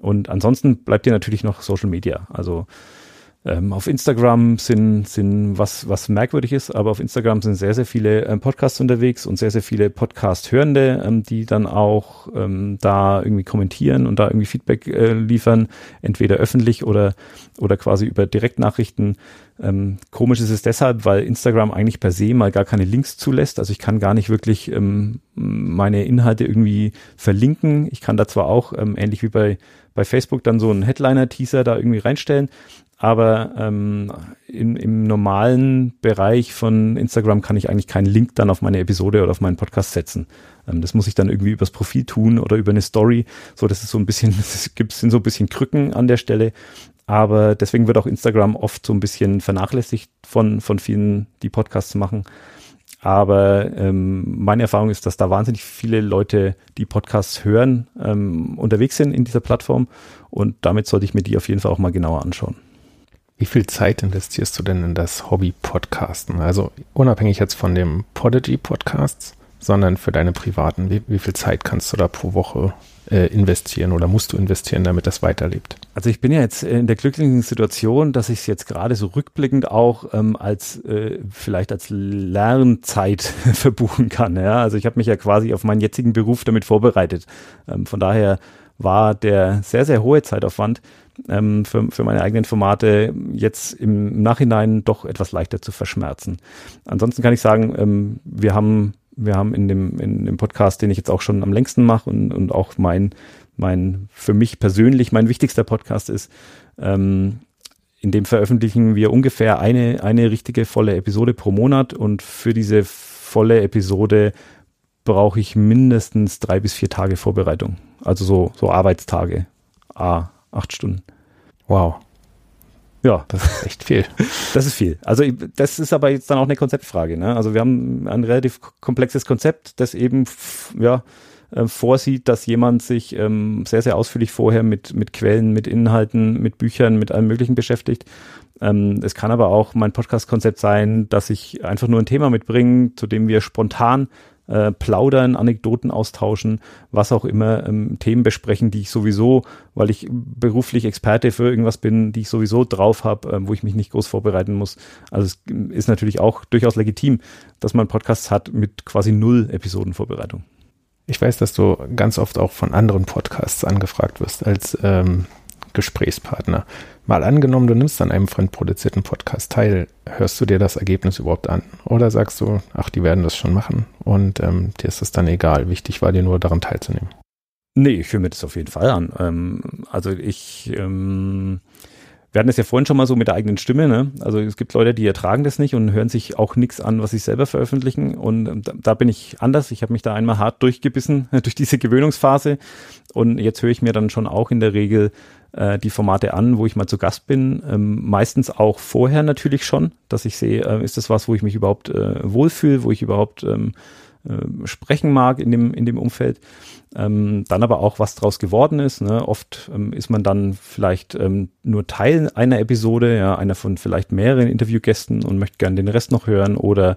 Und ansonsten bleibt dir natürlich noch Social Media. Also ähm, auf Instagram sind, sind was, was merkwürdig ist, aber auf Instagram sind sehr, sehr viele ähm, Podcasts unterwegs und sehr, sehr viele Podcast-Hörende, ähm, die dann auch ähm, da irgendwie kommentieren und da irgendwie Feedback äh, liefern, entweder öffentlich oder, oder quasi über Direktnachrichten. Ähm, komisch ist es deshalb, weil Instagram eigentlich per se mal gar keine Links zulässt. Also ich kann gar nicht wirklich ähm, meine Inhalte irgendwie verlinken. Ich kann da zwar auch, ähm, ähnlich wie bei, bei Facebook, dann so einen Headliner-Teaser da irgendwie reinstellen, aber ähm, im, im normalen Bereich von Instagram kann ich eigentlich keinen Link dann auf meine Episode oder auf meinen Podcast setzen. Ähm, das muss ich dann irgendwie übers Profil tun oder über eine Story. So, das ist so ein bisschen, es gibt sind so ein bisschen Krücken an der Stelle. Aber deswegen wird auch Instagram oft so ein bisschen vernachlässigt von, von vielen, die Podcasts machen. Aber ähm, meine Erfahrung ist, dass da wahnsinnig viele Leute, die Podcasts hören, ähm, unterwegs sind in dieser Plattform. Und damit sollte ich mir die auf jeden Fall auch mal genauer anschauen. Wie viel Zeit investierst du denn in das Hobby-Podcasten? Also unabhängig jetzt von dem Podigy-Podcasts, sondern für deine privaten. Wie, wie, viel Zeit kannst du da pro Woche äh, investieren oder musst du investieren, damit das weiterlebt? Also ich bin ja jetzt in der glücklichen Situation, dass ich es jetzt gerade so rückblickend auch ähm, als äh, vielleicht als Lernzeit verbuchen kann. Ja? Also ich habe mich ja quasi auf meinen jetzigen Beruf damit vorbereitet. Ähm, von daher war der sehr, sehr hohe Zeitaufwand ähm, für, für meine eigenen Formate jetzt im Nachhinein doch etwas leichter zu verschmerzen. Ansonsten kann ich sagen, ähm, wir haben wir haben in dem, in dem Podcast, den ich jetzt auch schon am längsten mache und, und auch mein, mein, für mich persönlich mein wichtigster Podcast ist, ähm, in dem veröffentlichen wir ungefähr eine, eine richtige volle Episode pro Monat und für diese volle Episode brauche ich mindestens drei bis vier Tage Vorbereitung. Also so, so Arbeitstage. Ah, acht Stunden. Wow. Ja. Das ist echt viel. Das ist viel. Also das ist aber jetzt dann auch eine Konzeptfrage. Ne? Also wir haben ein relativ komplexes Konzept, das eben ja, äh, vorsieht, dass jemand sich ähm, sehr, sehr ausführlich vorher mit, mit Quellen, mit Inhalten, mit Büchern, mit allem Möglichen beschäftigt. Ähm, es kann aber auch mein Podcast-Konzept sein, dass ich einfach nur ein Thema mitbringe, zu dem wir spontan äh, plaudern, Anekdoten austauschen, was auch immer, ähm, Themen besprechen, die ich sowieso, weil ich beruflich Experte für irgendwas bin, die ich sowieso drauf habe, äh, wo ich mich nicht groß vorbereiten muss. Also es ist natürlich auch durchaus legitim, dass man Podcasts hat mit quasi null Episodenvorbereitung. Ich weiß, dass du ganz oft auch von anderen Podcasts angefragt wirst als ähm, Gesprächspartner. Mal angenommen, du nimmst an einem fremdproduzierten Podcast teil, hörst du dir das Ergebnis überhaupt an? Oder sagst du, ach, die werden das schon machen und ähm, dir ist es dann egal, wichtig war dir nur daran teilzunehmen? Nee, ich höre mir das auf jeden Fall an. Ähm, also ich ähm, wir hatten es ja vorhin schon mal so mit der eigenen Stimme, ne? Also es gibt Leute, die ertragen das nicht und hören sich auch nichts an, was sie selber veröffentlichen. Und ähm, da, da bin ich anders. Ich habe mich da einmal hart durchgebissen durch diese Gewöhnungsphase. Und jetzt höre ich mir dann schon auch in der Regel äh, die Formate an, wo ich mal zu Gast bin. Ähm, meistens auch vorher natürlich schon, dass ich sehe, äh, ist das was, wo ich mich überhaupt äh, wohlfühle, wo ich überhaupt ähm, äh, sprechen mag in dem, in dem Umfeld. Ähm, dann aber auch, was draus geworden ist. Ne? Oft ähm, ist man dann vielleicht ähm, nur Teil einer Episode, ja, einer von vielleicht mehreren Interviewgästen und möchte gerne den Rest noch hören oder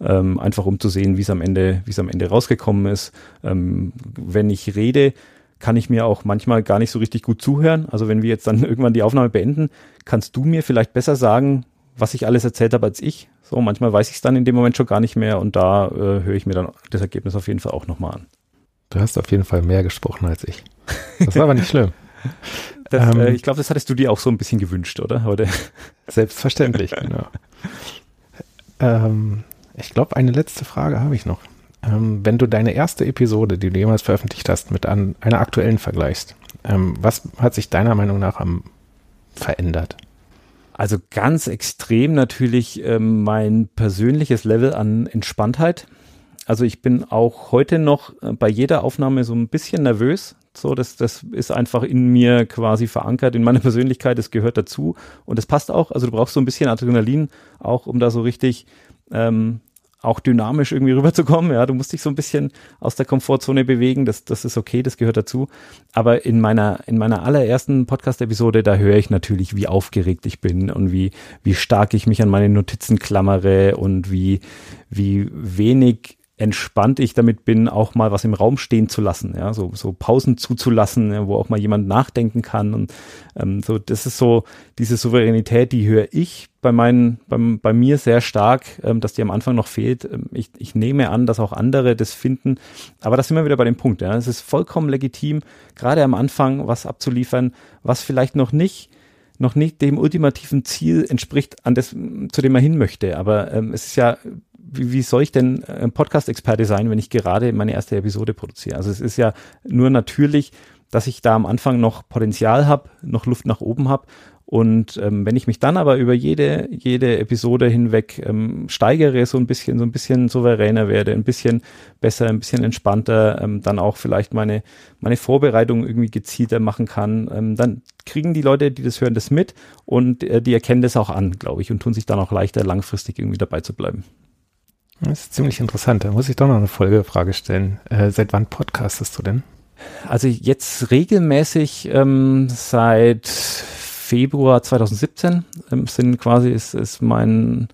ähm, einfach um zu sehen, wie es am Ende, wie es am Ende rausgekommen ist. Ähm, wenn ich rede, kann ich mir auch manchmal gar nicht so richtig gut zuhören. Also wenn wir jetzt dann irgendwann die Aufnahme beenden, kannst du mir vielleicht besser sagen, was ich alles erzählt habe als ich. So, manchmal weiß ich es dann in dem Moment schon gar nicht mehr und da äh, höre ich mir dann das Ergebnis auf jeden Fall auch nochmal an. Du hast auf jeden Fall mehr gesprochen als ich. Das war aber nicht schlimm. Das, ähm, äh, ich glaube, das hattest du dir auch so ein bisschen gewünscht, oder? oder? Selbstverständlich, genau. ähm, ich glaube, eine letzte Frage habe ich noch. Ähm, wenn du deine erste Episode, die du jemals veröffentlicht hast, mit an, einer aktuellen vergleichst, ähm, was hat sich deiner Meinung nach am verändert? Also ganz extrem natürlich ähm, mein persönliches Level an Entspanntheit. Also ich bin auch heute noch äh, bei jeder Aufnahme so ein bisschen nervös. So, das, das ist einfach in mir quasi verankert, in meiner Persönlichkeit, das gehört dazu. Und das passt auch. Also du brauchst so ein bisschen Adrenalin, auch um da so richtig ähm, auch dynamisch irgendwie rüberzukommen. Ja, du musst dich so ein bisschen aus der Komfortzone bewegen. Das, das ist okay, das gehört dazu. Aber in meiner, in meiner allerersten Podcast-Episode, da höre ich natürlich, wie aufgeregt ich bin und wie, wie stark ich mich an meine Notizen klammere und wie, wie wenig entspannt ich damit bin, auch mal was im Raum stehen zu lassen, ja, so, so Pausen zuzulassen, ja, wo auch mal jemand nachdenken kann und ähm, so, das ist so diese Souveränität, die höre ich bei meinen, beim, bei mir sehr stark, ähm, dass die am Anfang noch fehlt. Ähm, ich, ich nehme an, dass auch andere das finden, aber das sind wir wieder bei dem Punkt, ja, es ist vollkommen legitim, gerade am Anfang was abzuliefern, was vielleicht noch nicht noch nicht dem ultimativen Ziel entspricht, an das, zu dem man hin möchte. Aber ähm, es ist ja wie, wie soll ich denn ein Podcast-Experte sein, wenn ich gerade meine erste Episode produziere? Also es ist ja nur natürlich, dass ich da am Anfang noch Potenzial habe, noch Luft nach oben habe. Und ähm, wenn ich mich dann aber über jede, jede Episode hinweg ähm, steigere, so ein bisschen, so ein bisschen souveräner werde, ein bisschen besser, ein bisschen entspannter, ähm, dann auch vielleicht meine, meine Vorbereitung irgendwie gezielter machen kann, ähm, dann kriegen die Leute, die das hören, das mit und äh, die erkennen das auch an, glaube ich, und tun sich dann auch leichter, langfristig irgendwie dabei zu bleiben. Das ist ziemlich interessant. Da muss ich doch noch eine Folgefrage stellen. Äh, seit wann podcastest du denn? Also jetzt regelmäßig ähm, seit Februar 2017 ähm, sind quasi ist, ist mein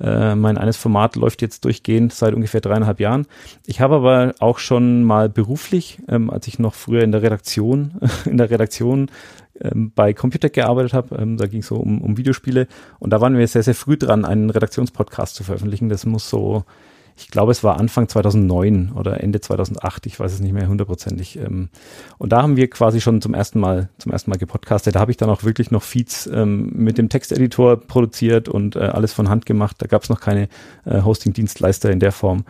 äh, mein eines Format läuft jetzt durchgehend seit ungefähr dreieinhalb Jahren. Ich habe aber auch schon mal beruflich, ähm, als ich noch früher in der Redaktion, in der Redaktion ähm, bei Computec gearbeitet habe. Ähm, da ging es so um, um Videospiele. Und da waren wir sehr, sehr früh dran, einen Redaktionspodcast zu veröffentlichen. Das muss so, ich glaube, es war Anfang 2009 oder Ende 2008. Ich weiß es nicht mehr hundertprozentig. Ähm, und da haben wir quasi schon zum ersten Mal, zum ersten Mal gepodcastet. Da habe ich dann auch wirklich noch Feeds ähm, mit dem Texteditor produziert und äh, alles von Hand gemacht. Da gab es noch keine äh, Hosting-Dienstleister in der Form.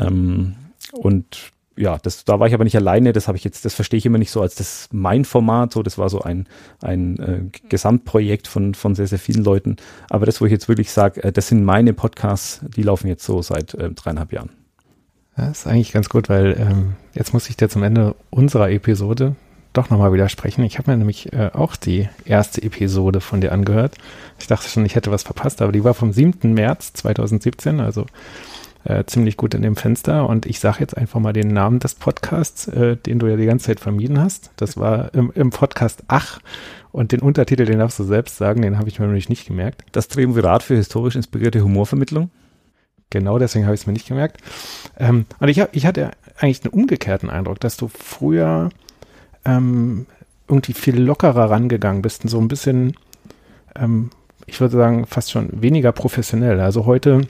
Ähm, und ja, das, da war ich aber nicht alleine, das habe ich jetzt, das verstehe ich immer nicht so als das mein Format, so, das war so ein, ein äh, Gesamtprojekt von, von sehr, sehr vielen Leuten. Aber das, wo ich jetzt wirklich sage, äh, das sind meine Podcasts, die laufen jetzt so seit äh, dreieinhalb Jahren. Das ist eigentlich ganz gut, weil ähm, jetzt muss ich dir zum Ende unserer Episode doch nochmal widersprechen. Ich habe mir nämlich äh, auch die erste Episode von dir angehört. Ich dachte schon, ich hätte was verpasst, aber die war vom 7. März 2017, also äh, ziemlich gut in dem Fenster. Und ich sage jetzt einfach mal den Namen des Podcasts, äh, den du ja die ganze Zeit vermieden hast. Das war im, im Podcast Ach. Und den Untertitel, den darfst du selbst sagen, den habe ich mir nämlich nicht gemerkt. Das Triumvirat für historisch inspirierte Humorvermittlung. Genau, deswegen habe ich es mir nicht gemerkt. Ähm, und ich, hab, ich hatte eigentlich einen umgekehrten Eindruck, dass du früher ähm, irgendwie viel lockerer rangegangen bist und so ein bisschen, ähm, ich würde sagen, fast schon weniger professionell. Also heute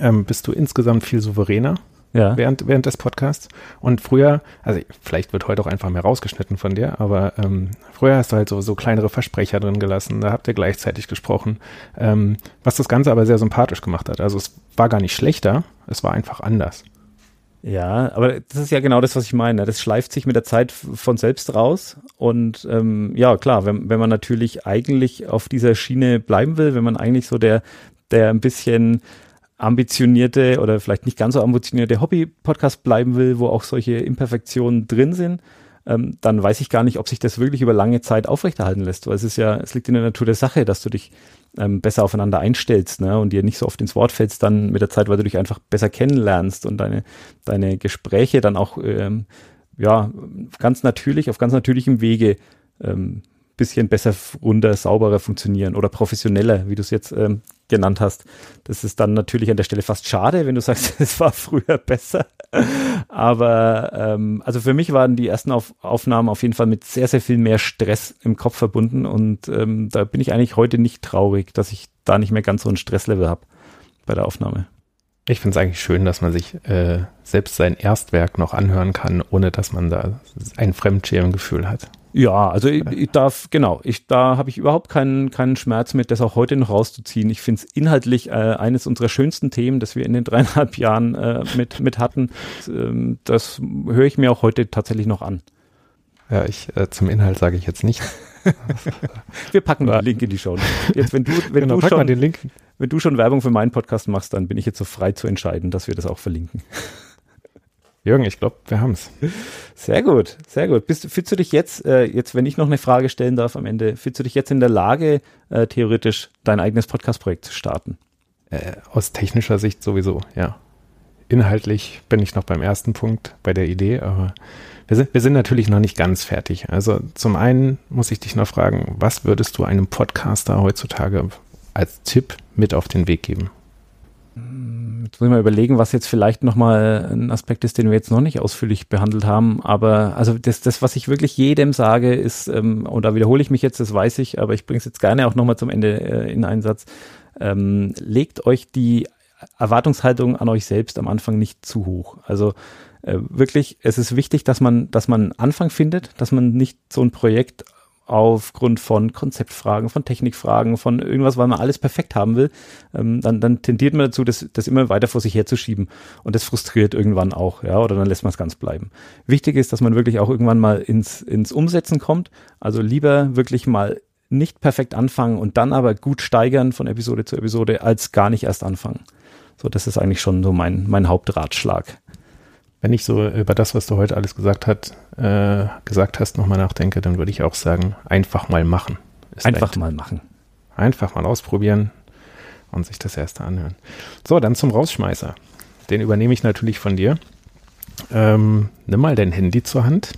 ähm, bist du insgesamt viel souveräner ja. während, während des Podcasts. Und früher, also vielleicht wird heute auch einfach mehr rausgeschnitten von dir, aber ähm, früher hast du halt so, so kleinere Versprecher drin gelassen, da habt ihr gleichzeitig gesprochen, ähm, was das Ganze aber sehr sympathisch gemacht hat. Also es war gar nicht schlechter, es war einfach anders. Ja, aber das ist ja genau das, was ich meine. Das schleift sich mit der Zeit von selbst raus. Und ähm, ja, klar, wenn, wenn man natürlich eigentlich auf dieser Schiene bleiben will, wenn man eigentlich so der, der ein bisschen ambitionierte oder vielleicht nicht ganz so ambitionierte Hobby-Podcast bleiben will, wo auch solche Imperfektionen drin sind, ähm, dann weiß ich gar nicht, ob sich das wirklich über lange Zeit aufrechterhalten lässt, weil es ist ja, es liegt in der Natur der Sache, dass du dich ähm, besser aufeinander einstellst ne, und dir nicht so oft ins Wort fällst dann mit der Zeit, weil du dich einfach besser kennenlernst und deine, deine Gespräche dann auch ähm, ja, ganz natürlich, auf ganz natürlichem Wege ähm, bisschen besser, runder, sauberer funktionieren oder professioneller, wie du es jetzt ähm, genannt hast. Das ist dann natürlich an der Stelle fast schade, wenn du sagst, es war früher besser. Aber ähm, also für mich waren die ersten Auf Aufnahmen auf jeden Fall mit sehr, sehr viel mehr Stress im Kopf verbunden und ähm, da bin ich eigentlich heute nicht traurig, dass ich da nicht mehr ganz so ein Stresslevel habe bei der Aufnahme. Ich finde es eigentlich schön, dass man sich äh, selbst sein Erstwerk noch anhören kann, ohne dass man da ein Fremdschirmgefühl hat. Ja, also ich, ich darf, genau, ich, da habe ich überhaupt keinen, keinen Schmerz mit, das auch heute noch rauszuziehen. Ich finde es inhaltlich äh, eines unserer schönsten Themen, das wir in den dreieinhalb Jahren äh, mit, mit hatten. Ähm, das höre ich mir auch heute tatsächlich noch an. Ja, ich äh, zum Inhalt sage ich jetzt nicht. wir packen den Link in die Show. Jetzt, wenn du, wenn genau, du schon, den Link. wenn du schon Werbung für meinen Podcast machst, dann bin ich jetzt so frei zu entscheiden, dass wir das auch verlinken. Jürgen, ich glaube, wir haben es. Sehr gut, sehr gut. Bist, fühlst du dich jetzt, äh, jetzt, wenn ich noch eine Frage stellen darf am Ende, fühlst du dich jetzt in der Lage, äh, theoretisch dein eigenes Podcast-Projekt zu starten? Äh, aus technischer Sicht sowieso, ja. Inhaltlich bin ich noch beim ersten Punkt, bei der Idee, aber wir sind, wir sind natürlich noch nicht ganz fertig. Also zum einen muss ich dich noch fragen, was würdest du einem Podcaster heutzutage als Tipp mit auf den Weg geben? Jetzt muss ich mal überlegen, was jetzt vielleicht nochmal ein Aspekt ist, den wir jetzt noch nicht ausführlich behandelt haben. Aber also das, das was ich wirklich jedem sage, ist, ähm, und da wiederhole ich mich jetzt, das weiß ich, aber ich bringe es jetzt gerne auch nochmal zum Ende äh, in Einsatz. Ähm, legt euch die Erwartungshaltung an euch selbst am Anfang nicht zu hoch. Also äh, wirklich, es ist wichtig, dass man, dass man Anfang findet, dass man nicht so ein Projekt aufgrund von Konzeptfragen, von Technikfragen, von irgendwas, weil man alles perfekt haben will, ähm, dann, dann tendiert man dazu, das, das immer weiter vor sich herzuschieben. Und das frustriert irgendwann auch, ja, oder dann lässt man es ganz bleiben. Wichtig ist, dass man wirklich auch irgendwann mal ins, ins Umsetzen kommt. Also lieber wirklich mal nicht perfekt anfangen und dann aber gut steigern von Episode zu Episode, als gar nicht erst anfangen. So, das ist eigentlich schon so mein, mein Hauptratschlag wenn ich so über das, was du heute alles gesagt, hat, äh, gesagt hast, nochmal nachdenke, dann würde ich auch sagen, einfach mal machen. einfach mal machen. Einfach mal ausprobieren und sich das erste anhören. So, dann zum Rausschmeißer. Den übernehme ich natürlich von dir. Ähm, nimm mal dein Handy zur Hand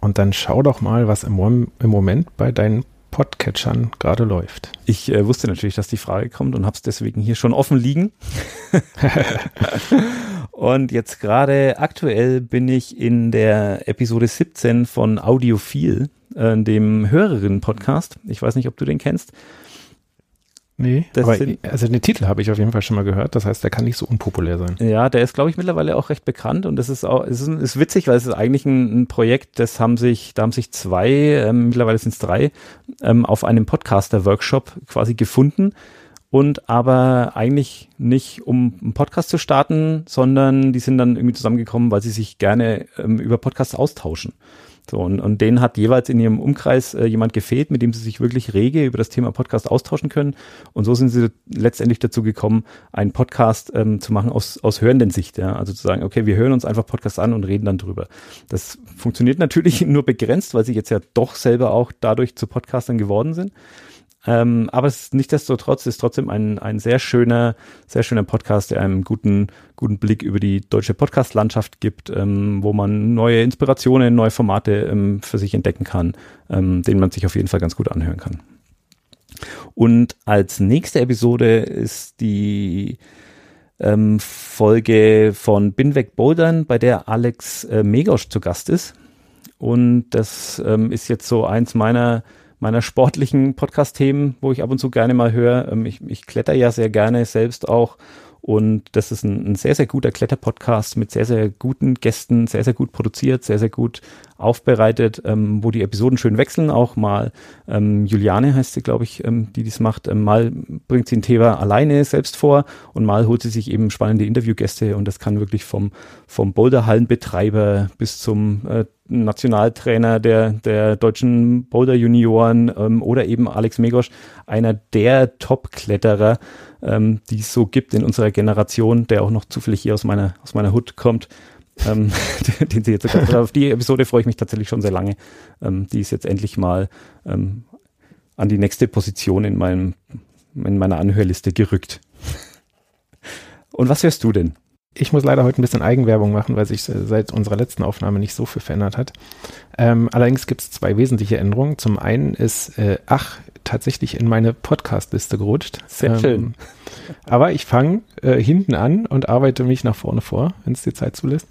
und dann schau doch mal, was im, im Moment bei deinen Podcatchern gerade läuft. Ich äh, wusste natürlich, dass die Frage kommt und habe es deswegen hier schon offen liegen. und jetzt gerade aktuell bin ich in der Episode 17 von Audiophil, äh, dem Hörerinnen-Podcast. Ich weiß nicht, ob du den kennst. Nee, das aber also den Titel habe ich auf jeden Fall schon mal gehört. Das heißt, der kann nicht so unpopulär sein. Ja, der ist, glaube ich, mittlerweile auch recht bekannt und das ist auch, es ist, ist witzig, weil es ist eigentlich ein, ein, Projekt, das haben sich, da haben sich zwei, ähm, mittlerweile sind es drei, ähm, auf einem Podcaster-Workshop quasi gefunden und aber eigentlich nicht, um einen Podcast zu starten, sondern die sind dann irgendwie zusammengekommen, weil sie sich gerne ähm, über Podcasts austauschen. So, und, und denen hat jeweils in ihrem Umkreis äh, jemand gefehlt, mit dem sie sich wirklich rege über das Thema Podcast austauschen können. Und so sind sie letztendlich dazu gekommen, einen Podcast ähm, zu machen aus, aus hörenden Sicht. Ja? Also zu sagen, okay, wir hören uns einfach Podcasts an und reden dann drüber. Das funktioniert natürlich nur begrenzt, weil sie jetzt ja doch selber auch dadurch zu Podcastern geworden sind. Ähm, aber es ist nichtsdestotrotz ist trotzdem ein, ein sehr schöner, sehr schöner Podcast, der einem guten, guten Blick über die deutsche Podcast-Landschaft gibt, ähm, wo man neue Inspirationen, neue Formate ähm, für sich entdecken kann, ähm, den man sich auf jeden Fall ganz gut anhören kann. Und als nächste Episode ist die ähm, Folge von Binweg Bouldern, bei der Alex äh, Megosch zu Gast ist. Und das ähm, ist jetzt so eins meiner meiner sportlichen Podcast-Themen, wo ich ab und zu gerne mal höre. Ähm, ich, ich kletter ja sehr gerne selbst auch und das ist ein, ein sehr, sehr guter Kletterpodcast mit sehr, sehr guten Gästen, sehr, sehr gut produziert, sehr, sehr gut aufbereitet, ähm, wo die Episoden schön wechseln. Auch mal ähm, Juliane heißt sie, glaube ich, ähm, die dies macht. Ähm, mal bringt sie ein Thema alleine selbst vor und mal holt sie sich eben spannende Interviewgäste und das kann wirklich vom, vom Boulderhallenbetreiber bis zum äh, Nationaltrainer der, der deutschen Boulder Junioren ähm, oder eben Alex Megosch, einer der Top-Kletterer, ähm, die es so gibt in unserer Generation, der auch noch zufällig hier aus meiner, aus meiner Hut kommt. ähm, den sie jetzt sogar, auf die Episode freue ich mich tatsächlich schon sehr lange. Ähm, die ist jetzt endlich mal ähm, an die nächste Position in meinem, in meiner Anhörliste gerückt. Und was hörst du denn? Ich muss leider heute ein bisschen Eigenwerbung machen, weil sich seit unserer letzten Aufnahme nicht so viel verändert hat. Ähm, allerdings gibt es zwei wesentliche Änderungen. Zum einen ist äh, Ach tatsächlich in meine Podcast-Liste gerutscht. Sehr ähm, schön. Aber ich fange äh, hinten an und arbeite mich nach vorne vor, wenn es die Zeit zulässt.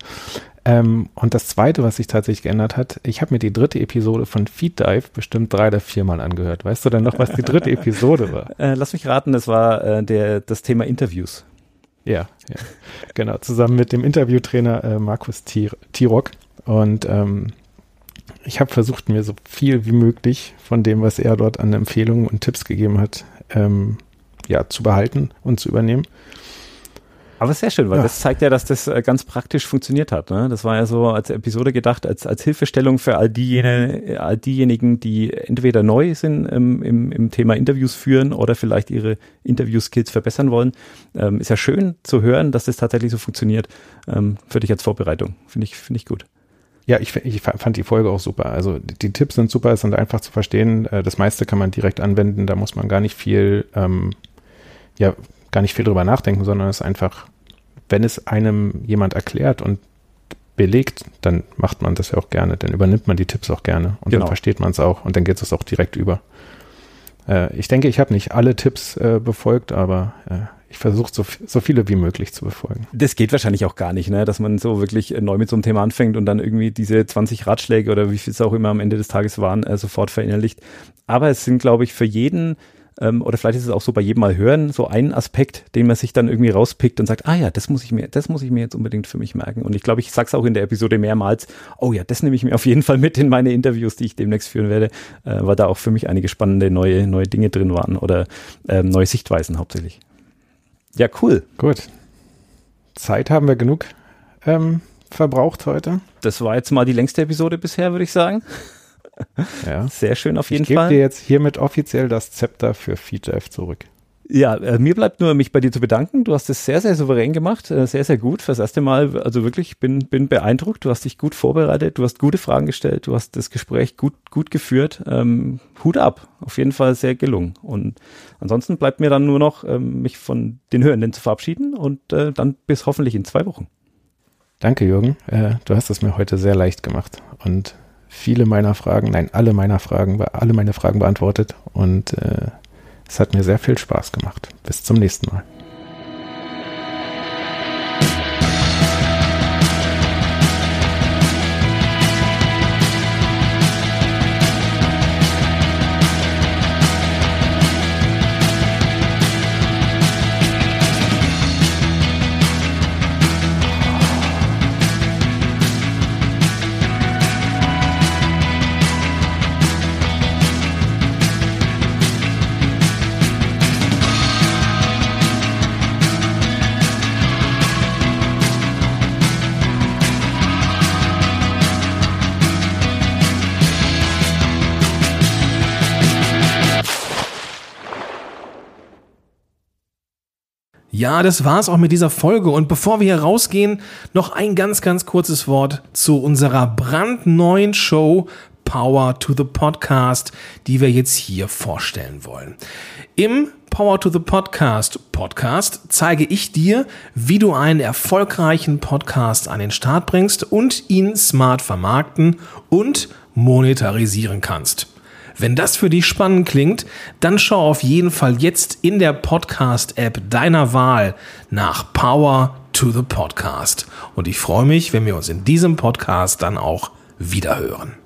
Ähm, und das zweite, was sich tatsächlich geändert hat, ich habe mir die dritte Episode von Feed Dive bestimmt drei oder viermal angehört. Weißt du denn noch, was die dritte Episode war? Äh, lass mich raten, das war äh, der, das Thema Interviews. Ja, ja. genau, zusammen mit dem Interviewtrainer äh, Markus Tirok. Und ähm, ich habe versucht, mir so viel wie möglich von dem, was er dort an Empfehlungen und Tipps gegeben hat, ähm, ja, zu behalten und zu übernehmen. Aber sehr schön, weil ja. das zeigt ja, dass das äh, ganz praktisch funktioniert hat. Ne? Das war ja so als Episode gedacht, als, als Hilfestellung für all diejenigen, all diejenigen, die entweder neu sind ähm, im, im Thema Interviews führen oder vielleicht ihre Interview-Skills verbessern wollen. Ähm, ist ja schön zu hören, dass das tatsächlich so funktioniert. Ähm, für dich als Vorbereitung. Finde ich, finde ich gut. Ja, ich, ich fand die Folge auch super. Also die Tipps sind super, es sind einfach zu verstehen. Äh, das meiste kann man direkt anwenden, da muss man gar nicht viel, ähm, ja, gar nicht viel drüber nachdenken, sondern es ist einfach, wenn es einem jemand erklärt und belegt, dann macht man das ja auch gerne, dann übernimmt man die Tipps auch gerne und genau. dann versteht man es auch und dann geht es auch direkt über. Äh, ich denke, ich habe nicht alle Tipps äh, befolgt, aber äh, ich versuche so, so viele wie möglich zu befolgen. Das geht wahrscheinlich auch gar nicht, ne? dass man so wirklich neu mit so einem Thema anfängt und dann irgendwie diese 20 Ratschläge oder wie viel es auch immer am Ende des Tages waren, äh, sofort verinnerlicht. Aber es sind, glaube ich, für jeden ähm, oder vielleicht ist es auch so bei jedem Mal hören, so ein Aspekt, den man sich dann irgendwie rauspickt und sagt, ah ja, das muss ich mir, das muss ich mir jetzt unbedingt für mich merken. Und ich glaube, ich sage es auch in der Episode mehrmals, oh ja, das nehme ich mir auf jeden Fall mit in meine Interviews, die ich demnächst führen werde, äh, weil da auch für mich einige spannende neue, neue Dinge drin waren oder ähm, neue Sichtweisen hauptsächlich. Ja, cool. Gut. Zeit haben wir genug ähm, verbraucht heute. Das war jetzt mal die längste Episode bisher, würde ich sagen. Ja. Sehr schön auf jeden ich Fall. Ich gebe dir jetzt hiermit offiziell das Zepter für FeedDive zurück. Ja, äh, mir bleibt nur, mich bei dir zu bedanken. Du hast es sehr, sehr souverän gemacht, äh, sehr, sehr gut. Fürs erste Mal, also wirklich, bin, bin beeindruckt. Du hast dich gut vorbereitet, du hast gute Fragen gestellt, du hast das Gespräch gut, gut geführt. Ähm, Hut ab, auf jeden Fall sehr gelungen. Und ansonsten bleibt mir dann nur noch, ähm, mich von den Hörenden zu verabschieden und äh, dann bis hoffentlich in zwei Wochen. Danke, Jürgen. Äh, du hast es mir heute sehr leicht gemacht und viele meiner Fragen, nein, alle meiner Fragen, alle meine Fragen beantwortet und äh, es hat mir sehr viel Spaß gemacht. Bis zum nächsten Mal. Ja, das war's auch mit dieser Folge. Und bevor wir hier rausgehen, noch ein ganz, ganz kurzes Wort zu unserer brandneuen Show Power to the Podcast, die wir jetzt hier vorstellen wollen. Im Power to the Podcast Podcast zeige ich dir, wie du einen erfolgreichen Podcast an den Start bringst und ihn smart vermarkten und monetarisieren kannst. Wenn das für dich spannend klingt, dann schau auf jeden Fall jetzt in der Podcast-App deiner Wahl nach Power to the Podcast. Und ich freue mich, wenn wir uns in diesem Podcast dann auch wiederhören.